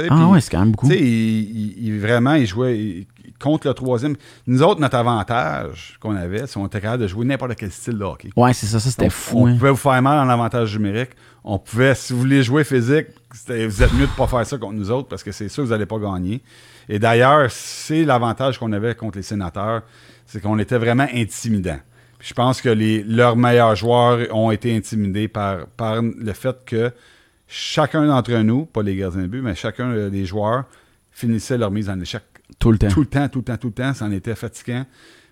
Ah ouais, c'est quand même beaucoup. Il, il, vraiment, il jouait contre le troisième. Nous autres, notre avantage qu'on avait, c'est qu'on était capable de jouer n'importe quel style de hockey. Ouais, c'est ça, ça c'était fou. On hein. pouvait vous faire mal en avantage numérique. On pouvait, si vous voulez jouer physique, vous êtes mieux de ne pas faire ça contre nous autres parce que c'est sûr que vous n'allez pas gagner. Et d'ailleurs, c'est l'avantage qu'on avait contre les sénateurs, c'est qu'on était vraiment intimidants. je pense que les, leurs meilleurs joueurs ont été intimidés par, par le fait que chacun d'entre nous, pas les gardiens de but, mais chacun des joueurs finissait leur mise en échec. Tout le temps. Tout le temps, tout le temps, tout le temps. Ça en était fatigant.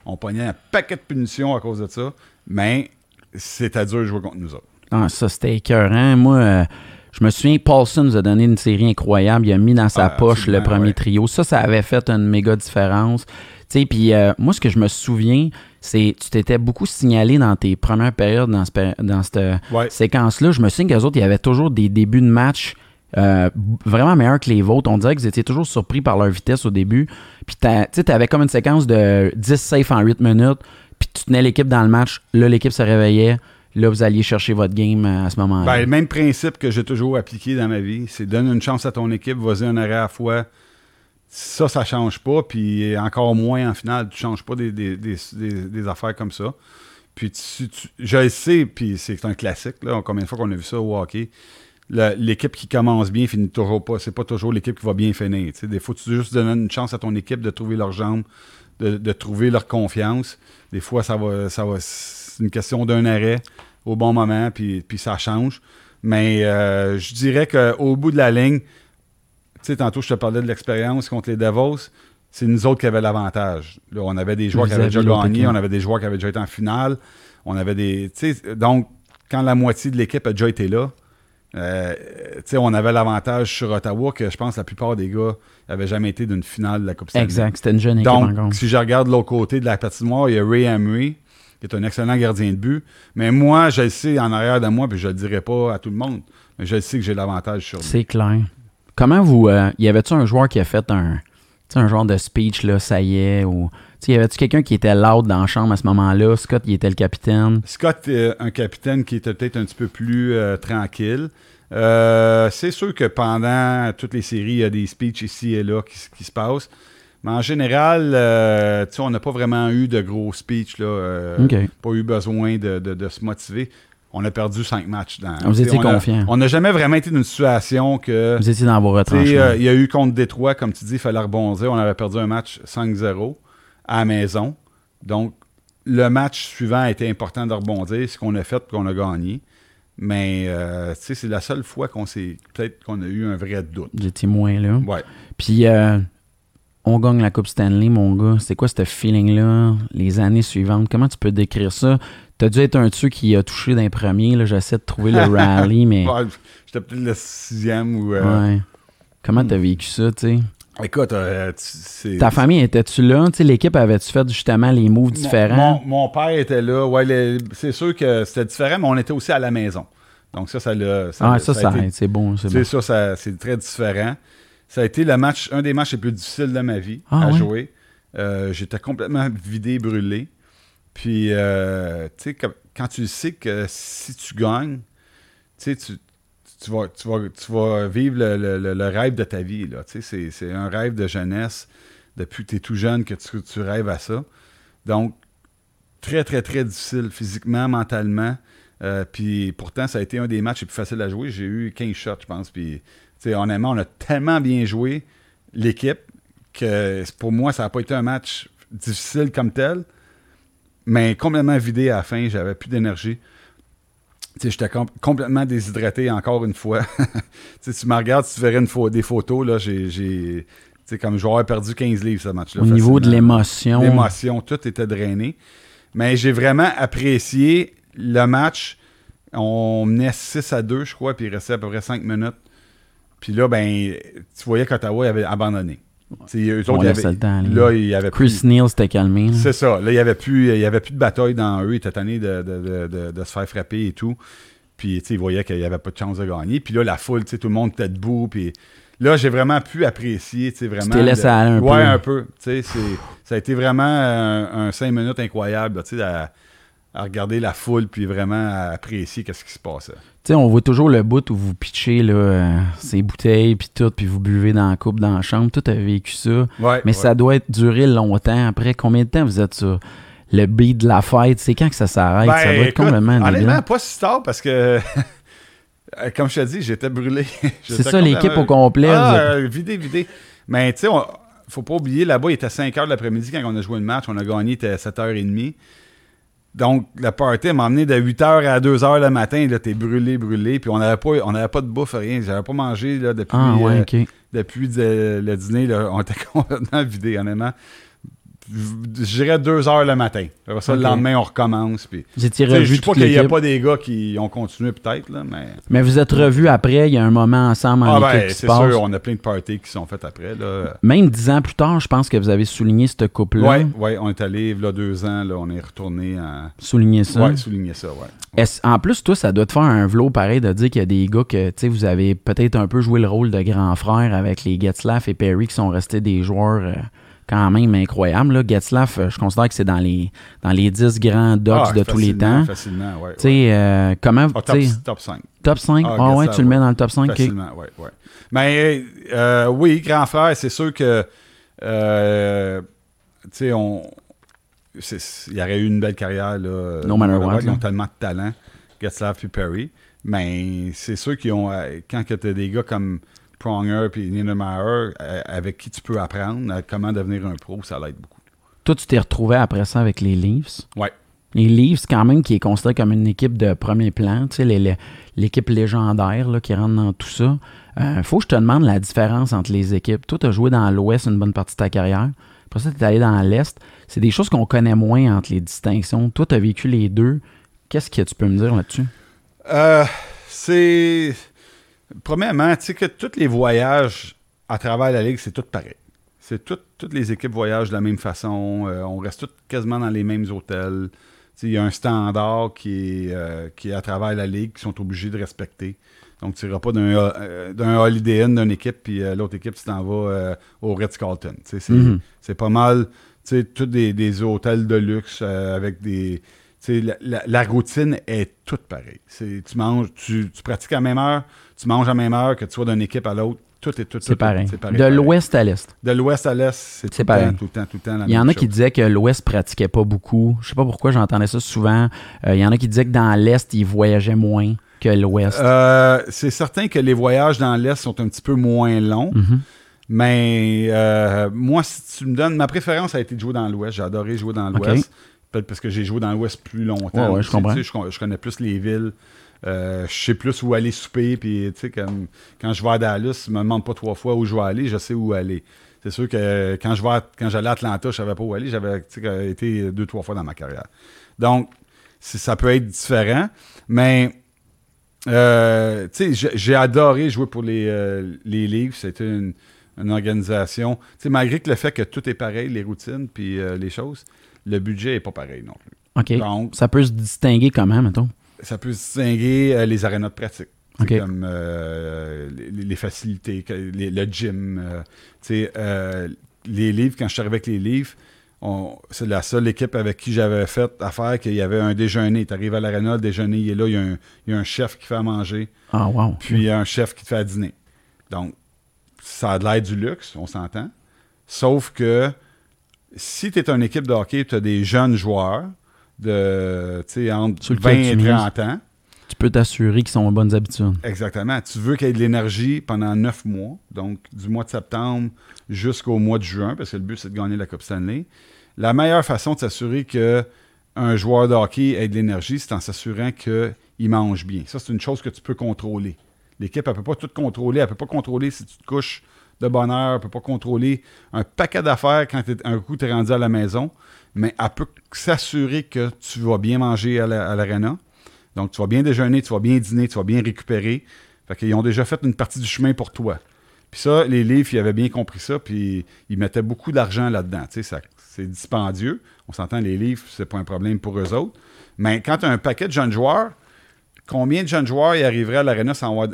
On pognait un paquet de punitions à cause de ça. Mais c'était dur de jouer contre nous autres. Ah, ça, c'était écœurant. Moi, euh, Je me souviens, Paulson nous a donné une série incroyable. Il a mis dans sa poche le premier trio. Ça, ça avait fait une méga différence. Tu sais, puis moi, ce que je me souviens, c'est tu t'étais beaucoup signalé dans tes premières périodes dans, dans cette séquence-là. Je me souviens qu'eux autres, il y avait toujours des débuts de match euh, vraiment meilleurs que les vôtres. On dirait que vous étiez toujours surpris par leur vitesse au début. Puis tu avais comme une séquence de 10 safe en 8 minutes. Puis tu tenais l'équipe dans le match. Là, l'équipe se réveillait. Là, vous alliez chercher votre game euh, à ce moment-là. Ben, le même principe que j'ai toujours appliqué dans ma vie, c'est donne une chance à ton équipe, vas-y un arrêt à fois. Ça, ça change pas. Puis encore moins en finale, tu changes pas des, des, affaires comme ça. Puis tu, je le sais, puis c'est un classique. Là, combien de fois qu'on a vu ça au hockey l'équipe qui commence bien finit toujours pas. C'est pas toujours l'équipe qui va bien finir. Des fois, tu juste donner une chance à ton équipe de trouver leurs jambes, de, trouver leur confiance. Des fois, ça va, ça va c'est une question d'un arrêt au bon moment, puis, puis ça change. Mais euh, je dirais qu'au bout de la ligne, tu sais, tantôt, je te parlais de l'expérience contre les Devils. C'est nous autres qui avaient l'avantage. on avait des joueurs qui avaient déjà gagné, on avait des joueurs qui avaient déjà été en finale. On avait des. Donc, quand la moitié de l'équipe a déjà été là, euh, on avait l'avantage sur Ottawa que je pense la plupart des gars n'avaient jamais été d'une finale de la Coupe Stanley. Exact, c'était une jeune équipe Donc, si je regarde l'autre côté de la patinoire, il y a Ray Emery, qui est un excellent gardien de but. Mais moi, je le sais en arrière de moi, puis je le dirai pas à tout le monde, mais je le sais que j'ai l'avantage sur lui. C'est clair. Comment vous. Euh, y avait-tu un joueur qui a fait un, un genre de speech, là, ça y est, ou. Y avait-tu quelqu'un qui était loud dans la chambre à ce moment-là? Scott, il était le capitaine. Scott, un capitaine qui était peut-être un petit peu plus euh, tranquille. Euh, c'est sûr que pendant toutes les séries, il y a des speeches ici et là qui, se passent. Mais en général, euh, on n'a pas vraiment eu de gros speeches. Là, Pas eu besoin de, se motiver. On a perdu cinq matchs. Dans, Vous étiez confiant. On n'a jamais vraiment été dans une situation que. Vous étiez dans vos retranchements. Il y a eu contre Détroit, comme tu dis, il fallait rebondir. On avait perdu un match 5-0 à la maison. Donc, le match suivant a été important de rebondir, ce qu'on a fait qu'on a gagné. Mais euh, c'est la seule fois qu'on s'est. Peut-être qu'on a eu un vrai doute. J'étais moins là. Ouais. Puis euh, on gagne la Coupe Stanley, mon gars. C'est quoi ce feeling-là, les années suivantes? Comment tu peux décrire ça? T'as dû être un de qui a touché d'un premier. J'essaie de trouver le rallye, mais. J'étais peut-être le sixième ou. Euh, ouais. Comment t'as vécu ça, tu sais? Écoute, euh. Ta famille était-tu là? l'équipe avait-tu fait justement les moves différents? Mon, père était là. Ouais, c'est sûr que c'était différent, mais on était aussi à la maison. Donc ça, ça l'a... ah, ça, ça, c'est bon. C'est bon. ça, c'est très différent. Ça a été le match, un des matchs les plus difficiles de ma vie ah, à jouer. Euh, j'étais complètement vidé, brûlé. Puis, euh, tu sais, quand tu sais que si tu gagnes, tu sais, tu tu vas, vivre le, rêve de ta vie. C'est un rêve de jeunesse depuis que tu es tout jeune que tu, rêves à ça. Donc, très, très, très difficile physiquement, mentalement. Euh, puis pourtant, ça a été un des matchs les plus faciles à jouer. J'ai eu 15 shots, je pense. Puis, honnêtement, on a tellement bien joué, l'équipe, que pour moi, ça n'a pas été un match difficile comme tel, mais complètement vidé à la fin. J'avais plus d'énergie j'étais complètement déshydraté encore une fois. tu me regardes, tu verrais une des photos, là, j'ai, comme j'aurais perdu 15 livres ce match-là. Au niveau de l'émotion. L'émotion, tout était drainé. Mais j'ai vraiment apprécié le match. On menait 6 à 2, je crois, puis il restait à peu près 5 minutes. Puis là, ben, tu voyais qu'Ottawa avait abandonné. Eux autres, là, il y avait Chris Neal s'était calmé. C'est ça. Là, il n'y avait, plus, il y avait plus de bataille dans eux. Ils étaient tannés de, de, se faire frapper et tout. Puis, ils voyaient qu'il n'y avait pas de chance de gagner. Puis là, la foule, tout le monde était debout. Puis là, j'ai vraiment pu apprécier, tu sais, vraiment. Tu t'es laissé aller un peu. Ouais, un peu. Tu sais, ça a été vraiment un, un cinq minutes incroyable, tu sais, à, regarder la foule puis vraiment à apprécier qu'est-ce qui se passait. Tu sais, on voit toujours le bout où vous pitchez là, euh, ces bouteilles puis tout, puis vous buvez dans la coupe, dans la chambre. Tout a vécu ça. Mais ça doit être duré longtemps. Après, combien de temps vous êtes sur le beat de la fête? C'est quand que ça s'arrête? ça ben, doit être complètement Honnêtement, pas si tard parce que... Comme je te dis, j'étais brûlé. C'est ça, l'équipe au complet. Ah, euh, vidé, vidé. Mais tu sais, faut pas oublier, là-bas, il était 5 h de l'après-midi quand on a joué le match. On a gagné, il était 7h30. Donc, le party m'a emmené de 8h à 2h le matin. Là, t'es brûlé, brûlé. Puis on n'avait pas, on pas de bouffe, rien. J'avais pas mangé là, depuis, ah, euh, depuis le dîner. Là, on était complètement vidé, honnêtement. Je dirais deux heures le matin. Après ça, le lendemain, on recommence. Puis, vous étiez revu Je sais pas qu'il n'y a pas des gars qui ont continué peut-être, là, mais... Mais vous êtes revus après, il y a un moment ensemble en ah, ben, c'est sûr, on a plein de parties qui sont faites après. Là. Même dix ans plus tard, je pense que vous avez souligné cette couple-là. Oui, ouais, on est allé, là, deux ans, là, on est retourné à... Souligner ça? Oui, souligner ça, oui. En plus, toi, ça doit te faire un vlog pareil de dire qu'il y a des gars que, tu sais, vous avez peut-être un peu joué le rôle de grand frère avec les Getzlaff et Perry qui sont restés des joueurs... Euh, quand même incroyable. Là. Getzlaff, euh, je considère que c'est dans les, dans les 10 grands docs ah, de tous les temps. Facilement, oui. Tu sais, euh, comment. Ah, top, top, 5. Top 5? Ah, ah ouais, tu le mets dans le top 5? Facilement, oui, oui. Mais euh, oui, grand frère, c'est sûr que. tu sais, on. Il y aurait eu une belle carrière. Là, no matter what. Ils ont tellement de talent, Getzlaff et Perry. Mais c'est sûr qu'ils ont. Quand tu as des gars comme Pronger puis Niedermayer euh, avec qui tu peux apprendre comment devenir un pro, ça l'aide beaucoup. Toi, tu t'es retrouvé après ça avec les Leafs? Oui. Les Leafs, quand même, qui est considéré comme une équipe de premier plan, tu sais, l'équipe légendaire là, qui rentre dans tout ça. Il euh, faut que je te demande la différence entre les équipes. Toi, tu as joué dans l'Ouest une bonne partie de ta carrière. Après ça, tu es allé dans l'Est. C'est des choses qu'on connaît moins entre les distinctions. Toi, tu as vécu les deux. Qu'est-ce que tu peux me dire là-dessus? Euh, c'est Premièrement, tu sais que tous les voyages à travers la Ligue, c'est tout pareil. C'est toutes les équipes voyagent de la même façon. Euh, on reste tous quasiment dans les mêmes hôtels. Il y a un standard qui est, euh, qui est à travers la Ligue, qui sont obligés de respecter. Donc, tu n'iras pas d'un euh, Holiday Inn d'une équipe, puis l'autre équipe, tu t'en vas au Ritz-Carlton. Mm-hmm. C'est pas mal, tu sais, tous des, des, hôtels de luxe avec des... La, la, routine est toute pareille. Tu manges, tu, tu pratiques à la même heure, tu manges à la même heure, que tu sois d'une équipe à l'autre, tout est tout, c'est pareil. De l'ouest à l'est. De l'ouest à l'est, c'est tout, pareil. tout le temps, tout le temps. il y en a qui disaient que l'ouest pratiquait pas beaucoup. Je sais pas pourquoi j'entendais ça souvent. Euh, il y en a qui disaient que dans l'est, ils voyageaient moins que l'ouest. Euh, c'est certain que les voyages dans l'est sont un petit peu moins longs. Mm-hmm. Mais euh, moi, si tu me donnes, ma préférence a été de jouer dans l'ouest. J'ai adoré jouer dans l'ouest. Peut-être parce que j'ai joué dans l'ouest plus longtemps. je comprends. je connais plus les villes. Euh, je sais plus où aller souper. Puis, tu sais, quand je vais à Dallas, je me demande pas trois fois où je vais aller, je sais où aller. C'est sûr que quand je vais quand j'allais à Atlanta, je savais pas où aller. J'avais été deux, trois fois dans ma carrière. Donc, ça peut être différent. Mais, euh, tu sais, j'ai adoré jouer pour les, euh, les livres. C'était une, organisation. Tu sais, malgré que le fait que tout est pareil, les routines puis les choses, le budget est pas pareil non plus. OK. Donc, ça peut se distinguer comment, mettons? ça peut distinguer euh, les arénas de pratique. Comme euh, les, facilités, le gym. Euh, les livres, quand je suis arrivé avec les livres, c'est la seule équipe avec qui j'avais fait affaire qu'il y avait un déjeuner. Tu arrives à l'aréna, le déjeuner, il est là, il y, a un, chef qui fait à manger. Ah, wow. Puis il y a un chef qui te fait à dîner. Donc, ça a de l'aide du luxe, on s'entend. Sauf que si tu es une équipe de hockey, tu as des jeunes joueurs, de entre 20 et 30 ans. Tu peux t'assurer qu'ils sont en bonnes habitudes. Exactement. Tu veux qu'il y ait de l'énergie pendant 9 mois, donc du mois de septembre jusqu'au mois de juin, parce que le but, c'est de gagner la Coupe Stanley. La meilleure façon de s'assurer qu'un joueur de hockey ait de l'énergie, c'est en s'assurant qu'il mange bien. Ça, c'est une chose que tu peux contrôler. L'équipe, elle ne peut pas tout contrôler. Elle ne peut pas contrôler si tu te couches de bonne heure. Elle ne peut pas contrôler un paquet d'affaires quand un coup, tu es rendu à la maison mais elle peut s'assurer que tu vas bien manger à l'arena. Donc, tu vas bien déjeuner, tu vas bien dîner, tu vas bien récupérer. Fait qu'ils ont déjà fait une partie du chemin pour toi. Puis ça, les livres, ils avaient bien compris ça, puis ils mettaient beaucoup d'argent là-dedans. C'est dispendieux. On s'entend, les livres, c'est pas un problème pour eux autres. Mais quand tu as un paquet de jeunes joueurs, combien de jeunes joueurs y arriveraient à l'arena sans avoir,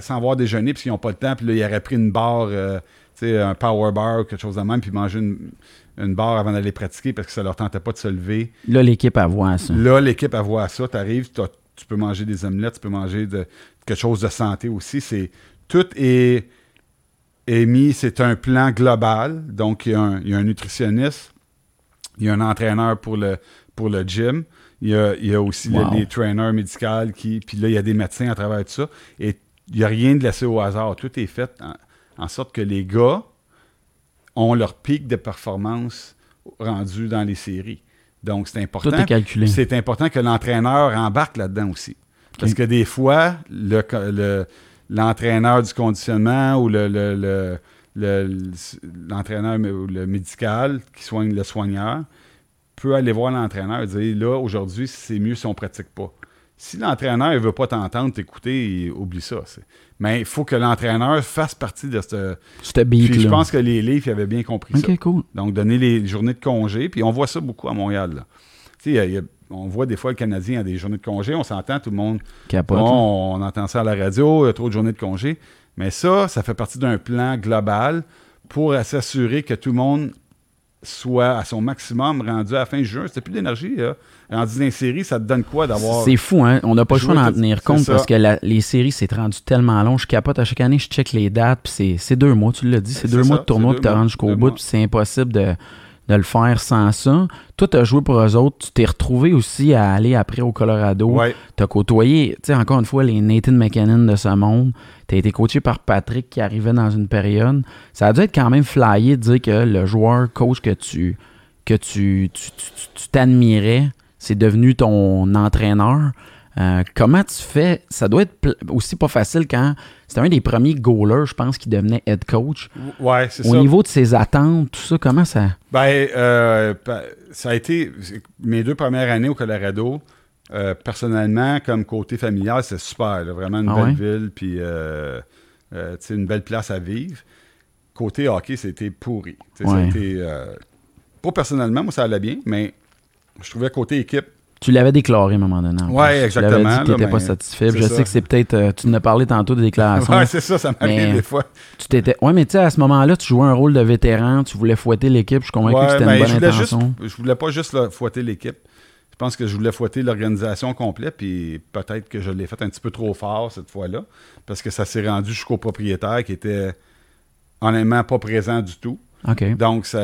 sans avoir déjeuné, puis qu'ils n'ont pas le temps, puis là, ils auraient pris une barre, euh, un power bar ou quelque chose de même, puis manger une, une barre avant d'aller pratiquer parce que ça leur tentait pas de se lever? Là, l'équipe a voit ça. Là, l'équipe a voit ça. Tu arrives, tu peux manger des omelettes, tu peux manger de, quelque chose de santé aussi. C'est Tout est, est mis, c'est un plan global. Donc, il y, a un, nutritionniste, il y a un entraîneur pour le, pour le gym. Il y a, aussi les, trainers médicaux qui. Puis là, il y a des médecins à travers tout ça. Et il n'y a rien de laissé au hasard. Tout est fait en sorte que les gars ont leur pic de performance rendu dans les séries. Donc, c'est important. Tout est calculé. C'est important que l'entraîneur embarque là-dedans aussi. Parce que des fois, l'entraîneur du conditionnement ou le, l'entraîneur le, le médical qui soigne le soigneur peut aller voir l'entraîneur et dire là, aujourd'hui, c'est mieux si on ne pratique pas. Si l'entraîneur ne veut pas t'entendre, t'écouter, oublie ça. Mais il faut que l'entraîneur fasse partie de ce. Puis je pense que les livres avaient bien compris ça. Cool. Donc, donner les journées de congé. Puis on voit ça beaucoup à Montréal. on voit des fois le Canadien a des journées de congé. On s'entend, tout le monde. Capote, on entend ça à la radio, il y a trop de journées de congé. Mais ça, ça fait partie d'un plan global pour s'assurer que tout le monde soit à son maximum rendu à la fin jeu. C'était plus d'énergie. Rendu dans les séries, ça te donne quoi d'avoir. C'est fou, hein? On n'a pas le choix d'en tenir compte parce que les séries, c'est rendu tellement long. Je capote à chaque année, je check les dates, puis c'est deux mois, tu l'as dit. C'est deux mois de tournoi, puis tu rendu jusqu'au bout, puis c'est impossible de de le faire sans ça. Toi, tu as joué pour eux autres. Tu t'es retrouvé aussi à aller après au Colorado. Ouais. Tu as côtoyé, tu sais, encore une fois, les Nathan McKinnon de ce monde. Tu as été coaché par Patrick qui arrivait dans une période. Ça a dû être quand même flyé de dire que le joueur, coach que tu que tu, tu t'admirais, c'est devenu ton entraîneur. Euh, comment tu fais? Ça doit être aussi pas facile quand c'était un des premiers goalers, je pense, qui devenait head coach. Ouais, c'est Au niveau de ses attentes, tout ça, comment ça? Ben, euh, ça a été mes deux premières années au Colorado. Euh, personnellement, comme côté familial, c'est super. vraiment une ah belle ville, puis une belle place à vivre. Côté hockey, c'était pourri. pas personnellement, moi, ça allait bien, mais je trouvais côté équipe, tu l'avais déclaré à un moment donné. Oui, exactement. Tu dit que tu n'étais pas satisfait. Je sais que c'est peut-être. Euh, tu nous as parlé tantôt de déclaration. Oui, c'est ça, ça m'arrive des fois. Tu t'étais. Oui, mais tu sais, à ce moment-là, tu jouais un rôle de vétéran, tu voulais fouetter l'équipe. Je suis convaincu que c'était une bonne je intention. je voulais pas juste fouetter l'équipe. Je pense que je voulais fouetter l'organisation complète, puis peut-être que je l'ai fait un petit peu trop fort cette fois-là, parce que ça s'est rendu jusqu'au propriétaire qui était honnêtement pas présent du tout. Donc, ça,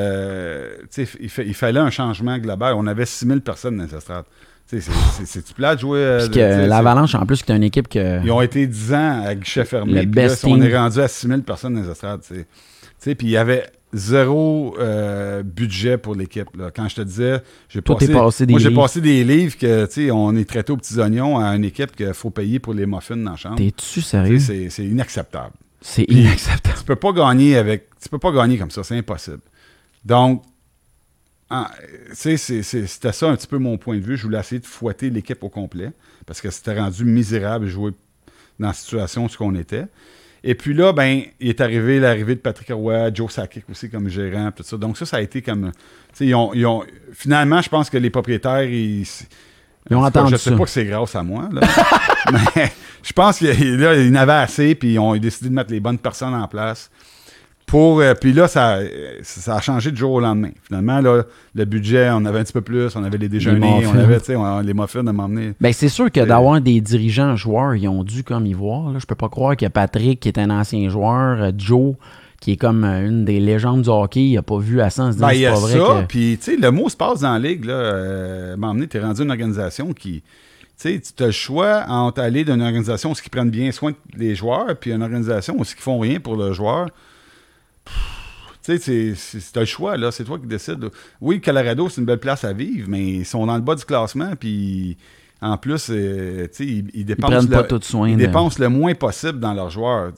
il, il, fallait un changement global. On avait 6000 personnes dans cette strate. C'est-tu plat de jouer. Euh, l'Avalanche, en plus, c'est une équipe que. Ils ont été 10 ans à guichet fermé. on est rendu à 6000 personnes dans les estrades. Puis il y avait zéro euh, budget pour l'équipe. Quand je te disais, j'ai passé, passé, des moi, j'ai passé des livres que on est traité aux petits oignons à une équipe qu'il faut payer pour les muffins dans la chambre. T'es-tu sérieux? C'est, inacceptable. C'est inacceptable. Tu peux pas gagner avec. Tu peux pas gagner comme ça, c'est impossible. Donc, ah, c'était ça un petit peu mon point de vue. Je voulais essayer de fouetter l'équipe au complet parce que c'était rendu misérable de jouer dans la situation où on était. Et puis là, ben, il est arrivé l'arrivée de Patrick Roy, Joe Sakic aussi comme gérant, tout ça. Donc ça, ça a été comme... Ils ont, ils ont, finalement, je pense que les propriétaires, ils... Ils ont entendu Je sais pas que c'est grâce à moi, là. mais je pense qu'ils en avaient assez, puis ils ont décidé de mettre les bonnes personnes en place. Pour, euh, puis là, ça, ça a changé du jour au lendemain. Finalement, là, le budget, on avait un petit peu plus, on avait les déjeuners, on avait on, les muffins à m'emmener. Ben, c'est sûr que d'avoir des dirigeants joueurs, ils ont dû comme y voir. Là. Je peux pas croire qu'il a Patrick, qui est un ancien joueur, euh, Joe, qui est comme euh, une des légendes du hockey, il a pas vu à sens ben, c'est pas vrai. Ça, puis tu sais, le mot se passe dans la ligue. Là, m'emmener, tu es rendu une organisation qui. Tu sais, tu as le choix entre aller d'une organisation où ils prennent bien soin des joueurs, puis une organisation où ils font rien pour le joueur. Tu sais, c'est un choix, là. C'est toi qui décides. Oui, Colorado, c'est une belle place à vivre, mais ils sont dans le bas du classement, puis en plus, euh, tu sais, ils, dépensent, le, ils dépensent le moins possible dans leurs joueurs.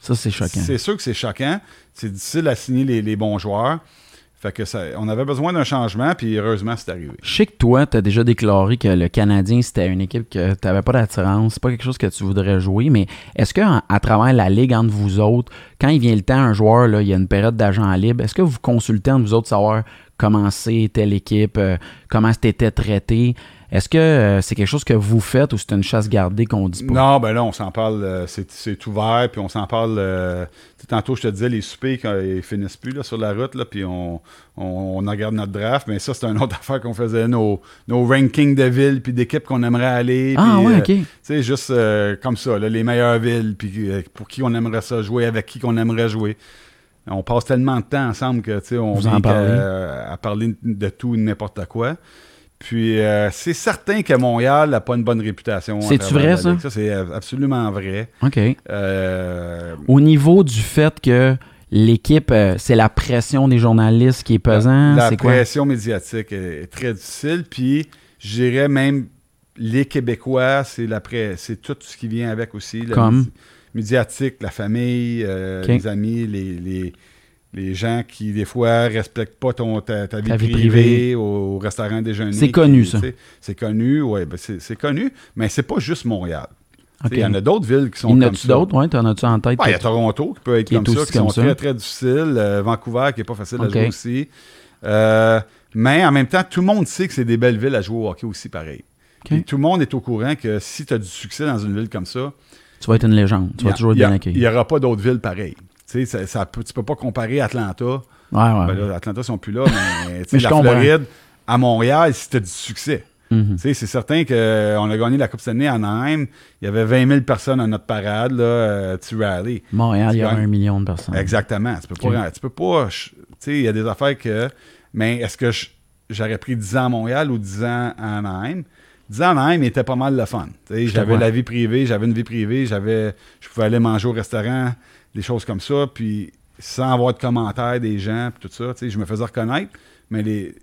Ça, c'est choquant. C'est sûr que c'est choquant. C'est difficile à signer les bons joueurs. Fait que ça, on avait besoin d'un changement, puis heureusement, c'est arrivé. Je sais que toi, tu as déjà déclaré que le Canadien, c'était une équipe que tu n'avais pas d'attirance, c'est pas quelque chose que tu voudrais jouer, mais est-ce qu'à à travers la ligue entre vous autres, quand il vient le temps, un joueur, là, il y a une période d'agent libre, est-ce que vous consultez entre vous autres savoir comment c'était l'équipe, euh, comment c'était traité? Est-ce que euh, c'est quelque chose que vous faites ou c'est une chasse gardée qu'on dit pas? Non, ben là, on s'en parle, euh, c'est ouvert, puis on s'en parle. Euh, tantôt, je te disais, les soupers, quand ils finissent plus là, sur la route, là, puis on, on, regarde notre draft, mais ça, c'est une autre affaire qu'on faisait, nos, nos rankings de villes, puis d'équipes qu'on aimerait aller. Ah, ouais, ok. tu sais, juste comme ça, les meilleures villes, puis pour qui on aimerait ça jouer, avec qui qu'on aimerait jouer. On passe tellement de temps ensemble que, tu sais, on vient à, à parler de tout et n'importe quoi. Puis euh, c'est certain que Montréal n'a pas une bonne réputation. C'est-tu vrai, ça? Ça, c'est absolument vrai. OK. Euh, Au niveau du fait que l'équipe, euh, c'est la pression des journalistes qui est pesante. La, pression médiatique est, très difficile. Puis, je dirais même, les Québécois, c'est la c'est tout ce qui vient avec aussi. Comme? médiatique, la famille, les amis, les, les, gens qui, des fois, respectent pas ton, ta, vie, privée, Au, restaurant déjeuner. C'est connu, ça. C'est connu, oui, ben c'est connu, mais c'est pas juste Montréal. Il y en a d'autres villes qui sont comme ça. Il y en a d'autres, oui? Tu en as-tu en tête? Il y a Toronto qui peut être comme ça, qui sont très, très difficiles. Vancouver qui n'est pas facile à jouer aussi. mais en même temps, tout le monde sait que c'est des belles villes à jouer au hockey aussi, pareil tout le monde est au courant que si tu as du succès dans une ville comme ça, tu vas être une légende. Tu vas toujours être bien accueilli. Il n'y aura pas d'autres villes pareilles. Tu sais, ça, tu peux pas comparer Atlanta. Ouais, ouais. Ben Atlanta, sont plus là, mais, mais la Floride, à Montréal, as du succès. Mhm. C'est certain qu'on a gagné la Coupe Stanley à Anaheim. Il y avait 20 000 personnes à notre parade, là, euh, tu rallye. Montréal, il y a un million de personnes. Exactement. Tu peux pas. Tu peux pas. Tu sais, il y a des affaires que. Mais est-ce que j'aurais pris 10 ans à Montréal ou 10 ans à Anaheim? il était pas mal le fun. J'avais la vie privée, j'avais une vie privée, j'avais, je pouvais aller manger au restaurant, des choses comme ça, puis sans avoir de commentaires des gens, puis tout ça. Je me faisais reconnaître, mais les,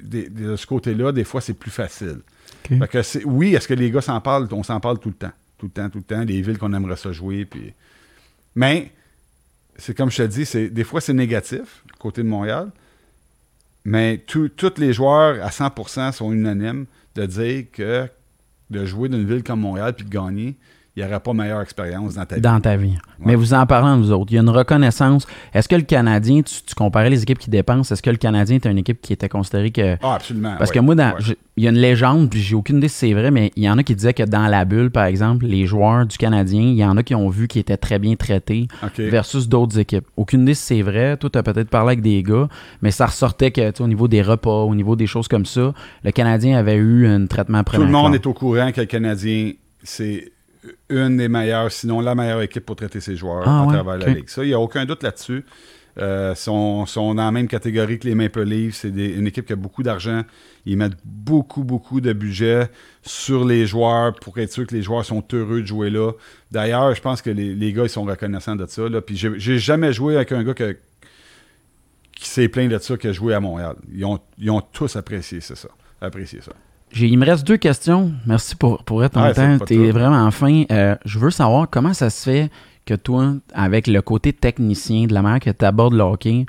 de ce côté-là, des fois, c'est plus facile. que oui, est-ce que les gars s'en parlent? On s'en parle tout le temps. Tout le temps, tout le temps. Les villes qu'on aimerait ça jouer. Puis... Mais, c'est comme je te dis, c'est, des fois, c'est négatif, côté de Montréal. Mais tous les joueurs à 100% sont unanimes de dire que de jouer dans une ville comme Montréal puis de gagner, il n'y aurait pas meilleure expérience dans ta vie. Dans ta vie. Mais vous en parlant, vous autres, il y a une reconnaissance. Est-ce que le Canadien, tu, comparais les équipes qui dépensent, est-ce que le Canadien est une équipe qui était considérée que. Ah, absolument. Parce que moi, il y a une légende, puis j'ai aucune idée si c'est vrai, mais il y en a qui disaient que dans la bulle, par exemple, les joueurs du Canadien, il y en a qui ont vu qu'ils étaient très bien traités versus d'autres équipes. Aucune idée si c'est vrai. Toi, tu as peut-être parlé avec des gars, mais ça ressortait que, au niveau des repas, au niveau des choses comme ça, le Canadien avait eu un traitement premier. Tout le monde est au courant que le Canadien, c'est une des meilleures, sinon la meilleure équipe pour traiter ses joueurs ah à travers la Ligue. Ça, il n'y a aucun doute là-dessus. Euh, sont, sont, dans la même catégorie que les Maple Leafs. C'est une équipe qui a beaucoup d'argent. Ils mettent beaucoup, beaucoup de budget sur les joueurs pour être sûr que les joueurs sont heureux de jouer là. D'ailleurs, je pense que les, gars ils sont reconnaissants de ça. Là. Puis j'ai jamais joué avec un gars qui s'est plaint de ça qui a joué à Montréal. Ils ont, ils ont tous apprécié ça. Apprécié ça il me reste deux questions. Merci pour, pour être en temps. Tu es vraiment fin. Euh, je veux savoir comment ça se fait que toi, avec le côté technicien de la manière que tu abordes le hockey,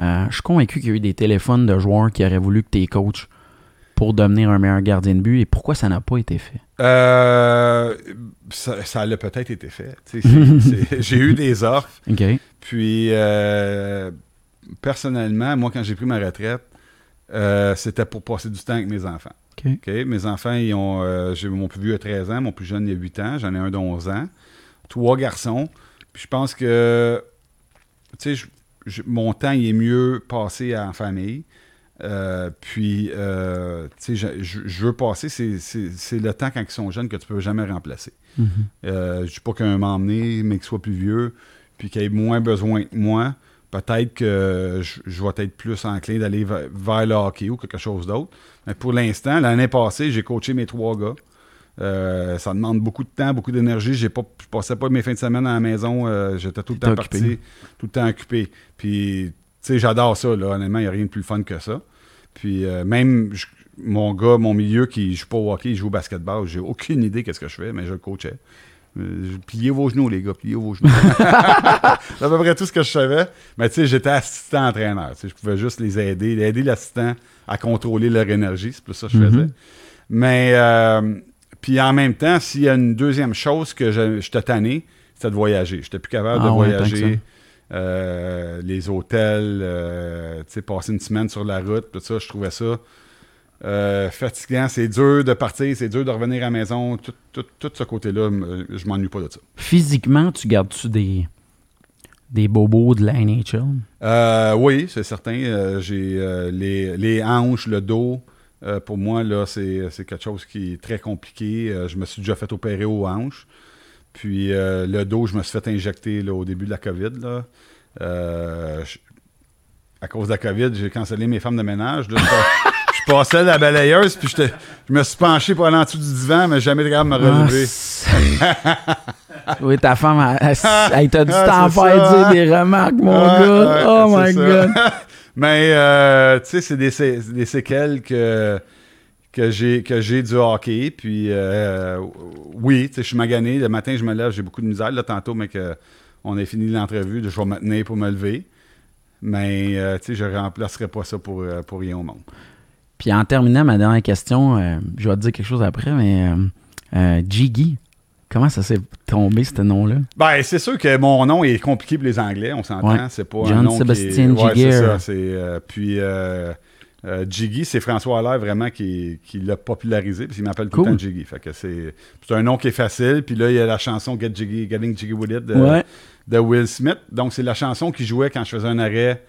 euh, je suis convaincu qu'il y a eu des téléphones de joueurs qui auraient voulu que tu es coach pour devenir un meilleur gardien de but et pourquoi ça n'a pas été fait? Euh, ça, ça a peut-être été fait. J'ai eu des offres. Puis, personnellement, moi, quand j'ai pris ma retraite, c'était pour passer du temps avec mes enfants. Mes enfants, ils ont, euh, mon plus vieux a 13 ans, mon plus jeune il a 8 ans, j'en ai un de 11 ans. Trois garçons. Puis je pense que, tu sais, mon temps, il est mieux passé en famille. Euh, puis, euh, tu sais, je, veux passer, c'est le temps quand ils sont jeunes que tu peux jamais remplacer. Mm-hmm. je ne dis pas qu'un m'emmener, mais qu'il soit plus vieux, puis qu'il ait moins besoin que moi peut-être que je, vais être plus enclin d'aller vers, le hockey ou quelque chose d'autre. Mais pour l'instant, l'année passée, j'ai coaché mes trois gars. Euh, ça demande beaucoup de temps, beaucoup d'énergie. J'ai pas, je passais pas mes fins de semaine à la maison. Euh, j'étais tout le temps parti, tout le temps occupé. Puis, tu sais, j'adore ça. Là. Honnêtement, il n'y a rien de plus fun que ça. Puis, euh, même mon gars, mon milieu qui joue pas au hockey, il joue au basketball. J'ai aucune idée qu'est-ce que je fais, mais je le coachais. Euh, pliez vos genoux, les gars, pliez vos genoux. c'est à peu près tout ce que je savais. Mais tu sais, j'étais assistant entraîneur. je pouvais juste les aider, aider l'assistant à contrôler leur énergie. C'est plus ça que je faisais. Mm-hmm. Mais, euh, puis en même temps, s'il y a une deuxième chose que je, j'étais tanné, c'était de voyager. J'étais plus capable de ah voyager. Euh, les hôtels, tu sais, passer une semaine sur la route, tout ça, je trouvais ça euh, fatigant, c'est dur de partir, c'est dur de revenir à la maison. Tout, ce côté-là, je m'ennuie pas de ça. Physiquement, tu gardes-tu des, des bobos de la NHL? Euh, oui, c'est certain. Euh, j'ai les, hanches, le dos. pour moi, là, c'est, quelque chose qui est très compliqué. je me suis déjà fait opérer aux hanches. Puis le dos, je me suis fait injecter au début de la COVID. à cause de la COVID, j'ai cancellé mes femmes de ménage. passais la balayeuse, puis je me suis penché pour aller en dessous du divan, mais jamais de capable de me ah, relever. oui, ta femme, elle, t'a dû ah, t'en faire dire des remarques, mon ah, gars. oh my God. mais, euh, tu sais, c'est des, des, séquelles que, que j'ai que j'ai du hockey. Puis euh, oui, je suis magané. Le matin, je me lève, j'ai beaucoup de misère. Là, tantôt, mais que on a fini l'entrevue, je vais me tenir pour me lever. Mais euh, je ne remplacerai pas ça pour, euh, pour rien au monde. Puis en terminant, ma dernière question, je vais te dire quelque chose après, mais Jiggy, Comment ça s'est tombé, ce nom-là? Ben, c'est sûr que mon nom est compliqué pour les Anglais, on s'entend. C'est pas John un nom Sébastien qui est... c'est ça. puis, euh, Jiggy, c'est François Allaire vraiment qui, l'a popularisé, parce qu'il m'appelle tout le temps Jiggy. Fait que c'est, un nom qui est facile. Puis là, il y a la chanson Get Jiggy, Getting Jiggy With It de Will Smith. Donc, c'est la chanson qu'il jouait quand je faisais un arrêt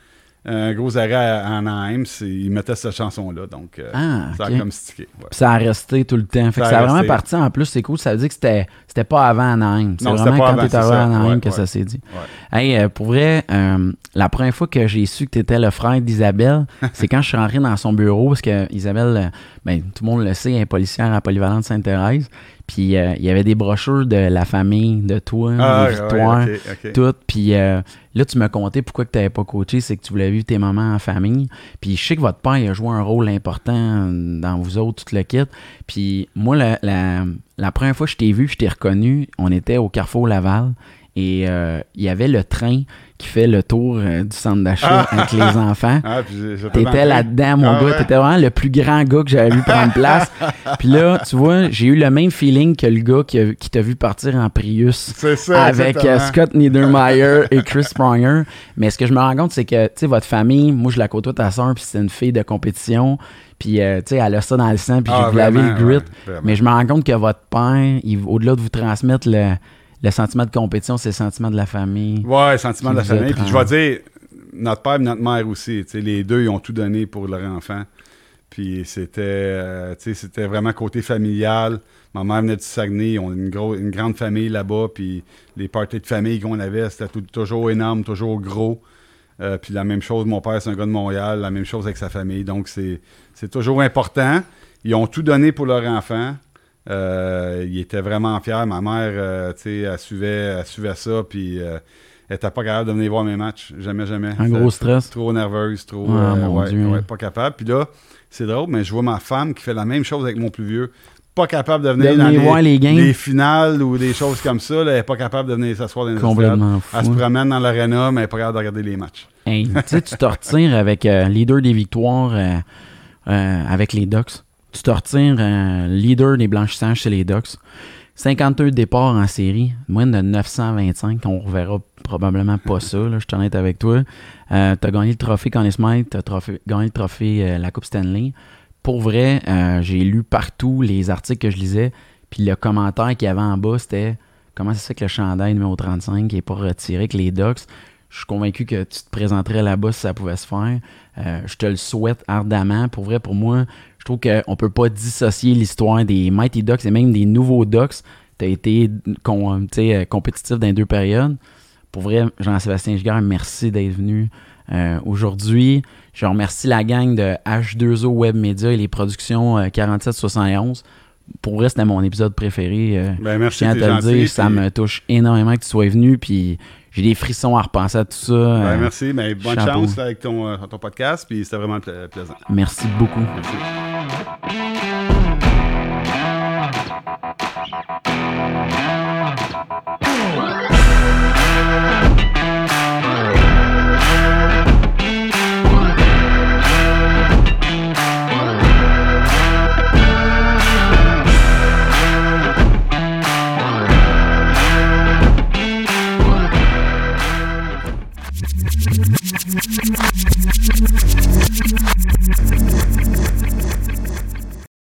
un gros arrêt à Anaheim, il mettait cette chanson-là. Donc, euh, ah, ça a comme stické. Ça a resté tout le temps. Fait ça, a, vraiment parti. En plus, c'est cool. Ça veut dire que c'était, c'était pas avant Anaheim. C'est vraiment quand tu étais arrivé à Anaheim que ça s'est dit. Hey, euh, pour vrai, euh, la première fois que j'ai su que tu étais le frère d'Isabelle, c'est quand je suis rentré dans son bureau, parce que Isabelle, ben, tout le monde le sait, elle est policière à Polyvalente Sainte-Thérèse. Puis euh, il y avait des brochures de la famille, de toi, ah, de Victoire, tout. Puis euh, là, tu me contais pourquoi tu n'avais pas coaché, c'est que tu voulais vivre tes moments en famille. Puis je sais que votre père a joué un rôle important dans vous autres, tout le kit. Puis moi, la, la première fois que je t'ai vu, je t'ai reconnu, on était au Carrefour Laval et euh, il y avait le train qui fait le tour euh, du centre d'achat ah! avec les enfants. Ah, T'étais là-dedans, mon ah, gars. T'étais vraiment le plus grand gars que j'avais vu prendre place. puis là, tu vois, j'ai eu le même feeling que le gars qui, qui t'a vu partir en Prius. avec euh, Scott Niedermeyer et Chris Pronger. Mais ce que je me rends compte, c'est que, tu sais, votre famille, moi, je la côtoie ta soeur, puis c'est une fille de compétition. Puis, tu sais, elle a ça dans le sang, puis j'ai lavé le grit. mais je me rends compte que votre père, au-delà de vous transmettre le le sentiment de compétition, c'est le sentiment de la famille. Ouais, le sentiment de la famille. Puis je vais dire, notre père et notre mère aussi, les deux, ils ont tout donné pour leur enfant. Puis c'était, euh, c'était vraiment côté familial. Ma mère venait du Saguenay, on a une, une grande famille là-bas, puis les parties de famille qu'on avait, c'était toujours énorme, toujours gros. Euh, puis la même chose, mon père, c'est un gars de Montréal, la même chose avec sa famille. Donc c'est, c'est toujours important. Ils ont tout donné pour leur enfant. Euh, il était vraiment fier. Ma mère, euh, tu sais, elle suivait, suivait ça, puis euh, elle n'était pas capable de venir voir mes matchs. Jamais, jamais. Un gros stress. Trop nerveuse, trop. Ah, ouais, pas capable. Puis là, c'est drôle, mais je vois ma femme qui fait la même chose avec mon plus vieux. Pas capable de venir dans les, voir les, les, finales ou des choses comme ça. elle n'est pas capable de venir s'asseoir dans les Complètement fou. Elle se promène dans l'arena, mais elle n'est pas capable de regarder les matchs. tu sais, tu te retires avec leader des victoires avec les Ducks tu te retires un leader des blanchissages chez les Ducks. 52 départs en série, moins de 925. On reverra probablement pas ça, là, je suis honnête avec toi. Euh, tu as gagné le trophée Conn Smythe, tu as gagné le trophée euh, la Coupe Stanley. Pour vrai, euh, j'ai lu partout les articles que je lisais, puis le commentaire qu'il y avait en bas, c'était comment ça que le chandail numéro 35 n'est pas retiré que les Ducks. Je suis convaincu que tu te présenterais là-bas si ça pouvait se faire. je te le souhaite ardemment. Pour vrai, pour moi, je trouve qu'on ne peut pas dissocier l'histoire des Mighty Ducks et même des nouveaux Ducks. Tu as été euh, compétitif dans les deux périodes. Pour vrai, Jean-Sébastien Giguère, merci d'être venu euh, aujourd'hui. Je remercie la gang de H2O Web Media et les productions 4771. Euh, Pour vrai, c'était mon épisode préféré. Ben, merci, je tiens à te le dire, ça me touche énormément que tu sois venu. Puis j'ai des frissons à repenser à tout ça. Euh, merci, mais bonne chance avec ton, euh, ton podcast, puis c'était vraiment plaisant. Merci beaucoup. Merci.